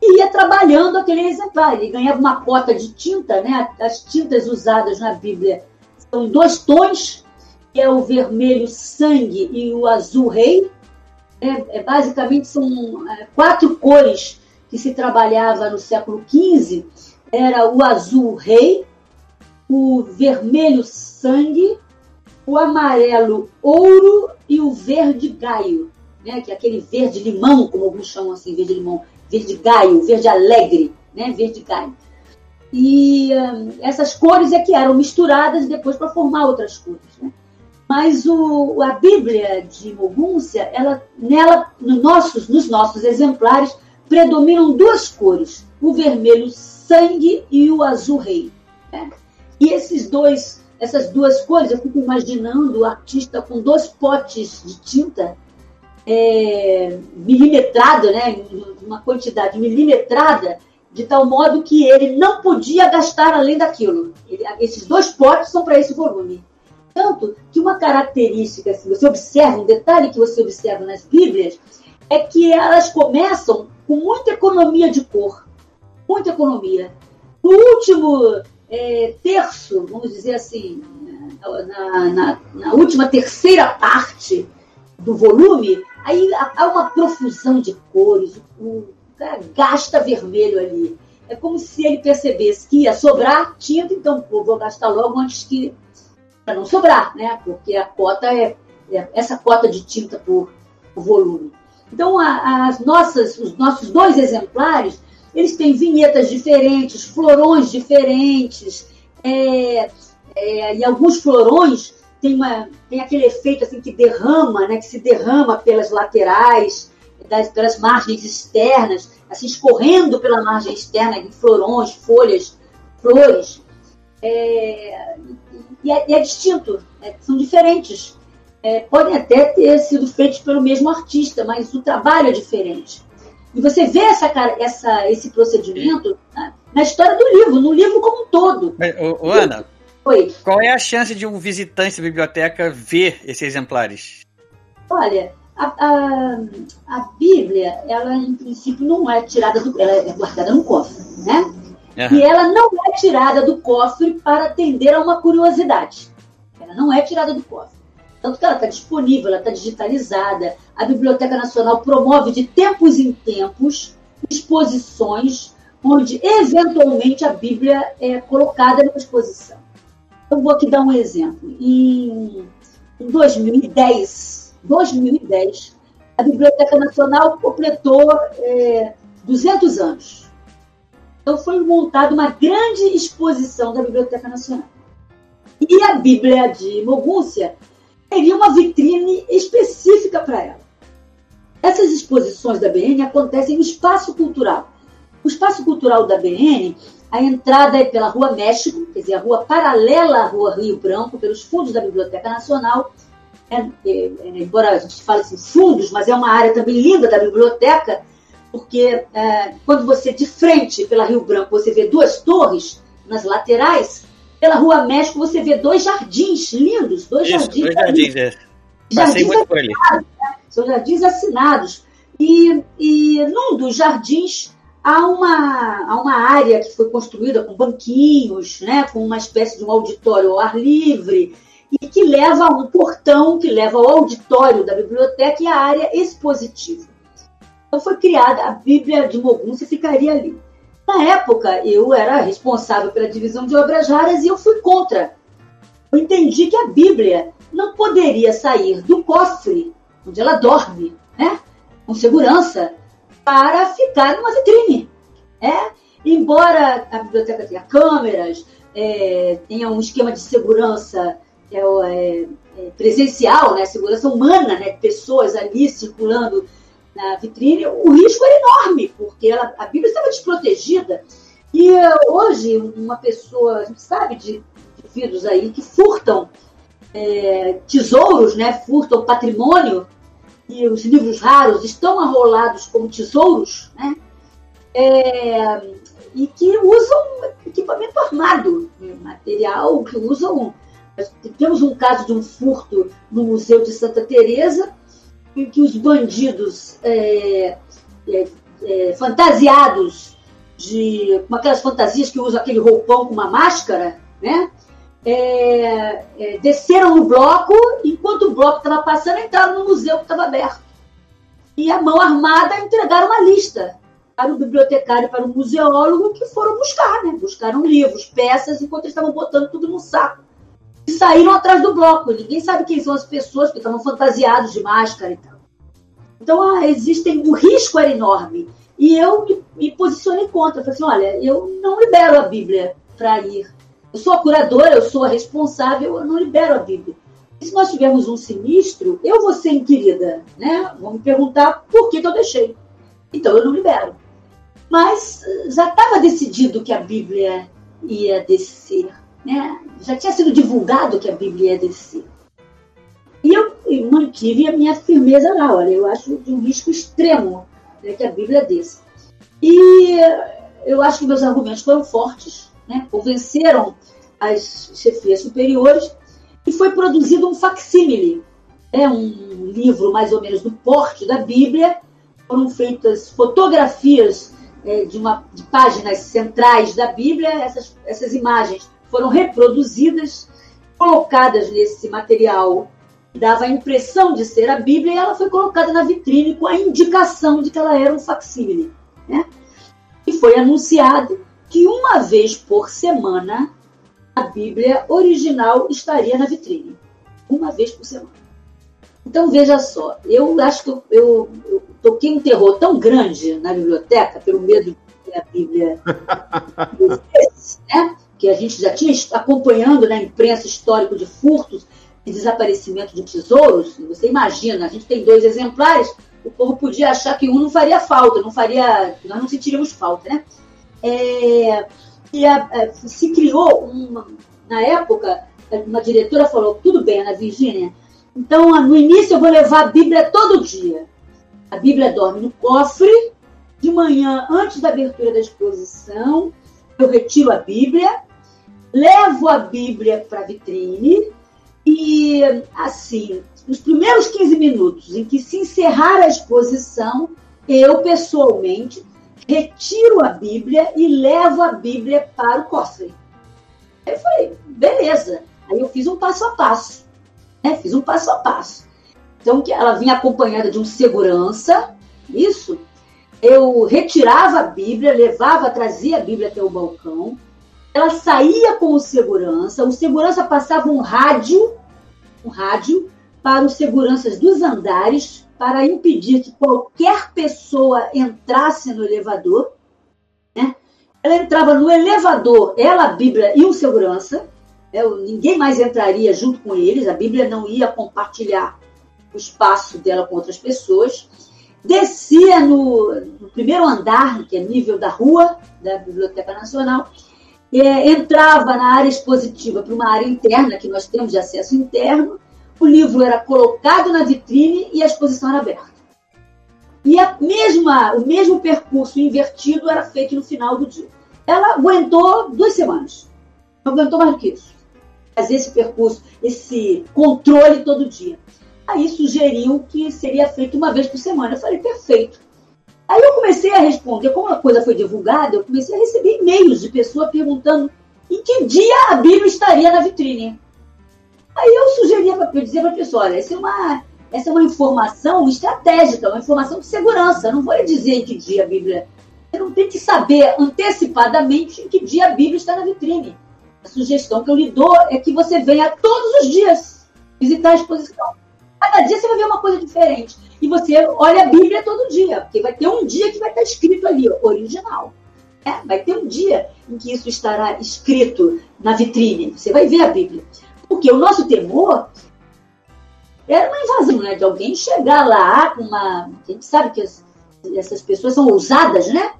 e ia trabalhando aquele exemplar. Ele ganhava uma cota de tinta, né? As tintas usadas na Bíblia são dois tons, que é o vermelho sangue e o azul rei. É, é, basicamente são é, quatro cores que se trabalhava no século XV. Era o azul rei, o vermelho sangue, o amarelo ouro e o verde gaio, né? que é aquele verde limão, como alguns chamam assim, verde limão, verde gaio, verde alegre, né? verde gaio. E hum, essas cores é que eram misturadas depois para formar outras cores. Né? Mas o, a Bíblia de Mogúncia, ela, nela, no nossos, nos nossos exemplares, predominam duas cores: o vermelho sangue e o azul rei. Né? E esses dois, essas duas cores, eu fico imaginando o artista com dois potes de tinta é, milimetrado, né, uma quantidade milimetrada, de tal modo que ele não podia gastar além daquilo. Ele, esses dois potes são para esse volume. Tanto que uma característica, se você observa, um detalhe que você observa nas Bíblias, é que elas começam com muita economia de cor. Muita economia. No último é, terço, vamos dizer assim, na, na, na, última terceira parte do volume, aí há uma profusão de cores, o cara gasta vermelho ali. É como se ele percebesse que ia sobrar tinta, então vou gastar logo antes que para não sobrar, né? Porque a cota é, é essa cota de tinta por, por volume. Então, a, as nossas, os nossos dois exemplares, eles têm vinhetas diferentes, florões diferentes, é, é, e alguns florões têm, uma, têm aquele efeito assim que derrama, né, que se derrama pelas laterais, das, pelas margens externas, assim escorrendo pela margem externa, em florões, folhas, flores. É, e é, é distinto, é, são diferentes. É, podem até ter sido feitos pelo mesmo artista, mas o trabalho é diferente. E você vê essa, essa, esse procedimento na, na história do livro, no livro como um todo. Mas, ô, ô, Ana, Oi. qual é a chance de um visitante da biblioteca ver esses exemplares? Olha, a, a, a, Bíblia, ela em princípio não é tirada do. ela é guardada no cofre, né? Uhum. E ela não é tirada do cofre para atender a uma curiosidade. Ela não é tirada do cofre. Tanto que ela está disponível, ela está digitalizada. A Biblioteca Nacional promove de tempos em tempos exposições onde eventualmente a Bíblia é colocada numa exposição. Eu vou aqui dar um exemplo. Em, em 2010, 2010, a Biblioteca Nacional completou é, 200 anos. Então foi montada uma grande exposição da Biblioteca Nacional. E a Bíblia de Mogúncia teria uma vitrine específica para ela. Essas exposições da BN acontecem no espaço cultural. O espaço cultural da BN, a entrada é pela Rua México, quer dizer, a rua paralela à Rua Rio Branco, pelos fundos da Biblioteca Nacional. É, é, é, embora a gente fale assim, fundos, mas é uma área também linda da biblioteca, porque é, quando você de frente pela Rio Branco você vê duas torres nas laterais, pela Rua México você vê dois jardins lindos, dois Isso, jardins. Dois jardins, é. Passei jardins muito por ali. Né? São jardins assinados. E, e num dos jardins há uma, há uma área que foi construída com banquinhos, né, com uma espécie de um auditório ao ar livre, e que leva a um portão que leva ao auditório da biblioteca e à área expositiva. Então foi criada a Bíblia de Mogum, você ficaria ali. Na época, eu era responsável pela divisão de obras raras e eu fui contra. Eu entendi que a Bíblia não poderia sair do cofre onde ela dorme, né, com segurança, para ficar numa vitrine. É? Embora a biblioteca tenha câmeras, é, tenha um esquema de segurança é, é, é, presencial, né, segurança humana, né, pessoas ali circulando na vitrine, o risco era enorme, porque ela, a Bíblia estava desprotegida. E hoje, uma pessoa, a gente sabe de indivíduos aí que furtam é, tesouros, né, furtam patrimônio, e os livros raros estão arrolados como tesouros, né, é, e que usam equipamento armado, material que usam. Temos um caso de um furto no Museu de Santa Teresa em que os bandidos é, é, é, fantasiados de com aquelas fantasias que usam aquele roupão com uma máscara, né? É, é, desceram no bloco, enquanto o bloco estava passando, entraram no museu que estava aberto. E a mão armada entregaram uma lista para o bibliotecário, para o museólogo, que foram buscar, né? Buscaram livros, peças, enquanto eles estavam botando tudo no saco e saíram atrás do bloco. Ninguém sabe quem são as pessoas que estavam fantasiados de máscara e tal. Então, ah, existem, o risco era enorme. E eu me, me posicionei contra. falei assim: olha, eu não libero a Bíblia para ir. Eu sou a curadora, eu sou a responsável, eu não libero a Bíblia. E se nós tivermos um sinistro, eu vou ser inquirida, né? Vão me perguntar por que, que eu deixei. Então eu não libero. Mas já estava decidido que a Bíblia ia descer né? Já tinha sido divulgado que a Bíblia ia descer. E eu mantive a minha firmeza lá. Olha, eu acho de um risco extremo né, que a Bíblia desça. E eu acho que meus argumentos foram fortes, né? convenceram as chefias superiores e foi produzido um facsímile, né? um livro mais ou menos do porte da Bíblia. Foram feitas fotografias é, de, uma, de páginas centrais da Bíblia, essas, essas imagens foram reproduzidas, colocadas nesse material que dava a impressão de ser a Bíblia, e ela foi colocada na vitrine com a indicação de que ela era um facsímile. Né? E foi anunciado que uma vez por semana a Bíblia original estaria na vitrine. Uma vez por semana. Então veja só, eu acho que eu, eu, eu toquei um terror tão grande na biblioteca, pelo medo de ter a Bíblia (laughs) né? Que a gente já tinha acompanhando na né, imprensa histórico de furtos e desaparecimento de tesouros. Você imagina, a gente tem dois exemplares, o povo podia achar que um não faria falta, não faria, nós não sentiríamos falta, né? É, e a, a, se criou uma, na época, uma diretora falou, tudo bem, Ana Virgínia, então no início eu vou levar a Bíblia todo dia. A Bíblia dorme no cofre, de manhã, antes da abertura da exposição, eu retiro a Bíblia, levo a Bíblia para a vitrine e, assim, nos primeiros 15 minutos em que se encerrar a exposição, eu, pessoalmente, retiro a Bíblia e levo a Bíblia para o cofre. Aí eu falei, beleza. Aí eu fiz um passo a passo. Né? Fiz um passo a passo. Então, que ela vinha acompanhada de um segurança, isso. Eu retirava a Bíblia, levava, trazia a Bíblia até o balcão. Ela saía com o segurança, o segurança passava um rádio, um rádio para os seguranças dos andares para impedir que qualquer pessoa entrasse no elevador. Né? Ela entrava no elevador, ela, a Bíblia e o segurança. Né? Ninguém mais entraria junto com eles, a Bíblia não ia compartilhar o espaço dela com outras pessoas. Descia no, no primeiro andar, que é nível da rua da Biblioteca Nacional, é, entrava na área expositiva para uma área interna, que nós temos de acesso interno, o livro era colocado na vitrine e a exposição era aberta. E a mesma, o mesmo percurso invertido era feito no final do dia. Ela aguentou duas semanas. Não aguentou mais do que isso. Fazer esse percurso, esse controle todo dia. Aí sugeriu que seria feito uma vez por semana. Eu falei, perfeito. Aí eu comecei a responder, como a coisa foi divulgada, eu comecei a receber e-mails de pessoas perguntando em que dia a Bíblia estaria na vitrine. Aí eu sugeria para dizer para a pessoa, olha, essa é uma essa é uma informação estratégica, uma informação de segurança. Eu não vou dizer em que dia a Bíblia. Você não tem que saber antecipadamente em que dia a Bíblia está na vitrine. A sugestão que eu lhe dou é que você venha todos os dias visitar a exposição. Cada dia você vai ver uma coisa diferente. E você olha a Bíblia todo dia, porque vai ter um dia que vai estar escrito ali, original. É, vai ter um dia em que isso estará escrito na vitrine. Você vai ver a Bíblia. Porque o nosso temor era uma invasão, né? De alguém chegar lá com uma. A gente sabe que as, essas pessoas são ousadas, né?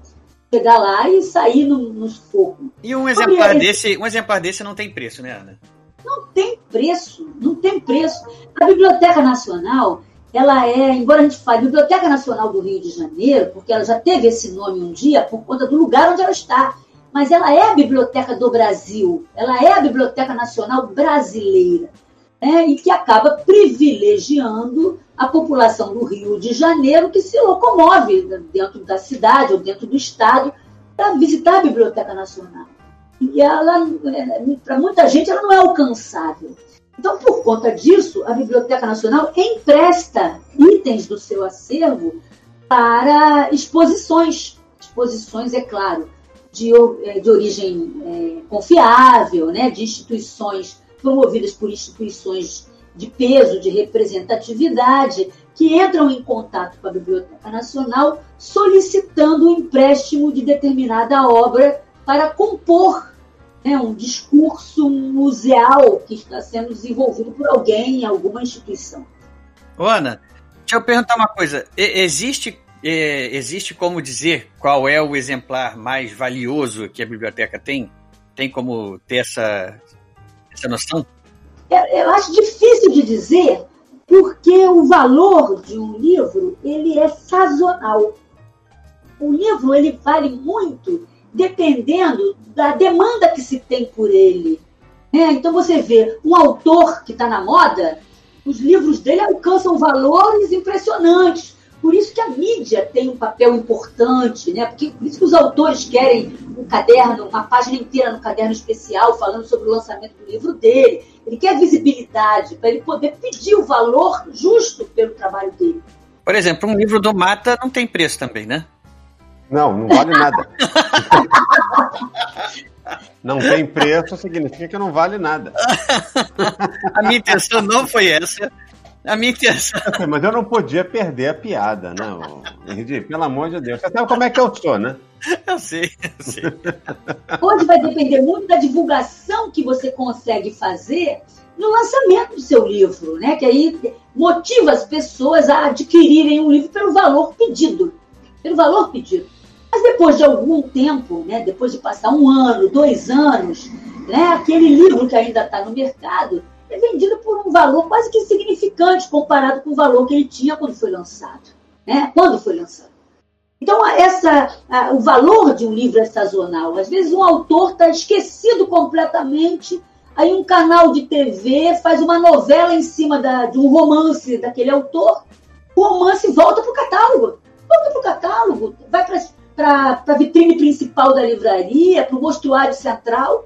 Chegar lá e sair no, no. E um exemplar, desse, um exemplar desse não tem preço, né, Ana? Não tem preço, não tem preço. A Biblioteca Nacional, ela é, embora a gente fale Biblioteca Nacional do Rio de Janeiro, porque ela já teve esse nome um dia por conta do lugar onde ela está mas ela é a biblioteca do Brasil, ela é a Biblioteca Nacional Brasileira, né, e que acaba privilegiando a população do Rio de Janeiro que se locomove dentro da cidade ou dentro do estado para visitar a Biblioteca Nacional. E ela, é, para muita gente, ela não é alcançável. Então, por conta disso, a Biblioteca Nacional empresta itens do seu acervo para exposições. Exposições, é claro, de, é, de origem é, confiável, né, de instituições promovidas por instituições de peso, de representatividade, que entram em contato com a Biblioteca Nacional solicitando o empréstimo de determinada obra para compor né, um discurso museal que está sendo desenvolvido por alguém em alguma instituição. Ana, deixa eu perguntar uma coisa. existe é, existe como dizer qual é o exemplar mais valioso que a biblioteca tem? Tem como ter essa, essa noção? Eu, eu acho difícil de dizer, porque o valor de um livro ele é sazonal. O livro ele vale muito dependendo da demanda que se tem por ele. É, então você vê um autor que está na moda, os livros dele alcançam valores impressionantes por isso que a mídia tem um papel importante, né? Porque, por isso que os autores querem um caderno, uma página inteira no caderno especial falando sobre o lançamento do livro dele. Ele quer visibilidade para ele poder pedir o valor justo pelo trabalho dele. Por exemplo, um livro do Mata não tem preço também, né? Não, não vale nada. não tem preço significa que não vale nada. a minha intenção não foi essa. A minha intenção. Mas eu não podia perder a piada, né? Henrique, pelo amor de Deus. Você sabe como é que eu sou, né? Eu sei, eu sei. Hoje vai depender muito da divulgação que você consegue fazer no lançamento do seu livro, né? Que aí motiva as pessoas a adquirirem um livro pelo valor pedido. Pelo valor pedido. Mas depois de algum tempo, né? Depois de passar um ano, dois anos, né? Aquele livro que ainda está no mercado é vendido por um valor quase que insignificante comparado com o valor que ele tinha quando foi lançado. Né? Quando foi lançado. Então, essa, a, o valor de um livro é sazonal. Às vezes, um autor está esquecido completamente, aí um canal de TV faz uma novela em cima da, de um romance daquele autor, o romance volta para o catálogo. Volta para o catálogo, vai para para a vitrine principal da livraria, para o mostruário central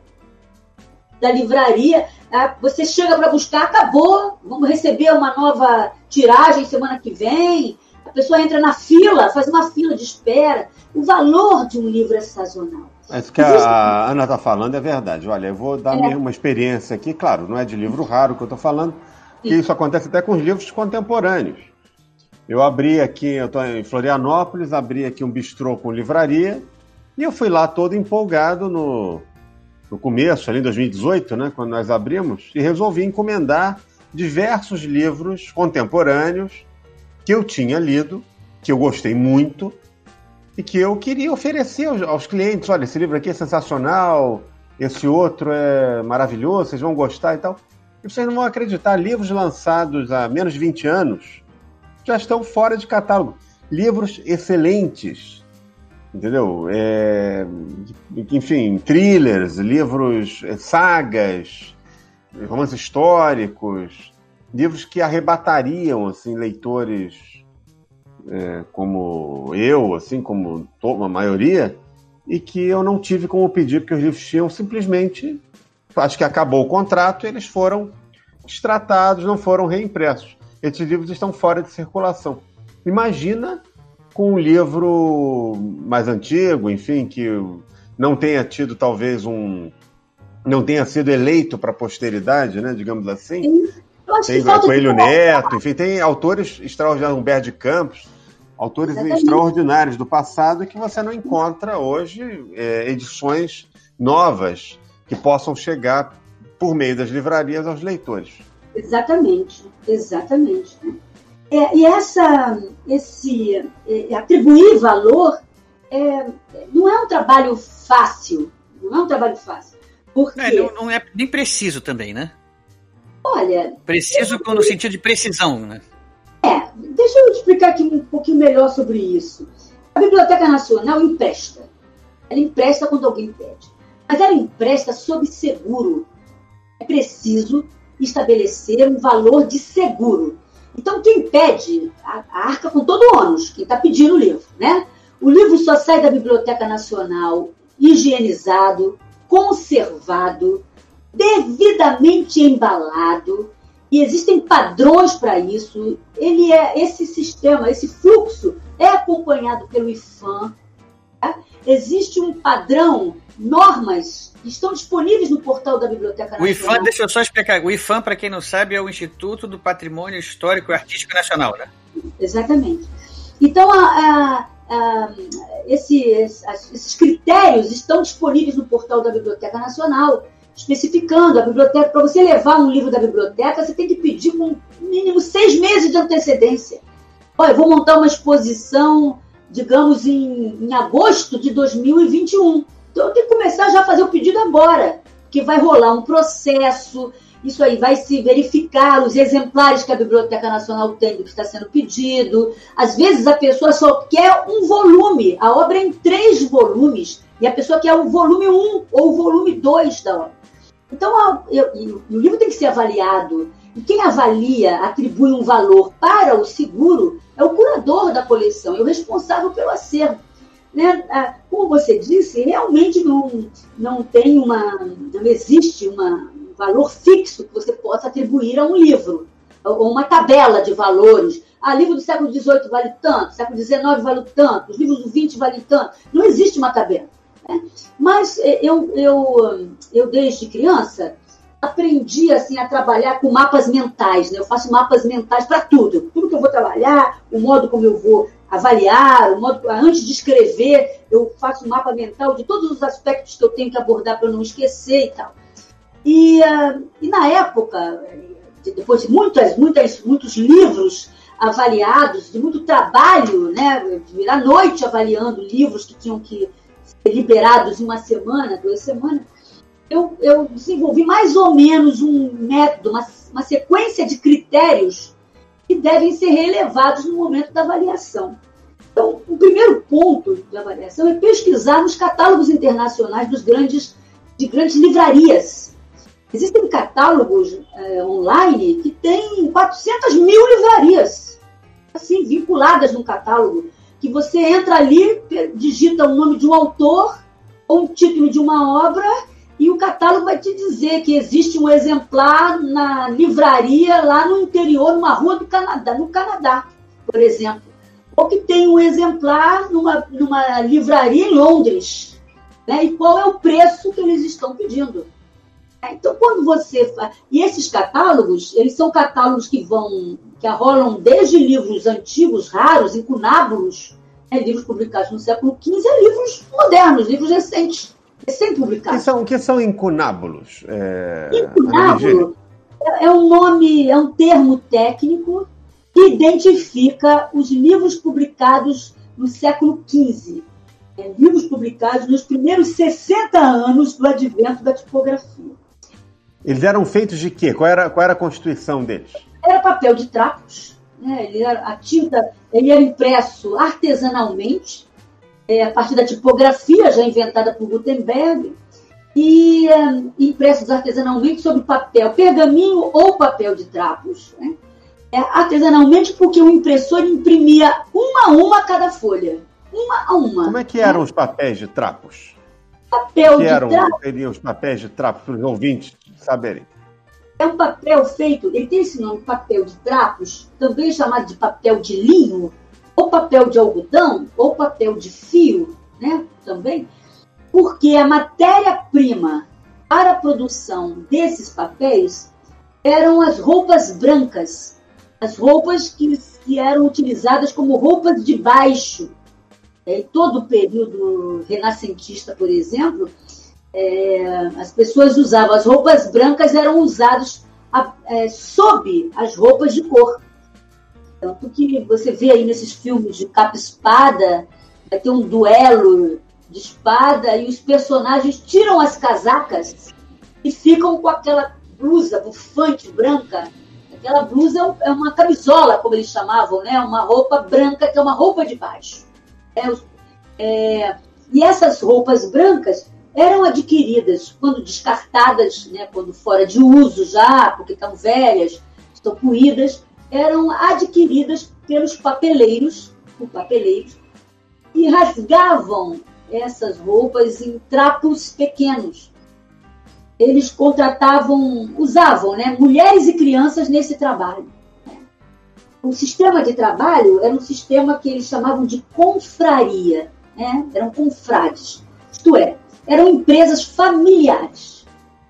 da livraria. Ah, você chega para buscar, acabou, vamos receber uma nova tiragem semana que vem. A pessoa entra na fila, faz uma fila de espera. O valor de um livro é sazonal. Isso que a Ana está falando é verdade. Olha, eu vou dar é. uma experiência aqui, claro, não é de livro raro que eu estou falando, que isso acontece até com os livros contemporâneos. Eu abri aqui, eu estou em Florianópolis, abri aqui um bistrô com livraria, e eu fui lá todo empolgado no, no começo, ali em 2018, né, quando nós abrimos, e resolvi encomendar diversos livros contemporâneos que eu tinha lido, que eu gostei muito, e que eu queria oferecer aos, aos clientes. Olha, esse livro aqui é sensacional, esse outro é maravilhoso, vocês vão gostar e tal. E vocês não vão acreditar, livros lançados há menos de 20 anos já estão fora de catálogo. Livros excelentes, entendeu? É, enfim, thrillers, livros, é, sagas, romances históricos, livros que arrebatariam assim leitores é, como eu, assim como a maioria, e que eu não tive como pedir, porque os livros tinham simplesmente. Acho que acabou o contrato, eles foram extratados, não foram reimpressos. Esses livros estão fora de circulação. Imagina com um livro mais antigo, enfim, que não tenha tido talvez um. não tenha sido eleito para a posteridade, né, digamos assim. Tem Coelho Neto, enfim, tem autores extraordinários, Humberto de Campos, autores Exatamente. extraordinários do passado que você não encontra hoje é, edições novas que possam chegar por meio das livrarias aos leitores. Exatamente, exatamente. É, e essa, esse é, atribuir valor é, não é um trabalho fácil, não é um trabalho fácil. Porque... Não, não é nem preciso também, né? Olha. Preciso no sentido de precisão, né? É, deixa eu explicar aqui um pouquinho melhor sobre isso. A Biblioteca Nacional empresta. Ela empresta quando alguém pede. Mas ela empresta sob seguro. É preciso estabelecer um valor de seguro. Então, quem pede, a, a arca com todo o ônus, quem está pedindo o livro, né? O livro só sai da Biblioteca Nacional higienizado, conservado, devidamente embalado, e existem padrões para isso. Ele é esse sistema, esse fluxo é acompanhado pelo IFAM. Tá? Existe um padrão, normas estão disponíveis no portal da Biblioteca Nacional. O IFAM, deixa eu só explicar. O IFAM, para quem não sabe, é o Instituto do Patrimônio Histórico e Artístico Nacional, né? Exatamente. Então, a, a, a, esse, esses critérios estão disponíveis no portal da Biblioteca Nacional especificando a biblioteca. Para você levar um livro da biblioteca, você tem que pedir com mínimo seis meses de antecedência. Olha, eu vou montar uma exposição, digamos, em, em agosto de 2021. Então eu tenho que começar já a fazer o pedido agora, porque vai rolar um processo, isso aí vai se verificar os exemplares que a Biblioteca Nacional tem do que está sendo pedido. Às vezes a pessoa só quer um volume, a obra é em três volumes, e a pessoa quer o volume 1 ou o volume 2 da obra. Então, eu, o livro tem que ser avaliado. E quem avalia, atribui um valor para o seguro, é o curador da coleção, é o responsável pelo acervo. Né? Ah, como você disse, realmente não, não tem uma. não existe uma, um valor fixo que você possa atribuir a um livro, ou uma tabela de valores. Ah, livro do século XVIII vale tanto, século XIX vale tanto, os livros do XX valem tanto. Não existe uma tabela. Né? Mas é, eu, eu, eu, desde criança, aprendi assim a trabalhar com mapas mentais. Né? Eu faço mapas mentais para tudo. Tudo que eu vou trabalhar, o modo como eu vou avaliar, o modo, antes de escrever, eu faço um mapa mental de todos os aspectos que eu tenho que abordar para não esquecer e tal. E, uh, e na época, depois de muitas, muitas, muitos livros avaliados, de muito trabalho, né, virar noite avaliando livros que tinham que liberados em uma semana, duas semanas, eu, eu desenvolvi mais ou menos um método, uma, uma sequência de critérios que devem ser relevados no momento da avaliação. Então, o primeiro ponto de avaliação é pesquisar nos catálogos internacionais dos grandes, de grandes livrarias. Existem catálogos é, online que têm 400 mil livrarias, assim, vinculadas no catálogo que você entra ali, digita o nome de um autor ou um título de uma obra e o catálogo vai te dizer que existe um exemplar na livraria lá no interior, numa rua do Canadá, no Canadá, por exemplo. Ou que tem um exemplar numa, numa livraria em Londres. Né? E qual é o preço que eles estão pedindo. Então, quando você. E esses catálogos, eles são catálogos que vão. que rolam desde livros antigos, raros, incunábulos, né? livros publicados no século XV, a livros modernos, livros recentes recém-publicados. Que são, que são incunábulos? É, Incunábulo é, é um nome, é um termo técnico que identifica os livros publicados no século XV. É, livros publicados nos primeiros 60 anos do advento da tipografia. Eles eram feitos de quê? Qual era, qual era a constituição deles? Era papel de trapos. Né? Ele era, a tinta ele era impresso artesanalmente é, a partir da tipografia já inventada por Gutenberg, e é, impressos artesanalmente sobre papel, pergaminho ou papel de trapos. Né? É, artesanalmente porque o impressor imprimia uma a uma cada folha. Uma a uma. Como é que eram os papéis de trapos? Papel que de eram, trapos. seriam os papéis de trapos para os ouvintes saberem? É um papel feito, ele tem esse nome, papel de trapos, também chamado de papel de linho, ou papel de algodão, ou papel de fio, né, também, porque a matéria-prima para a produção desses papéis eram as roupas brancas, as roupas que, que eram utilizadas como roupas de baixo. É, em todo o período renascentista, por exemplo, é, as pessoas usavam as roupas brancas eram usadas é, sob as roupas de cor. Tanto que você vê aí nesses filmes de capa-espada, vai ter um duelo de espada e os personagens tiram as casacas e ficam com aquela blusa bufante branca. Aquela blusa é, é uma camisola, como eles chamavam, né? Uma roupa branca que é uma roupa de baixo. É, é, e essas roupas brancas eram adquiridas quando descartadas, né, quando fora de uso já, porque estão velhas, estão puídas, eram adquiridas pelos papeleiros, por papeleiros, e rasgavam essas roupas em trapos pequenos. Eles contratavam, usavam, né, mulheres e crianças nesse trabalho. O sistema de trabalho era um sistema que eles chamavam de confraria, né? eram confrades, isto é, eram empresas familiares.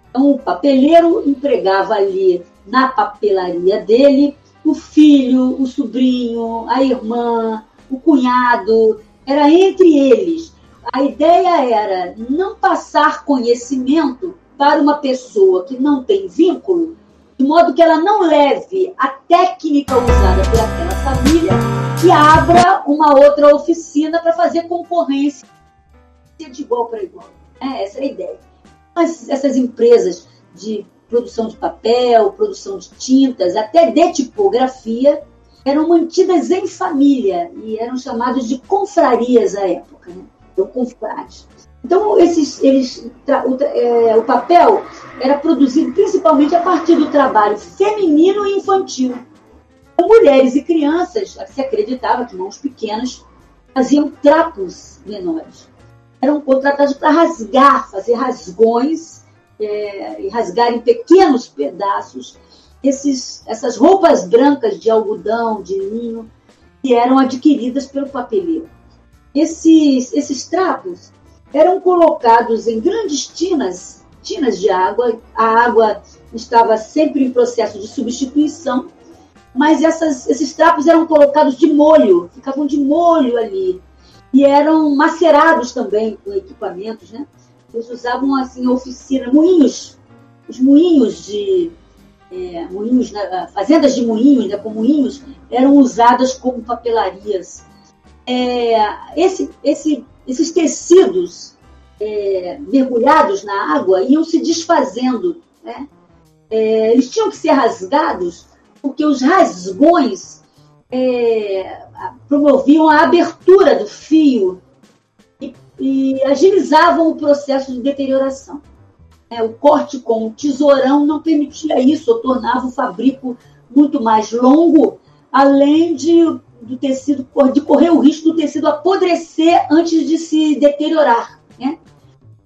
Então, o papeleiro empregava ali na papelaria dele o filho, o sobrinho, a irmã, o cunhado, era entre eles. A ideia era não passar conhecimento para uma pessoa que não tem vínculo, de modo que ela não leve a técnica usada por aquela família e abra uma outra oficina para fazer concorrência de igual para igual. É, essa é a ideia. Mas essas empresas de produção de papel, produção de tintas, até de tipografia, eram mantidas em família e eram chamados de confrarias à época, né? ou confrades. Então, esses, eles, o, é, o, papel era produzido principalmente a partir do trabalho feminino e infantil. Mulheres e crianças, se acreditava que mãos pequenas faziam trapos menores. Eram contratados para rasgar, fazer rasgões é, e rasgar em pequenos pedaços esses, essas roupas brancas de algodão, de linho, que eram adquiridas pelo papeleiro. Esses, esses trapos eram colocados em grandes tinas, tinas de água. A água estava sempre em processo de substituição, mas essas, esses trapos eram colocados de molho, ficavam de molho ali. E eram macerados também com equipamentos, né? Eles usavam assim oficina, moinhos, os moinhos de é, moinhos, né, fazendas de moinhos, né, com moinhos, eram usadas como papelarias. É, esse, esse, esses tecidos é, mergulhados na água iam se desfazendo. Né? É, eles tinham que ser rasgados porque os rasgões é, promoviam a abertura do fio e agilizavam o processo de deterioração. É, o corte com o tesourão não permitia isso, tornava o fabrico muito mais longo, além de do tecido, de correr o risco do tecido apodrecer antes de se deteriorar. Né?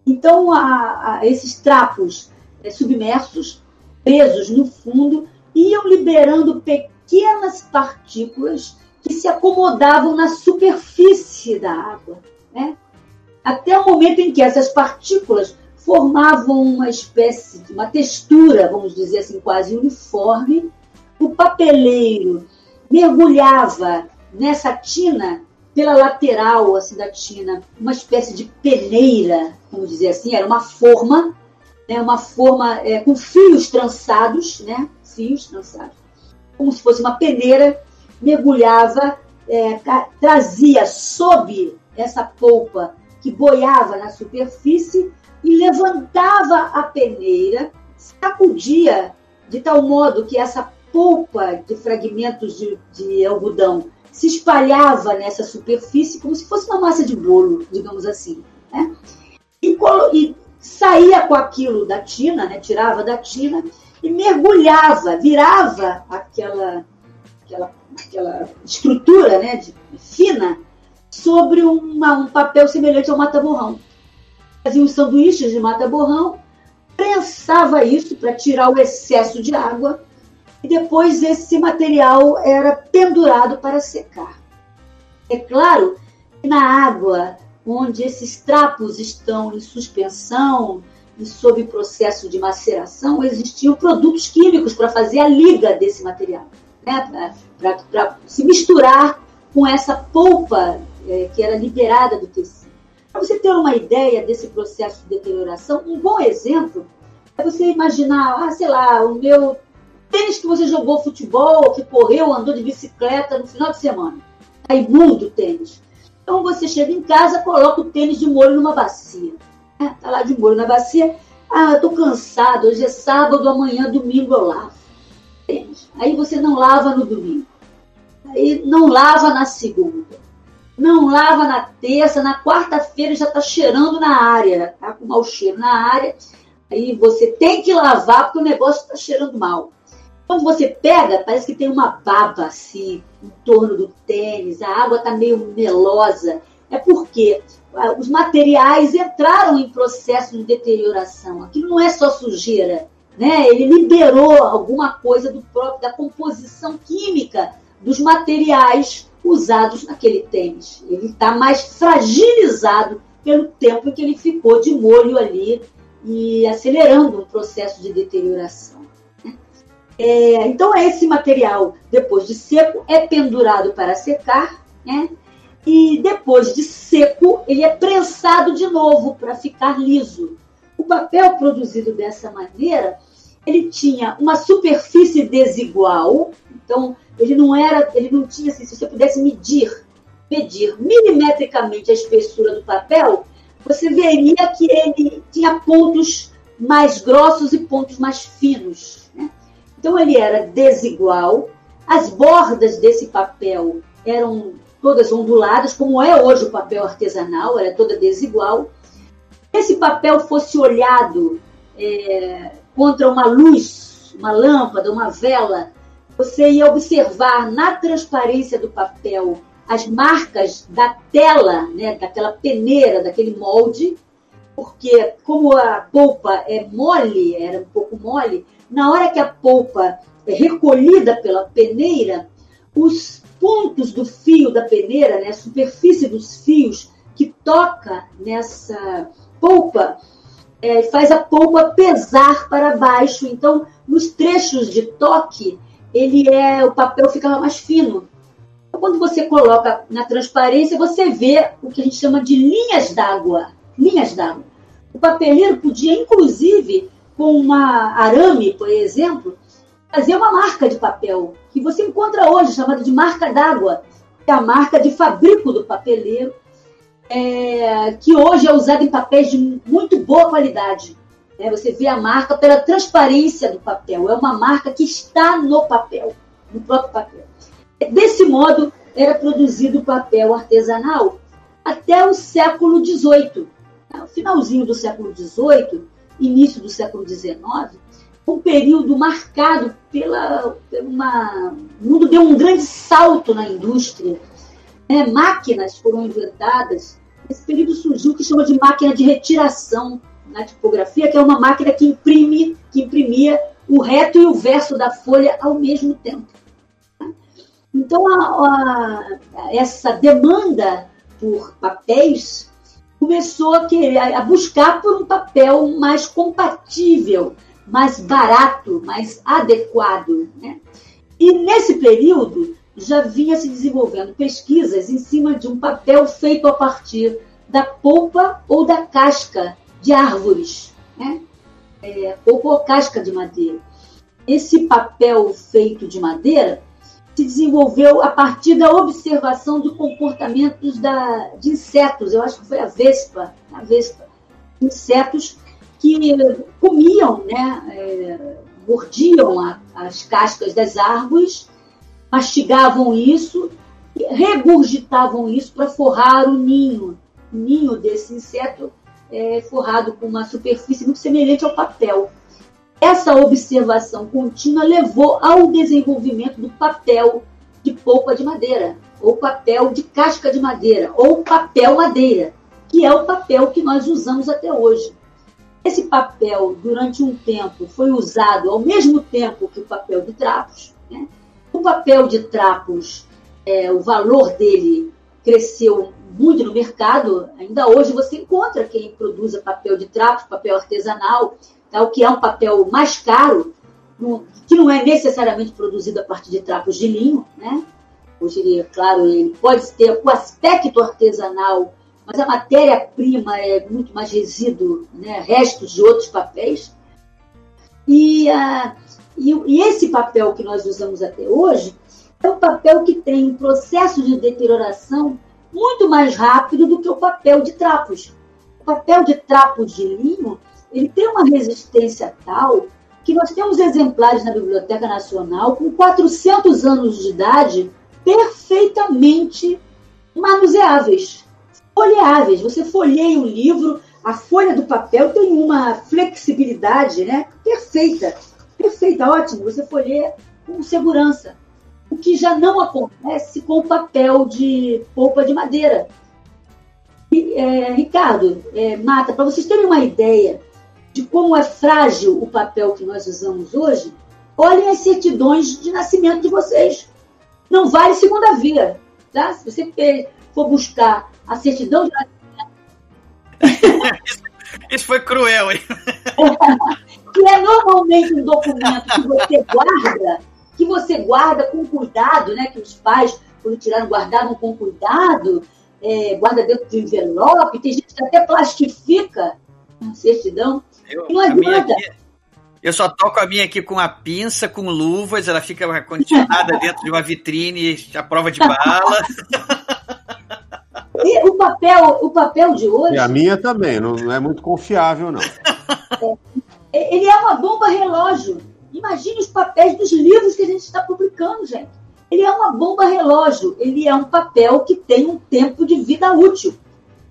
Então, a, a esses trapos é, submersos, presos no fundo, iam liberando pequenas partículas que se acomodavam na superfície da água. Né? Até o momento em que essas partículas formavam uma espécie de uma textura, vamos dizer assim, quase uniforme. O papeleiro mergulhava nessa tina pela lateral assim da tina, uma espécie de peneira, vamos dizer assim, era uma forma, né, uma forma é, com fios trançados, né, fios trançados, como se fosse uma peneira, mergulhava, é, trazia sob essa polpa que boiava na superfície e levantava a peneira, sacudia de tal modo que essa polpa de fragmentos de, de algodão se espalhava nessa superfície como se fosse uma massa de bolo, digamos assim. Né? E, e, saía com aquilo da tina, né? tirava da tina e mergulhava, virava aquela, aquela, aquela estrutura né? de, fina sobre uma, um papel semelhante ao mata-borrão fazia sanduíches de mata-borrão, prensava isso para tirar o excesso de água e depois esse material era pendurado para secar. É claro que na água onde esses trapos estão em suspensão e sob processo de maceração, existiam produtos químicos para fazer a liga desse material, né? para se misturar com essa polpa é, que era liberada do tecido. Para você ter uma ideia desse processo de deterioração, um bom exemplo é você imaginar, ah, sei lá, o meu tênis que você jogou futebol, que correu, andou de bicicleta no final de semana. Está imundo o tênis. Então você chega em casa, coloca o tênis de molho numa bacia. Está né? lá de molho na bacia. Ah, estou cansado, hoje é sábado, amanhã, domingo eu lavo. Tênis. Aí você não lava no domingo. Aí não lava na segunda não lava na terça, na quarta-feira já está cheirando na área, tá com mau cheiro na área. Aí você tem que lavar porque o negócio está cheirando mal. Quando você pega, parece que tem uma baba assim em torno do tênis, a água está meio melosa. É porque ah, os materiais entraram em processo de deterioração. Aquilo não é só sujeira, né? Ele liberou alguma coisa do próprio da composição química dos materiais usados naquele tênis. Ele está mais fragilizado pelo tempo que ele ficou de molho ali e acelerando um processo de deterioração. É, então, esse material, depois de seco, é pendurado para secar, né? e depois de seco, ele é prensado de novo para ficar liso. O papel produzido dessa maneira, ele tinha uma superfície desigual, então ele não era, ele não tinha assim, se você pudesse medir, medir milimetricamente a espessura do papel, você veria que ele tinha pontos mais grossos e pontos mais finos. Né? Então ele era desigual, as bordas desse papel eram todas onduladas, como é hoje o papel artesanal, era toda desigual. Se esse papel fosse olhado é, contra uma luz, uma lâmpada, uma vela, você ia observar na transparência do papel as marcas da tela, né, daquela peneira, daquele molde, porque como a polpa é mole, era um pouco mole, na hora que a polpa é recolhida pela peneira, os pontos do fio da peneira, né, a superfície dos fios que toca nessa polpa, é, faz a polpa pesar para baixo. Então, nos trechos de toque, ele é o papel ficava mais fino. Então, quando você coloca na transparência, você vê o que a gente chama de linhas d'água. Linhas d'água. O papeleiro podia, inclusive, com uma arame, por exemplo, fazer uma marca de papel, que você encontra hoje, chamada de marca d'água, que é a marca de fabrico do papeleiro, é, que hoje é usada em papéis de muito boa qualidade. Né? Você vê a marca pela transparência do papel. É uma marca que está no papel, no próprio papel. Desse modo, era produzido papel artesanal até o século XVIII. Finalzinho do século XVIII, início do século XIX, um período marcado pela, pela uma, o mundo deu um grande salto na indústria, né? máquinas foram inventadas. Esse período surgiu o que chama de máquina de retiração na tipografia, que é uma máquina que imprime, que imprimia o reto e o verso da folha ao mesmo tempo. Então, a, a, essa demanda por papéis começou a, querer, a buscar por um papel mais compatível, mais barato, mais adequado. Né? E nesse período já vinha se desenvolvendo pesquisas em cima de um papel feito a partir da polpa ou da casca de árvores, né? É, ou casca de madeira. Esse papel feito de madeira se desenvolveu a partir da observação do comportamentos da, de insetos. Eu acho que foi a vespa, a vespa, insetos que comiam, né, é, mordiam a, as cascas das árvores, mastigavam isso, regurgitavam isso para forrar o ninho, o ninho desse inseto é, forrado com uma superfície muito semelhante ao papel. Essa observação contínua levou ao desenvolvimento do papel de polpa de madeira, ou papel de casca de madeira, ou papel madeira, que é o papel que nós usamos até hoje. Esse papel, durante um tempo, foi usado ao mesmo tempo que o papel de trapos. Né? O papel de trapos, é, o valor dele cresceu muito no mercado. Ainda hoje você encontra quem produza papel de trapos, papel artesanal, tá? o que é um papel mais caro, que não é necessariamente produzido a partir de trapos de linho, né? Hoje, claro, ele pode ter o aspecto artesanal, mas a matéria-prima é muito mais resíduo, né? restos de outros papéis. E, uh, e, e esse papel que nós usamos até hoje é um papel que tem um processo de deterioração muito mais rápido do que o papel de trapos. O papel de trapo de linho ele tem uma resistência tal que nós temos exemplares na Biblioteca Nacional com 400 anos de idade perfeitamente manuseáveis, folheáveis. Você folheia o livro, a folha do papel tem uma flexibilidade né, perfeita, perfeita, ótimo. Você folheia com segurança. O que já não acontece com o papel de polpa de madeira. E, é, Ricardo, é, Mata, para vocês terem uma ideia, de como é frágil o papel que nós usamos hoje, olhem as certidões de nascimento de vocês. Não vale segunda via. Tá? Se você for buscar a certidão de nascimento. (laughs) Isso foi cruel, hein? (laughs) que é normalmente um documento que você guarda, que você guarda com cuidado, né? Que os pais, quando tiraram, guardavam com cuidado, é, guarda dentro de envelope, tem gente que até plastifica a certidão. Eu, não adianta. Eu só toco a minha aqui com a pinça, com luvas, ela fica condicionada (laughs) dentro de uma vitrine à prova de bala. E o papel, o papel de hoje. E a minha também, não, não é muito confiável, não. É, ele é uma bomba relógio. Imagine os papéis dos livros que a gente está publicando, gente. Ele é uma bomba relógio. Ele é um papel que tem um tempo de vida útil.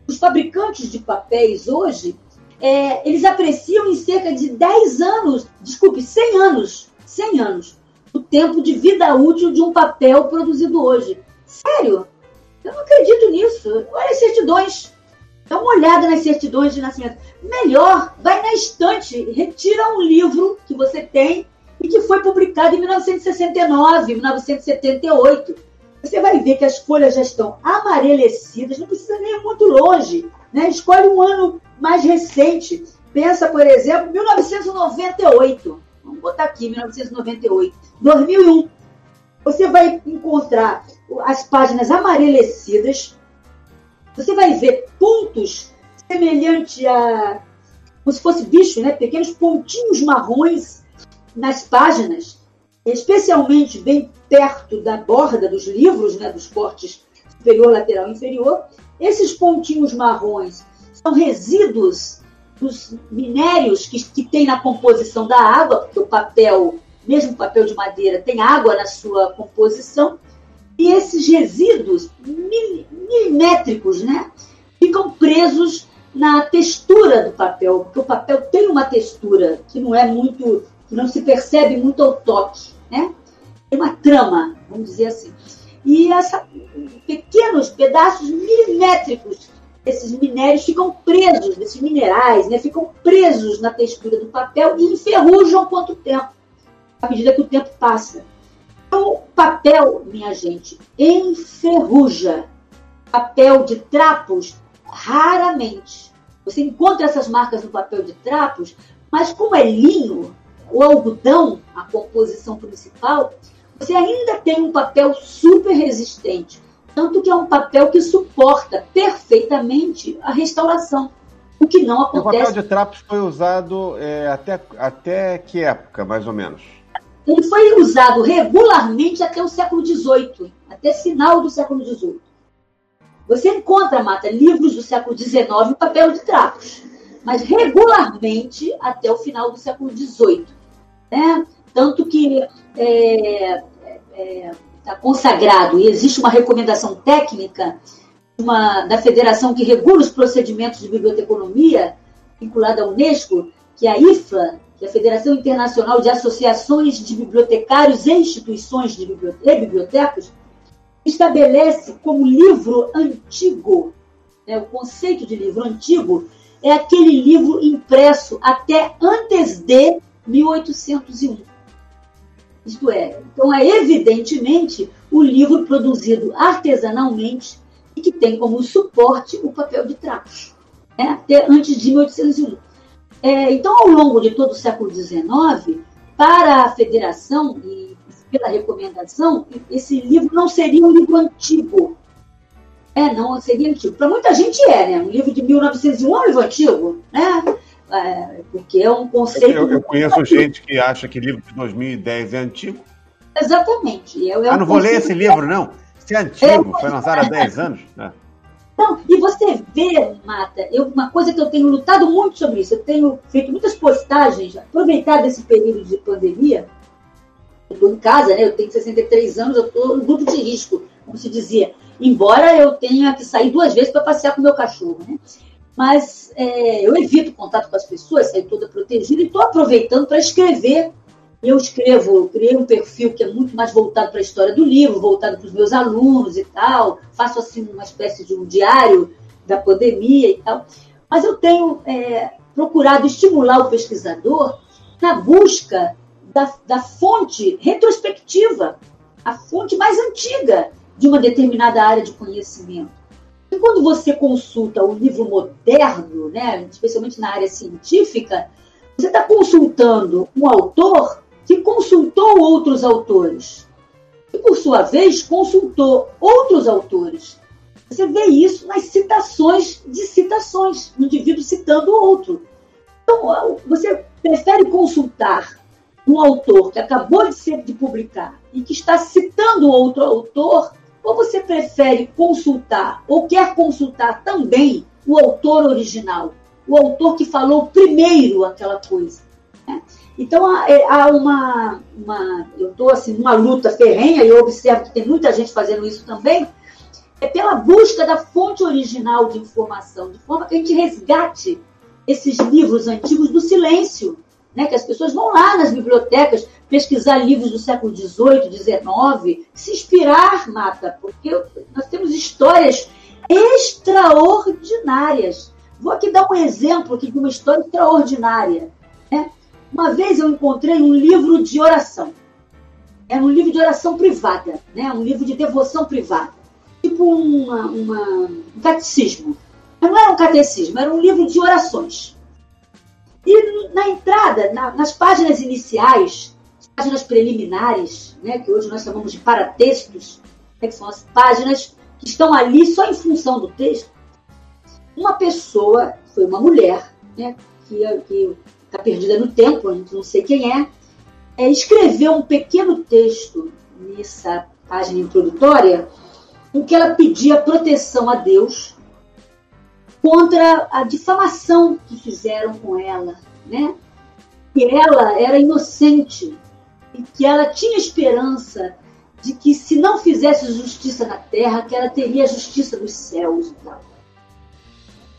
Os fabricantes de papéis hoje é, eles apreciam em cerca de 10 anos, desculpe, 100 anos, 100 anos, o tempo de vida útil de um papel produzido hoje. Sério? Eu não acredito nisso. Olha as certidões. Dá uma olhada nas certidões de nascimento. Melhor, vai na estante, retira um livro que você tem e que foi publicado em 1969, 1978. Você vai ver que as folhas já estão amarelecidas, não precisa nem ir muito longe. Né? Escolhe um ano mais recente. Pensa, por exemplo, 1998. Vamos botar aqui, 1998. 2001. Você vai encontrar as páginas amarelecidas. Você vai ver pontos semelhantes a. como se fosse bicho, né? Pequenos pontinhos marrons nas páginas, especialmente bem perto da borda dos livros, né? Dos cortes superior, lateral e inferior. Esses pontinhos marrons são resíduos dos minérios que, que tem na composição da água, porque o papel, mesmo o papel de madeira, tem água na sua composição, e esses resíduos milimétricos né, ficam presos na textura do papel, porque o papel tem uma textura que não é muito que não se percebe muito ao toque, né? Tem uma trama, vamos dizer assim. E essa, pequenos pedaços milimétricos desses minérios ficam presos, desses minerais, né? Ficam presos na textura do papel e enferrujam quanto tempo, à medida que o tempo passa. Então, o papel, minha gente, enferruja. Papel de trapos, raramente. Você encontra essas marcas no papel de trapos, mas como é linho, o algodão, a composição principal, você ainda tem um papel super resistente. Tanto que é um papel que suporta perfeitamente a restauração. O que não acontece. O papel de trapos foi usado é, até, até que época, mais ou menos? Ele foi usado regularmente até o século XVIII, até final do século XVIII. Você encontra, Mata, livros do século XIX em papel de trapos, mas regularmente até o final do século XVIII. Né? Tanto que está é, é, tá consagrado e existe uma recomendação técnica uma, da federação que regula os procedimentos de biblioteconomia, vinculada à Unesco, que é a IFLA, que é a Federação Internacional de Associações de Bibliotecários e Instituições de Bibliotecas, estabelece como livro antigo, né, o conceito de livro antigo é aquele livro impresso até antes de 1801. Isto é, então é evidentemente o livro produzido artesanalmente e que tem como suporte o papel de trapos, né, até antes de 1801. É, então, ao longo de todo o século XIX, para a federação e pela recomendação, esse livro não seria um livro antigo. É, não seria antigo. Para muita gente é, né? Um livro de 1901 é um livro antigo, né? É, porque é um conceito. Eu, eu conheço antigo. gente que acha que livro de 2010 é antigo. Exatamente. É, é ah, não vou ler esse livro, não. Se é antigo, é, foi lançado há 10 anos. Né? Não, e você vê, Mata, eu, uma coisa que eu tenho lutado muito sobre isso, eu tenho feito muitas postagens, aproveitado esse período de pandemia, eu estou em casa, né? Eu tenho 63 anos, eu estou no grupo de risco, como se dizia. Embora eu tenha que sair duas vezes para passear com meu cachorro, né? Mas é, eu evito contato com as pessoas, saio toda protegida e estou aproveitando para escrever. Eu escrevo, eu criei um perfil que é muito mais voltado para a história do livro, voltado para os meus alunos e tal. Faço assim uma espécie de um diário da pandemia e tal. Mas eu tenho é, procurado estimular o pesquisador na busca da, da fonte retrospectiva, a fonte mais antiga de uma determinada área de conhecimento. E quando você consulta o livro moderno, né, especialmente na área científica, você está consultando um autor que consultou outros autores. E, por sua vez, consultou outros autores. Você vê isso nas citações de citações, um indivíduo citando o outro. Então, você prefere consultar um autor que acabou de ser de publicar e que está citando outro autor, ou você prefere consultar ou quer consultar também o autor original, o autor que falou primeiro aquela coisa? Né? Então há, é, uma, uma, eu estou assim numa luta ferrenha e eu observo que tem muita gente fazendo isso também, é pela busca da fonte original de informação, de forma que a gente resgate esses livros antigos do silêncio, né, que as pessoas vão lá nas bibliotecas pesquisar livros do século XVIII, XIX, se inspirar, Mata, porque nós temos histórias extraordinárias. Vou aqui dar um exemplo aqui de uma história extraordinária. Né? Uma vez eu encontrei um livro de oração. Era um livro de oração privada, né? um livro de devoção privada. Tipo uma, uma, um catecismo. Mas não era um catecismo, era um livro de orações. E na entrada, na, nas páginas iniciais, páginas preliminares, né, que hoje nós chamamos de paratextos, né, que são as páginas que estão ali só em função do texto, uma pessoa, foi uma mulher, né, que está perdida no tempo, a gente não sei quem é, é, escreveu um pequeno texto nessa página introdutória, em que ela pedia proteção a Deus contra a difamação que fizeram com ela, né? Que ela era inocente e que ela tinha esperança de que se não fizesse justiça na terra, que ela teria justiça dos céus e tal.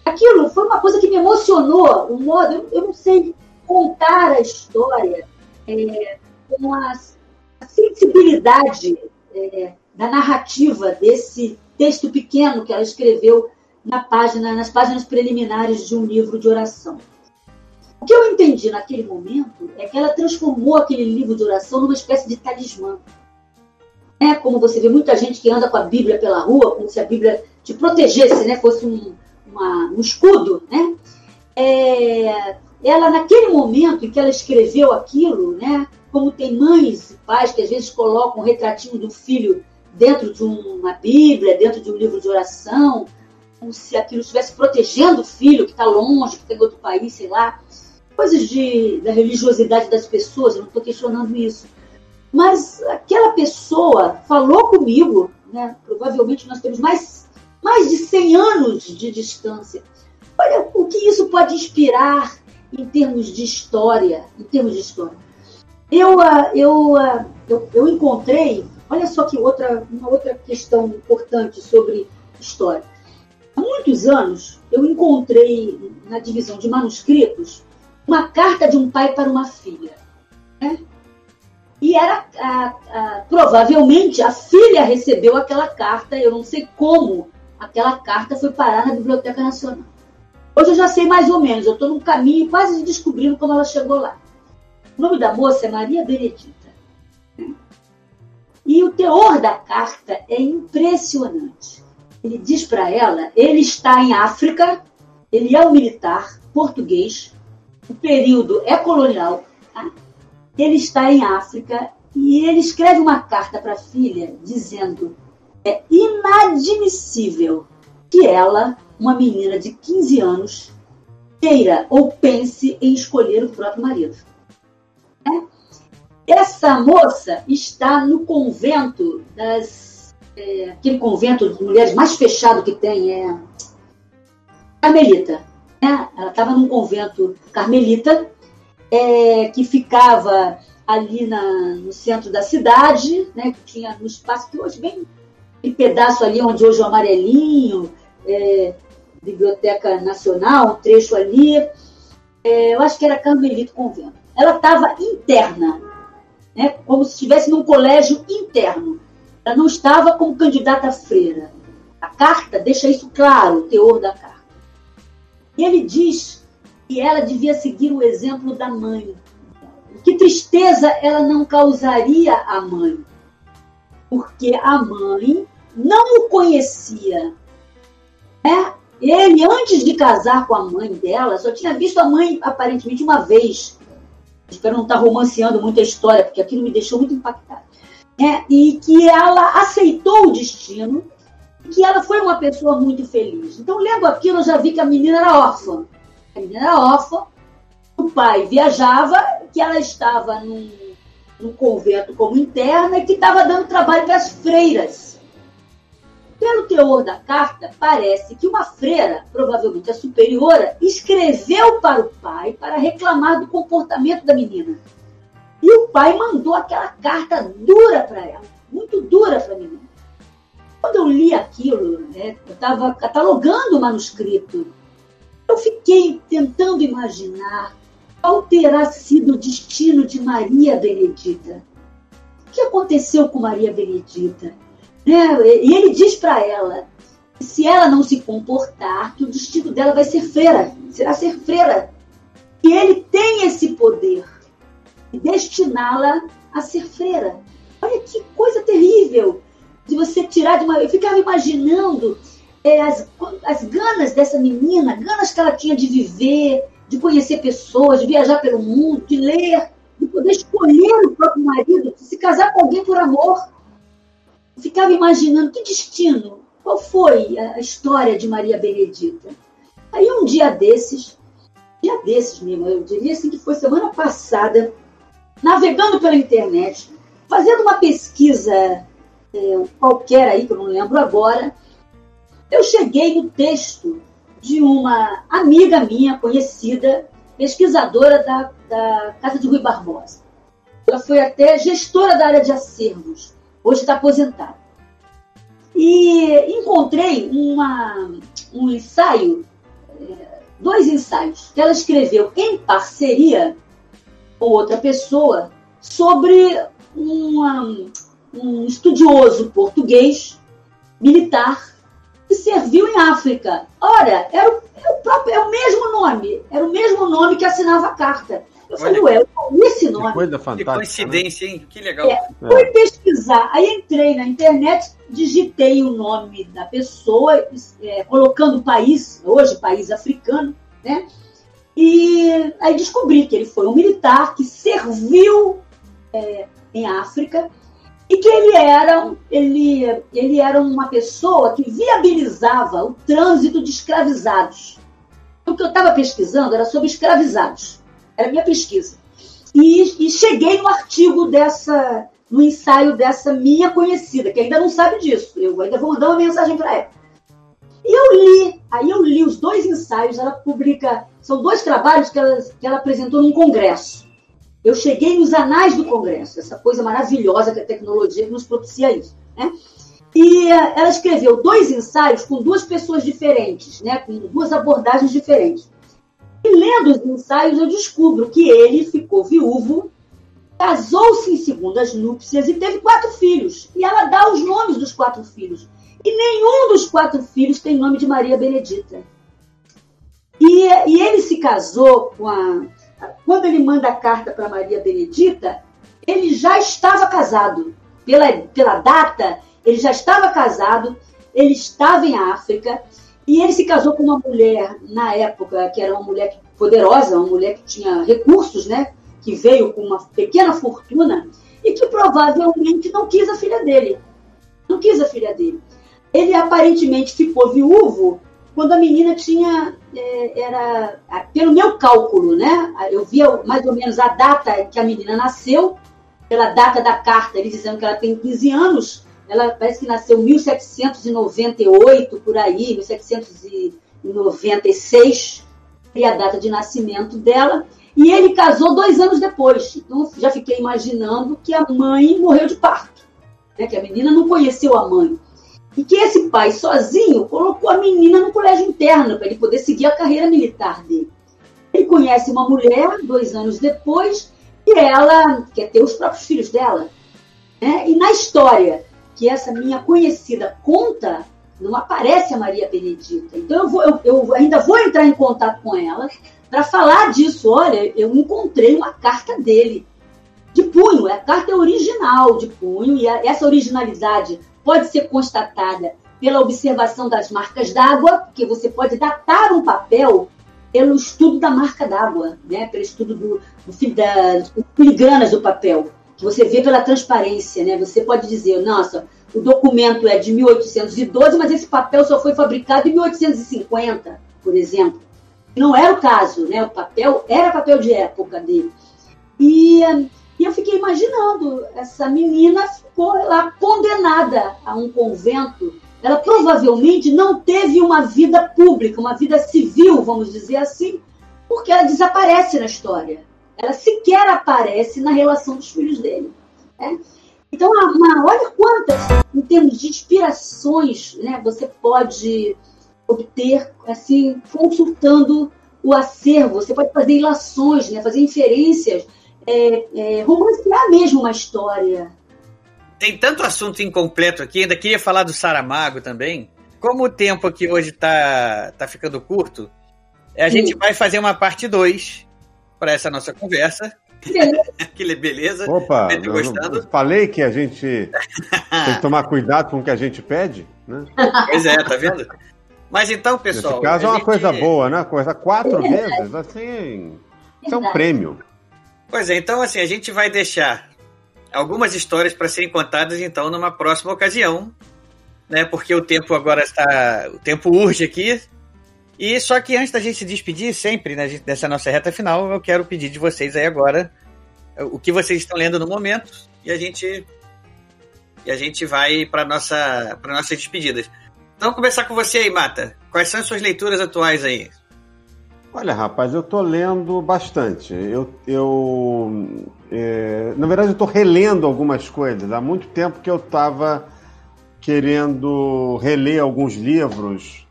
Aquilo foi uma coisa que me emocionou, um modo, eu, eu não sei contar a história é, com a, a sensibilidade é, da narrativa desse texto pequeno que ela escreveu na página, nas páginas preliminares de um livro de oração. O que eu entendi naquele momento é que ela transformou aquele livro de oração numa espécie de talismã. É como você vê muita gente que anda com a Bíblia pela rua, como se a Bíblia te protegesse, né? fosse um, uma, um escudo. Né? É, ela, naquele momento em que ela escreveu aquilo, né? como tem mães e pais que às vezes colocam um retratinho do filho dentro de uma Bíblia, dentro de um livro de oração, como se aquilo estivesse protegendo o filho que está longe, que está em outro país, sei lá. Coisas de, da religiosidade das pessoas, eu não estou questionando isso. Mas aquela pessoa falou comigo, né? provavelmente nós temos mais, mais de 100 anos de distância. Olha o que isso pode inspirar em termos de história, em termos de história. Eu, ah, eu, ah, eu, eu encontrei, olha só que outra, uma outra questão importante sobre história. Há muitos anos, eu encontrei na divisão de manuscritos uma carta de um pai para uma filha. Né? E era a, a, provavelmente a filha recebeu aquela carta, eu não sei como aquela carta foi parar na Biblioteca Nacional. Hoje eu já sei mais ou menos, eu estou num caminho quase descobrindo como ela chegou lá. O nome da moça é Maria Benedita. E o teor da carta é impressionante ele diz para ela, ele está em África, ele é um militar português, o período é colonial, tá? ele está em África e ele escreve uma carta para a filha dizendo é inadmissível que ela, uma menina de 15 anos, queira ou pense em escolher o próprio marido. É? Essa moça está no convento das é, aquele convento de mulheres mais fechado que tem é Carmelita. Né? Ela estava num convento carmelita é, que ficava ali na, no centro da cidade, né? tinha um espaço que hoje bem em pedaço ali onde hoje é o Amarelinho, é, Biblioteca Nacional, um trecho ali. É, eu acho que era Carmelita Convento. Ela estava interna, né? como se estivesse num colégio interno. Ela não estava como candidata freira. A carta deixa isso claro, o teor da carta. E ele diz que ela devia seguir o exemplo da mãe. Que tristeza ela não causaria à mãe, porque a mãe não o conhecia. Né? Ele, antes de casar com a mãe dela, só tinha visto a mãe aparentemente uma vez. Espero não estar romanceando muito a história, porque aquilo me deixou muito impactado é, e que ela aceitou o destino, que ela foi uma pessoa muito feliz. Então, lendo aquilo, eu já vi que a menina era órfã. A menina era órfã, o pai viajava, que ela estava num, num convento como interna e que estava dando trabalho para as freiras. Pelo teor da carta, parece que uma freira, provavelmente a superiora, escreveu para o pai para reclamar do comportamento da menina. E o pai mandou aquela carta dura para ela, muito dura para mim. Quando eu li aquilo, né, eu estava catalogando o manuscrito, eu fiquei tentando imaginar qual terá sido o destino de Maria Benedita. O que aconteceu com Maria Benedita? Né? E ele diz para ela que se ela não se comportar, que o destino dela vai ser freira, será ser freira. E ele tem esse poder e destiná-la a ser freira. Olha que coisa terrível de você tirar de uma. Eu ficava imaginando é, as, as ganas dessa menina, ganas que ela tinha de viver, de conhecer pessoas, de viajar pelo mundo, de ler, de poder escolher o próprio marido, de se casar com alguém por amor. Eu ficava imaginando que destino, qual foi a história de Maria Benedita. Aí um dia desses, dia desses mesmo, eu diria assim que foi semana passada, navegando pela internet, fazendo uma pesquisa é, qualquer aí, que eu não lembro agora, eu cheguei no texto de uma amiga minha, conhecida, pesquisadora da, da Casa de Rui Barbosa. Ela foi até gestora da área de acervos, hoje está aposentada. E encontrei uma, um ensaio, é, dois ensaios, que ela escreveu em parceria ou outra pessoa sobre uma, um estudioso português militar que serviu em África. Ora, era o, era o, próprio, é o mesmo nome, era o mesmo nome que assinava a carta. Eu falei, ué, eu esse nome. Que coisa Que fantástica. né? coincidência, hein? Que legal. É, fui pesquisar, aí entrei na internet, digitei o nome da pessoa, é, colocando o país, hoje país africano, né? E aí descobri que ele foi um militar que serviu é, em África e que ele era, ele, ele era uma pessoa que viabilizava o trânsito de escravizados. O que eu estava pesquisando era sobre escravizados. Era a minha pesquisa. E, e cheguei no artigo dessa, no ensaio dessa minha conhecida, que ainda não sabe disso. Eu ainda vou mandar uma mensagem para ela. E eu li, aí eu li os dois ensaios, ela publica, são dois trabalhos que ela, que ela apresentou num congresso. Eu cheguei nos anais do congresso, essa coisa maravilhosa que a tecnologia nos propicia isso. Né? E eh, ela escreveu dois ensaios com duas pessoas diferentes, né? com duas abordagens diferentes. E lendo os ensaios, eu descubro que ele ficou viúvo, casou-se em segundas núpcias e teve quatro filhos. E ela dá os nomes dos quatro filhos. E nenhum dos quatro filhos tem nome de Maria Benedita. E, e ele se casou com a. Quando ele manda a carta para Maria Benedita, ele já estava casado. Pela, pela data, ele já estava casado, ele estava em África, e ele se casou com uma mulher, na época, que era uma mulher poderosa, uma mulher que tinha recursos, né? Que veio com uma pequena fortuna e que provavelmente não quis a filha dele. Não quis a filha dele. Ele aparentemente ficou viúvo quando a menina tinha, é, era, pelo meu cálculo, né? Eu via mais ou menos a data que a menina nasceu, pela data da carta, eles dizendo que ela tem 15 anos, ela parece que nasceu em 1798, por aí, 1796, e a data de nascimento dela. E ele casou dois anos depois. Então, já fiquei imaginando que a mãe morreu de parto, né? que a menina não conheceu a mãe. E que esse pai, sozinho, colocou a menina no colégio interno, para ele poder seguir a carreira militar dele. Ele conhece uma mulher, dois anos depois, e ela quer ter os próprios filhos dela. Né? E na história que essa minha conhecida conta, não aparece a Maria Benedita. Então eu, vou, eu, eu ainda vou entrar em contato com ela para falar disso. Olha, eu encontrei uma carta dele, de punho, a carta é original de punho, e a, essa originalidade pode ser constatada pela observação das marcas d'água, porque você pode datar um papel pelo estudo da marca d'água, né? pelo estudo do, do, das filigranas do papel que você vê pela transparência, né? Você pode dizer, nossa, o documento é de 1812, mas esse papel só foi fabricado em 1850, por exemplo. Não era o caso, né? O papel era papel de época dele. E, e eu fiquei imaginando, essa menina ficou lá condenada a um convento. Ela provavelmente não teve uma vida pública, uma vida civil, vamos dizer assim, porque ela desaparece na história ela sequer aparece na relação dos filhos dele. Né? Então, uma, olha quantas, em termos de inspirações, né, você pode obter, assim, consultando o acervo. Você pode fazer ilações, né, fazer inferências, é, é, romancear mesmo uma história. Tem tanto assunto incompleto aqui, ainda queria falar do Saramago também. Como o tempo aqui hoje está tá ficando curto, a gente Sim. vai fazer uma parte 2 para essa nossa conversa. que beleza. (laughs) Opa, eu falei que a gente (laughs) tem que tomar cuidado com o que a gente pede, né? Pois é, tá vendo? Mas então, pessoal. Nesse caso é uma gente... coisa boa, né? Coisa quatro vezes, assim. Isso é um prêmio. Pois é, então assim, a gente vai deixar algumas histórias para serem contadas então numa próxima ocasião, né? Porque o tempo agora está, o tempo urge aqui, e só que antes da gente se despedir, sempre, né, dessa nossa reta final, eu quero pedir de vocês aí agora o que vocês estão lendo no momento e a gente e a gente vai para nossa para nossas despedidas. Então, começar com você aí, Mata. Quais são as suas leituras atuais aí? Olha, rapaz, eu tô lendo bastante. Eu, eu é, na verdade, eu tô relendo algumas coisas. Há muito tempo que eu estava querendo reler alguns livros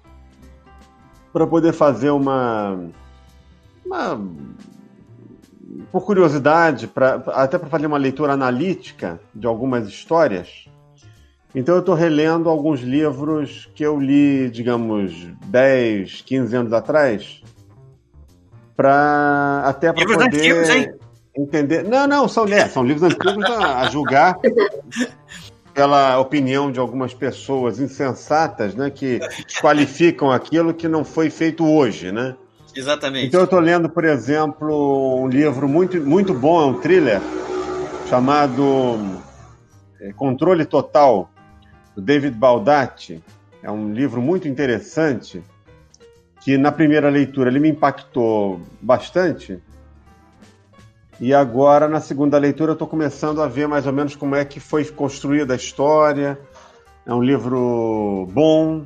para poder fazer uma, uma, por curiosidade, pra, até para fazer uma leitura analítica de algumas histórias, então eu estou relendo alguns livros que eu li, digamos, 10, 15 anos atrás, para até para poder antigos, hein? entender. Não, não, são, é, são livros antigos a, a julgar pela opinião de algumas pessoas insensatas, né, que qualificam aquilo que não foi feito hoje, né? Exatamente. Então eu estou lendo, por exemplo, um livro muito, muito bom, é um thriller chamado é, Controle Total, do David Baldacci. É um livro muito interessante que na primeira leitura ele me impactou bastante e agora, na segunda leitura, eu estou começando a ver mais ou menos como é que foi construída a história. É um livro bom.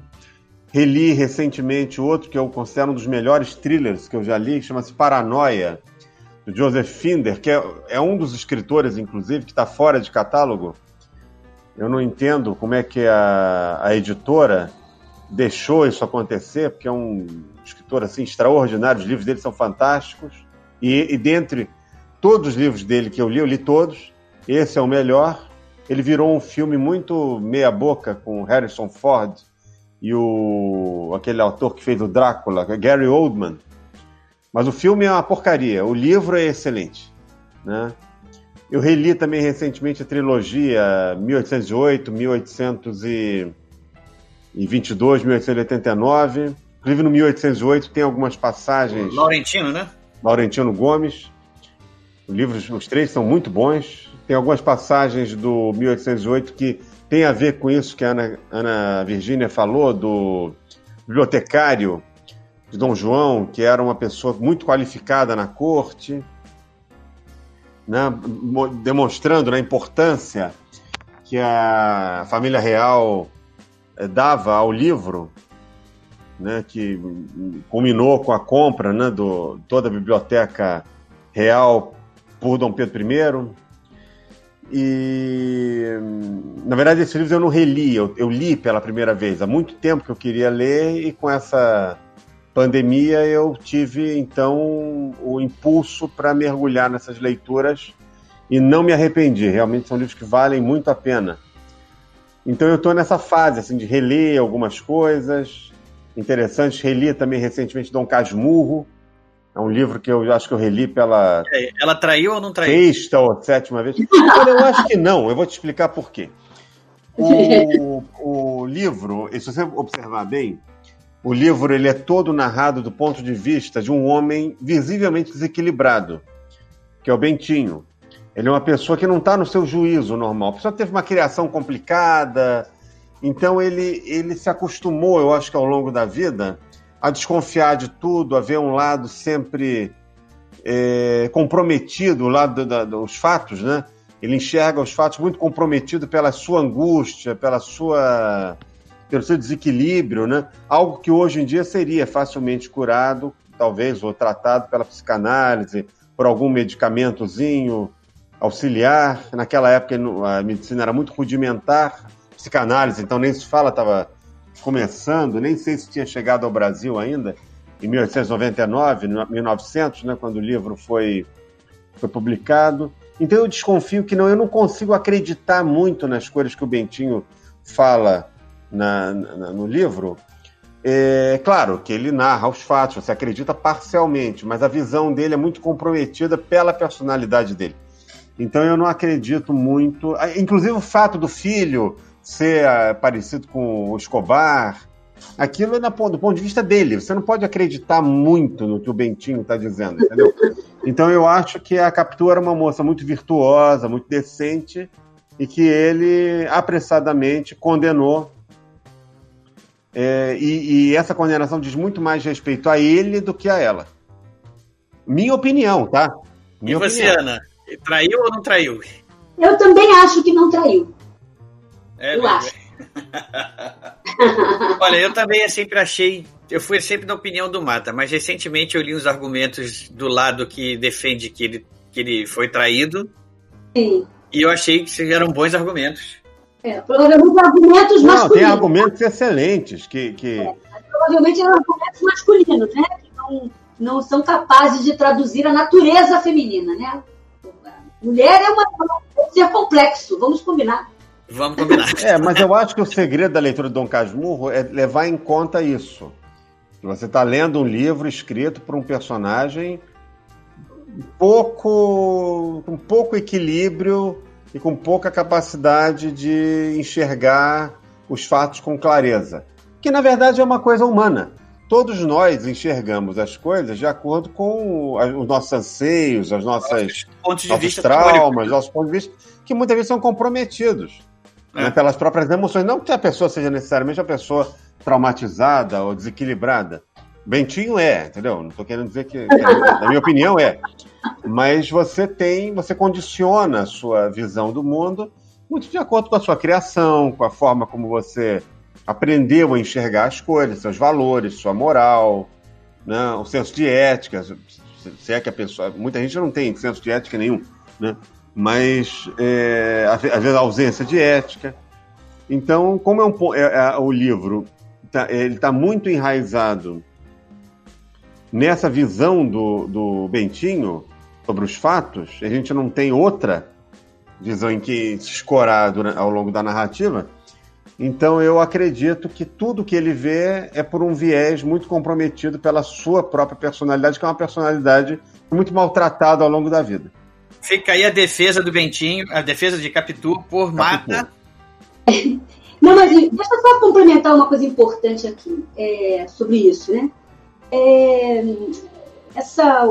Reli recentemente outro que eu considero um dos melhores thrillers que eu já li, que chama-se Paranoia, do Joseph Finder, que é, é um dos escritores, inclusive, que está fora de catálogo. Eu não entendo como é que a, a editora deixou isso acontecer, porque é um escritor assim extraordinário, os livros dele são fantásticos. E, e dentre todos os livros dele que eu li, eu li todos. Esse é o melhor. Ele virou um filme muito meia-boca com Harrison Ford e o aquele autor que fez o Drácula, é Gary Oldman. Mas o filme é uma porcaria. O livro é excelente, né? Eu reli também recentemente a trilogia 1808, 1822, 1889. Inclusive no 1808 tem algumas passagens. Laurentino, né? Laurentino Gomes. Os livros, os três são muito bons. Tem algumas passagens do 1808 que tem a ver com isso que a Ana, Ana Virgínia falou, do bibliotecário de Dom João, que era uma pessoa muito qualificada na corte, né, demonstrando a importância que a família real dava ao livro, né, que culminou com a compra né, de toda a biblioteca real por Dom Pedro I. E, na verdade, esses livros eu não reli, eu, eu, li pela primeira vez. Há muito tempo que eu queria ler e com essa pandemia eu tive, então, o impulso para mergulhar nessas leituras e não me arrependi. Realmente são livros que valem muito a pena. Então eu estou nessa fase, assim, de reler algumas coisas interessantes. Reli também recentemente Dom Casmurro, é um livro que eu acho que eu reli pela. Ela traiu ou não traiu? Sexta ou sétima vez. eu acho que não, eu vou te explicar por quê. O, o livro, se você observar bem, o livro ele é todo narrado do ponto de vista de um homem visivelmente desequilibrado, que é o Bentinho. Ele é uma pessoa que não está no seu juízo normal. A pessoa teve uma criação complicada, então ele, ele se acostumou, eu acho que ao longo da vida, a desconfiar de tudo, a ver um lado sempre é, comprometido, o lado da, dos fatos, né? Ele enxerga os fatos muito comprometido pela sua angústia, pela sua pelo seu desequilíbrio, né? Algo que hoje em dia seria facilmente curado, talvez, ou tratado pela psicanálise, por algum medicamentozinho auxiliar. Naquela época a medicina era muito rudimentar, psicanálise, então nem se fala, estava começando, nem sei se tinha chegado ao Brasil ainda, em 1899, 1900, né, quando o livro foi, foi publicado. Então eu desconfio que não, eu não consigo acreditar muito nas coisas que o Bentinho fala na, na, no livro. É claro que ele narra os fatos, você acredita parcialmente, mas a visão dele é muito comprometida pela personalidade dele. Então eu não acredito muito. Inclusive o fato do filho ser uh, parecido com o Escobar. Aquilo é do ponto de vista dele. Você não pode acreditar muito no que o Bentinho está dizendo, entendeu? Então eu acho que a Capitu era uma moça muito virtuosa, muito decente, e que ele apressadamente condenou. É, e, e essa condenação diz muito mais respeito a ele do que a ela. Minha opinião, tá? Minha e você, opinião. Ana? Traiu ou não traiu? Eu também acho que não traiu. É, eu acho. (laughs) Olha, eu também sempre achei. Eu fui sempre na opinião do Mata, mas recentemente eu li os argumentos do lado que defende que ele, que ele foi traído. Sim. E eu achei que eram bons argumentos. É, provavelmente argumentos Não, masculinos. tem argumentos excelentes que. que... É, provavelmente eram argumentos masculinos, né? Que não, não são capazes de traduzir a natureza feminina, né? Mulher é uma, um ser complexo, vamos combinar. Vamos combinar. É, mas eu acho que o segredo da leitura de Dom Casmurro é levar em conta isso. Você está lendo um livro escrito por um personagem pouco, com pouco equilíbrio e com pouca capacidade de enxergar os fatos com clareza. Que na verdade é uma coisa humana. Todos nós enxergamos as coisas de acordo com os nossos anseios, as nossas nossos vista traumas, nossos pontos de vista, que muitas vezes são comprometidos É. né, pelas próprias emoções. Não que a pessoa seja necessariamente uma pessoa traumatizada ou desequilibrada. Bentinho é, entendeu? Não estou querendo dizer que, que na minha opinião é. Mas você tem, você condiciona a sua visão do mundo muito de acordo com a sua criação, com a forma como você aprendeu a enxergar as coisas, seus valores, sua moral, né, o senso de ética. Se é que a pessoa. Muita gente não tem senso de ética nenhum, né? Mas é, às ve- às vezes a ausência de ética. Então, como é um é- é- o livro tá, ele está muito enraizado nessa visão do, do Bentinho sobre os fatos, a gente não tem outra visão em que se escorar ao longo da narrativa. Então eu acredito que tudo que ele vê é por um viés muito comprometido pela sua própria personalidade, que é uma personalidade muito maltratada ao longo da vida. Fica aí a defesa do Bentinho, a defesa de Capitu por Mata. (laughs) Não, mas deixa eu só complementar uma coisa importante aqui é, sobre isso, né? É, essa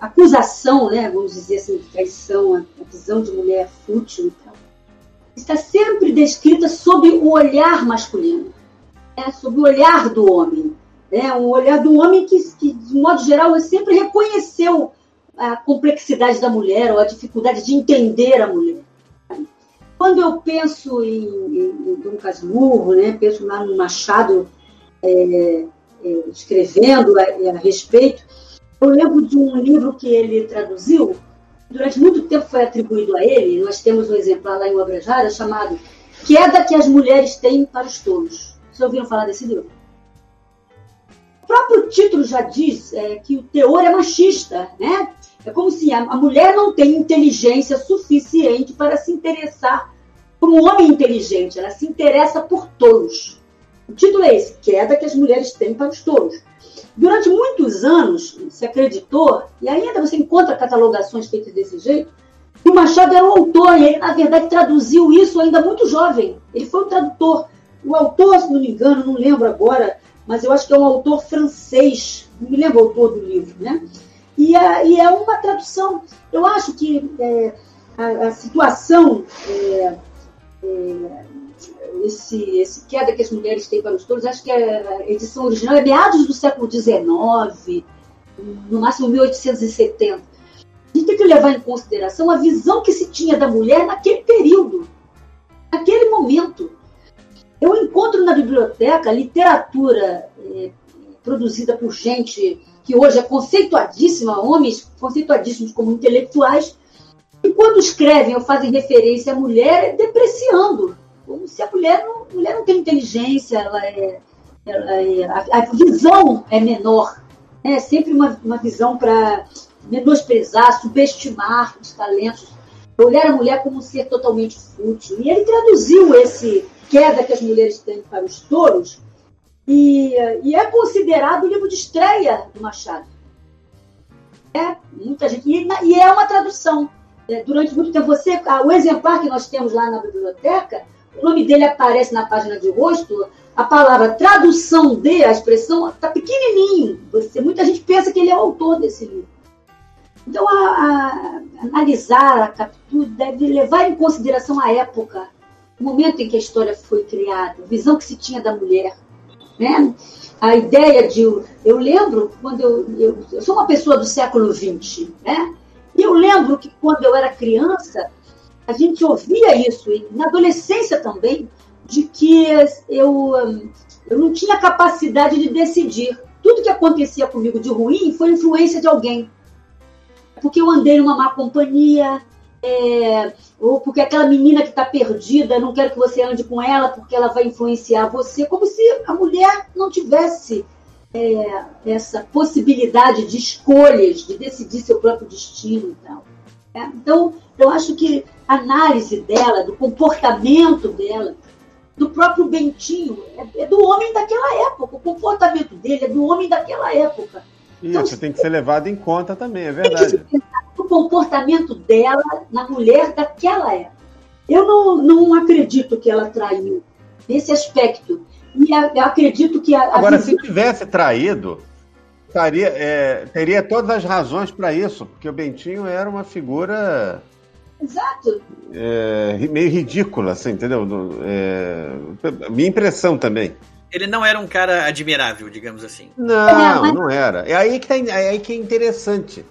acusação, né, vamos dizer assim, de traição, a, visão de mulher fútil e está sempre descrita sob o olhar masculino, né, sob o olhar do homem. Né, um olhar do homem que, que, de modo geral, sempre reconheceu a complexidade da mulher ou a dificuldade de entender a mulher. Quando eu penso em, em, em Dom Casmurro, né, penso lá no Machado é, é, escrevendo a, a respeito, eu lembro de um livro que ele traduziu, durante muito tempo foi atribuído a ele, nós temos um exemplar lá em Obrejara chamado Queda que as Mulheres Têm para os Tolos. Vocês ouviram falar desse livro? O próprio título já diz é, que o teor é machista, né? É como se a, a mulher não tem inteligência suficiente para se interessar por um homem inteligente, ela se interessa por tolos. O título é esse, queda que as mulheres têm para os tolos. Durante muitos anos se acreditou, e ainda você encontra catalogações feitas desse jeito, que o Machado era o autor, e ele, na verdade, traduziu isso ainda muito jovem. Ele foi o tradutor. O autor, se não me engano, não lembro agora, mas eu acho que é um autor francês, não me lembro o autor do livro, né? E é, e é uma tradução. Eu acho que é, a, a, situação, é, é, esse, esse queda que as mulheres têm para os touros, acho que a edição original é meados do século XIX, no máximo 1870. A gente tem que levar em consideração a visão que se tinha da mulher naquele período, naquele momento. Eu encontro na biblioteca literatura é, produzida por gente que hoje é conceituadíssima, homens conceituadíssimos como intelectuais, e quando escrevem ou fazem referência à mulher, depreciando, como se a mulher não, a mulher não tem inteligência, ela é, ela é a, a, visão é menor, é sempre uma, uma visão para menosprezar, subestimar os talentos, olhar a mulher como um ser totalmente fútil. E ele traduziu esse queda que as mulheres têm para os touros e, e, é considerado o livro de estreia do Machado. É, muita gente. E, e é uma tradução. É, durante muito tempo, você, o exemplar que nós temos lá na biblioteca, o nome dele aparece na página de rosto, a palavra tradução de, a expressão, está pequenininho. Você, muita gente pensa que ele é o autor desse livro. Então, a, a, analisar a captura deve levar em consideração a época, o momento em que a história foi criada, a visão que se tinha da mulher. Né? A ideia de. Eu lembro quando eu, eu, eu, sou uma pessoa do século XX, né? E eu lembro que quando eu era criança, a gente ouvia isso, e na adolescência também, de que eu, eu não tinha capacidade de decidir. Tudo que acontecia comigo de ruim foi influência de alguém. Porque eu andei numa má companhia, é, ou porque aquela menina que está perdida, não quero que você ande com ela porque ela vai influenciar você, como se a mulher não tivesse é, essa possibilidade de escolhas, de decidir seu próprio destino e tal. É, então, eu acho que análise dela, do comportamento dela, do próprio Bentinho, é, é, do homem daquela época. O comportamento dele é do homem daquela época. Então, Isso tem que ser levado em conta também, é verdade. O comportamento dela na mulher daquela época. Eu não, não acredito que ela traiu nesse aspecto. E eu acredito que a, Agora, se tivesse traído, taria, é, teria todas as razões para isso, porque o Bentinho era uma figura. Exato. É, meio ridícula, assim, entendeu? É, minha impressão também. Ele não era um cara admirável, digamos assim. Não, não era. É aí que, tá, é aí que é interessante,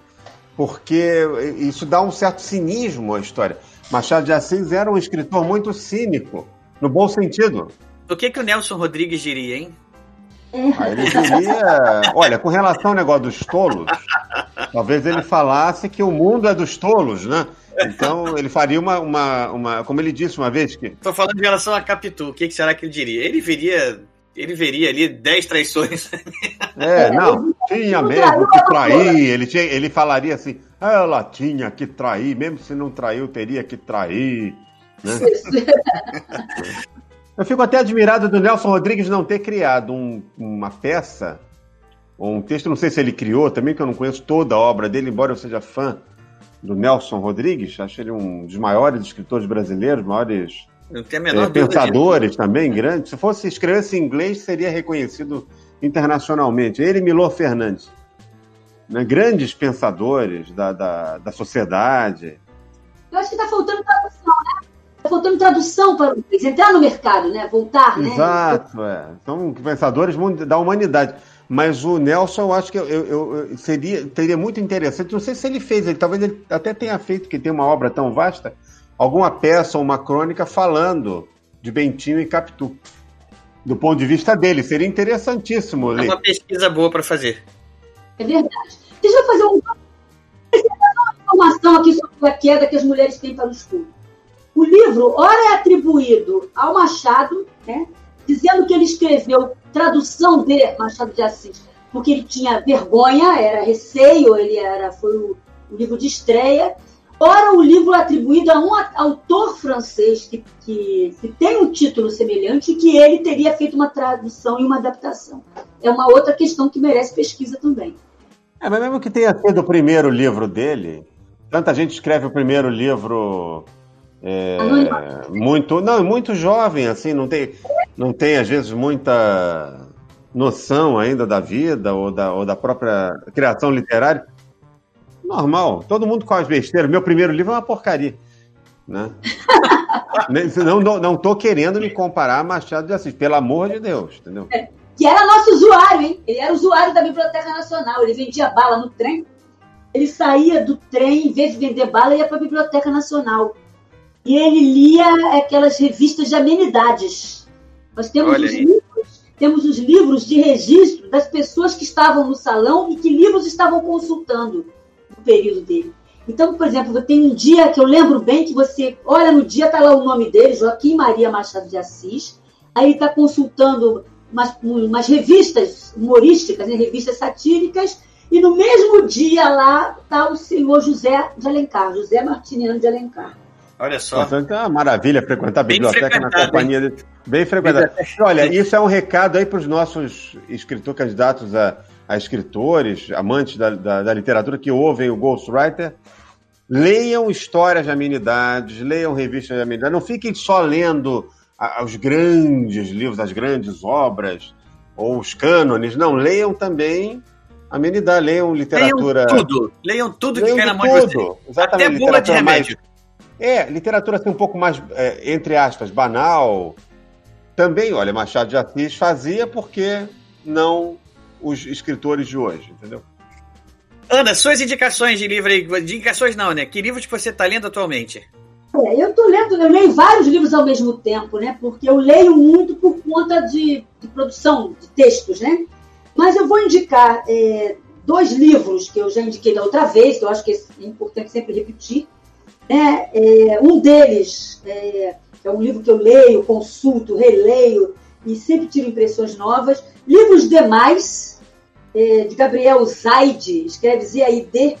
porque isso dá um certo cinismo à história. Machado de Assis era um escritor muito cínico, no bom sentido. O que, que o Nelson Rodrigues diria, hein? Ah, ele diria. Olha, com relação ao negócio dos tolos, talvez ele falasse que o mundo é dos tolos, né? Então ele faria uma, uma, uma. Como ele disse uma vez que. Estou falando em relação a Capitu, o que, que será que ele diria? Ele veria. Ele veria ali 10 traições. É, não, tinha mesmo que trair. Ele, tinha, ele falaria assim: ela tinha que trair, mesmo se não traiu, teria que trair. Né? (laughs) Eu fico até admirado do Nelson Rodrigues não ter criado um, uma peça, ou um texto, não sei se ele criou também, que eu não conheço toda a obra dele, embora eu seja fã do Nelson Rodrigues, acho ele um dos maiores escritores brasileiros, maiores é, pensadores também, grandes. Se fosse escrevesse em inglês, seria reconhecido internacionalmente. Ele e Milor Fernandes. Né? Grandes pensadores da, da, da sociedade. Eu acho que está faltando faltando tradução para eles entrar no mercado, né? Voltar, né? Exato, é. São pensadores da humanidade. Mas o Nelson, eu acho que eu, eu, eu, seria, teria muito interessante. Não sei se ele fez, ele, talvez ele até tenha feito, que tem uma obra tão vasta, alguma peça ou uma crônica falando de Bentinho e Capitu. Do ponto de vista dele, seria interessantíssimo. É uma pesquisa boa para fazer. É verdade. Deixa eu fazer uma informação aqui sobre a queda que as mulheres têm para o estudo. O livro, ora é atribuído ao Machado, né, dizendo que ele escreveu tradução de Machado de Assis, porque ele tinha vergonha, era receio, ele era foi o, o livro de estreia. Ora, o livro é atribuído a um autor francês que, que, que, tem um título semelhante e que ele teria feito uma tradução e uma adaptação. É uma outra questão que merece pesquisa também. É, mas mesmo que tenha sido o primeiro livro dele, tanta gente escreve o primeiro livro é, muito, não, muito jovem, assim, não tem, não tem às vezes muita noção ainda da vida ou da, ou da própria criação literária. Normal, todo mundo faz besteira. Meu primeiro livro é uma porcaria. Né? (laughs) não, não, não tô querendo me comparar a Machado de Assis, pelo amor de Deus, entendeu? É, que era nosso usuário, hein? Ele era usuário da Biblioteca Nacional, ele vendia bala no trem. Ele saía do trem, em vez de vender bala, ia para a Biblioteca Nacional e ele lia aquelas revistas de amenidades. Nós temos os, livros, temos os livros de registro das pessoas que estavam no salão e que livros estavam consultando no período dele. Então, por exemplo, tem um dia que eu lembro bem que você olha no dia, está lá o nome dele, Joaquim Maria Machado de Assis, aí ele está consultando umas, umas, revistas humorísticas, né, revistas satíricas, e no mesmo dia lá está o senhor José de Alencar, José Martiniano de Alencar. Olha só. Portanto, é uma maravilha frequentar a biblioteca na companhia dele. Bem frequentada. Olha, isso é um recado aí para os nossos escritores candidatos a, a escritores, amantes da, da, da, literatura que ouvem o Ghostwriter. Leiam histórias de amenidades, leiam revistas de amenidades. Não fiquem só lendo a, os grandes livros, as grandes obras ou os cânones. Não, leiam também amenidade, leiam literatura. Leiam tudo. Leiam tudo leiam que cai na mão de vocês. Exatamente. Até bula de remédio. Mais é, literatura assim, um pouco mais, é, entre aspas, banal. Também, olha, Machado de Assis fazia porque não os escritores de hoje, entendeu? Ana, suas indicações de livro aí, de indicações não, né? Que livros você está lendo atualmente? É, eu estou lendo, eu leio vários livros ao mesmo tempo, né? Porque eu leio muito por conta de, de produção de textos, né? Mas eu vou indicar é, dois livros que eu já indiquei da outra vez, que eu acho que é importante sempre repetir, né? É, um deles é, é um livro que eu leio, consulto, releio e sempre tiro impressões novas. Livros demais, é, de Gabriel Zaid, escreve Z-A-I-D,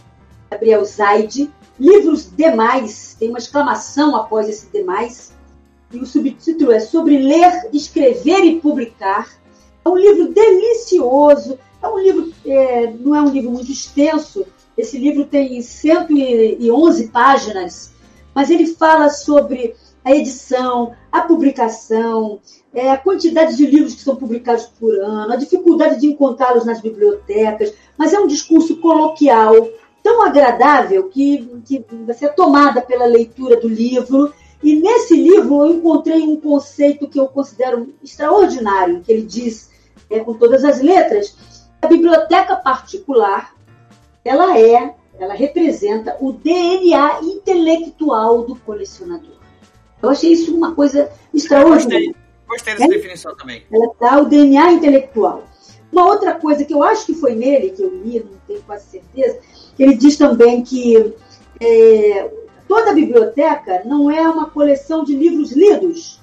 Gabriel Zaid, livros demais, tem uma exclamação após esse demais, e o subtítulo é Sobre Ler, Escrever e Publicar. É um livro delicioso, é um livro, é, não é um livro muito extenso, esse livro tem 111 páginas, mas ele fala sobre a edição, a publicação, é, a quantidade de livros que são publicados por ano, a dificuldade de encontrá-los nas bibliotecas, mas é um discurso coloquial, tão agradável que, que você é tomada pela leitura do livro. E nesse livro eu encontrei um conceito que eu considero extraordinário, que ele diz, é, com todas as letras, a biblioteca particular, ela é, ela representa o DNA intelectual do colecionador. Eu achei isso uma coisa extraordinária. Gostei, gostei dessa é? definição também. Ela dá o DNA intelectual. Uma outra coisa que eu acho que foi nele, que eu li, não tenho quase certeza, ele diz também que é, toda biblioteca não é uma coleção de livros lidos.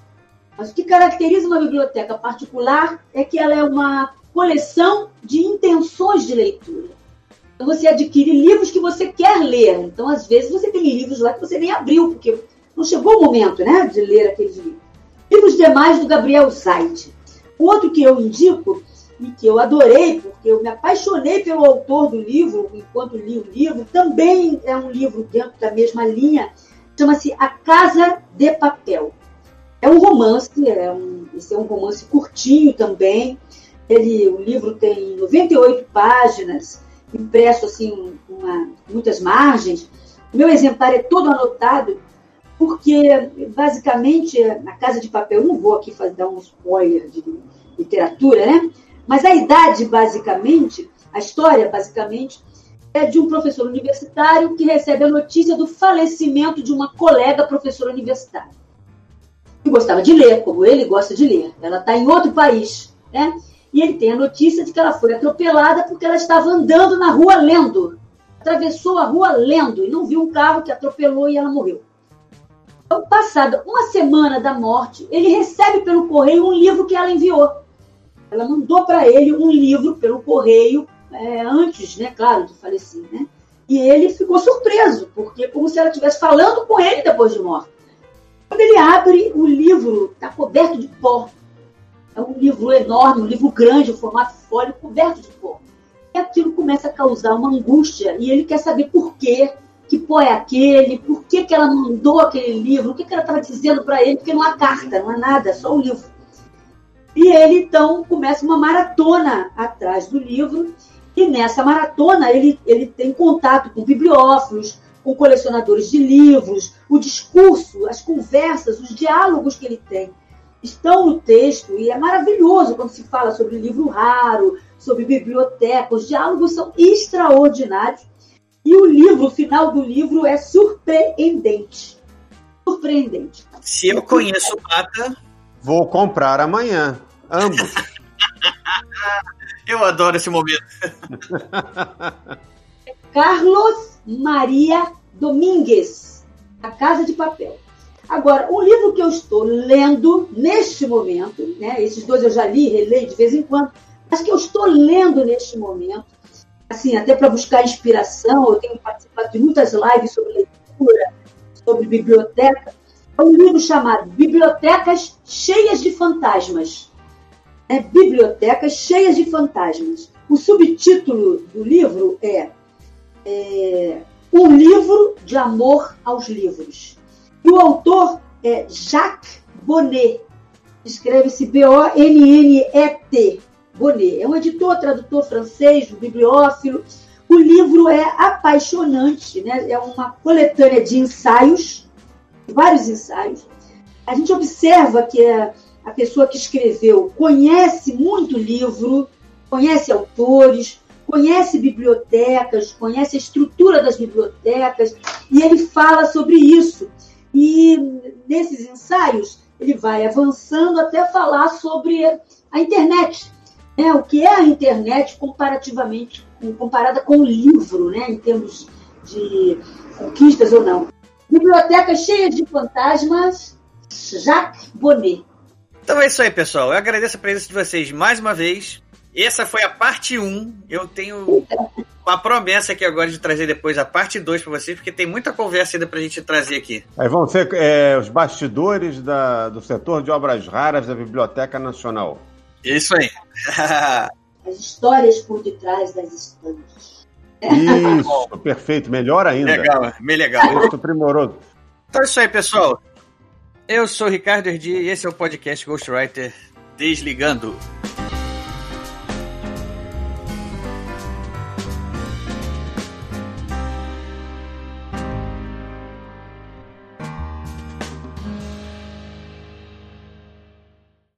Mas o que caracteriza uma biblioteca particular é que ela é uma coleção de intenções de leitura. Você adquire livros que você quer ler. Então, às vezes, você tem livros lá que você nem abriu, porque não chegou o momento né, de ler aqueles livros. Livros demais do Gabriel Zait. O outro que eu indico e que eu adorei, porque eu me apaixonei pelo autor do livro enquanto li o livro, também é um livro dentro da mesma linha, chama-se A Casa de Papel. É um romance, é um, esse é um romance curtinho também. Ele, o livro tem 98 páginas, impresso assim, uma, muitas margens. O meu exemplar é todo anotado, porque basicamente na Casa de Papel, não vou aqui fazer, dar um spoiler de literatura, né? Mas a idade, basicamente, a história, basicamente, é de um professor universitário que recebe a notícia do falecimento de uma colega professora universitária. Que gostava de ler, como ele gosta de ler. Ela está em outro país, né? E ele tem a notícia de que ela foi atropelada porque ela estava andando na rua lendo. Atravessou a rua lendo e não viu um carro que atropelou e ela morreu. Então, passada uma semana da morte, ele recebe pelo correio um livro que ela enviou. Ela mandou para ele um livro pelo correio, é, antes, né, claro, de falecer, né? E ele ficou surpreso, porque como se ela estivesse falando com ele depois de morta. Quando ele abre o livro, está coberto de pó. É um livro enorme, um livro grande, um formato folha, coberto de pó. E aquilo começa a causar uma angústia, e ele quer saber por quê, que pó é aquele, por que, que ela mandou aquele livro, o que, que ela estava dizendo para ele, porque não há carta, não há nada, é só o livro. E ele então começa uma maratona atrás do livro, e nessa maratona ele, ele tem contato com bibliófilos, com colecionadores de livros, o discurso, as conversas, os diálogos que ele tem estão no texto, e é maravilhoso quando se fala sobre livro raro, sobre biblioteca, os diálogos são extraordinários. E o livro, o final do livro é surpreendente. Surpreendente. Se eu conheço o Mata, Vou comprar amanhã. Ambos. (laughs) Eu adoro esse momento. Carlos Maria Domingues, A Casa de Papel. Agora, um livro que eu estou lendo neste momento, né, esses dois eu já li, releio de vez em quando, mas que eu estou lendo neste momento, assim, até para buscar inspiração, eu tenho participado de muitas lives sobre leitura, sobre biblioteca, é um livro chamado Bibliotecas Cheias de Fantasmas. É, Bibliotecas Cheias de Fantasmas. O subtítulo do livro é, é Um Livro de Amor aos Livros. E o autor é Jacques Bonnet. Escreve-se B-O-N-N-E-T. Bonnet. É um editor, tradutor francês, bibliófilo. O livro é apaixonante, né? é uma coletânea de ensaios vários ensaios, a gente observa que a pessoa que escreveu conhece muito livro, conhece autores, conhece bibliotecas, conhece a estrutura das bibliotecas, e ele fala sobre isso. E nesses ensaios, ele vai avançando até falar sobre a internet. Né? O que é a internet comparativamente, comparada com o livro, né? em termos de conquistas ou não. Biblioteca cheia de fantasmas, Jacques Bonnet. Então é isso aí, pessoal. Eu agradeço a presença de vocês mais uma vez. Essa foi a parte 1. Eu tenho uma promessa aqui agora de trazer depois a parte 2 para vocês, porque tem muita conversa ainda pra gente trazer aqui. Aí vão ser é, os bastidores da, do setor de obras raras da Biblioteca Nacional. Isso aí. (laughs) As histórias por detrás das estantes. Isso, perfeito. Melhor ainda. Legal, bem legal. Isso, primoroso. Então é isso aí, pessoal. Eu sou o Ricardo Erdi e esse é o podcast Ghostwriter Desligando.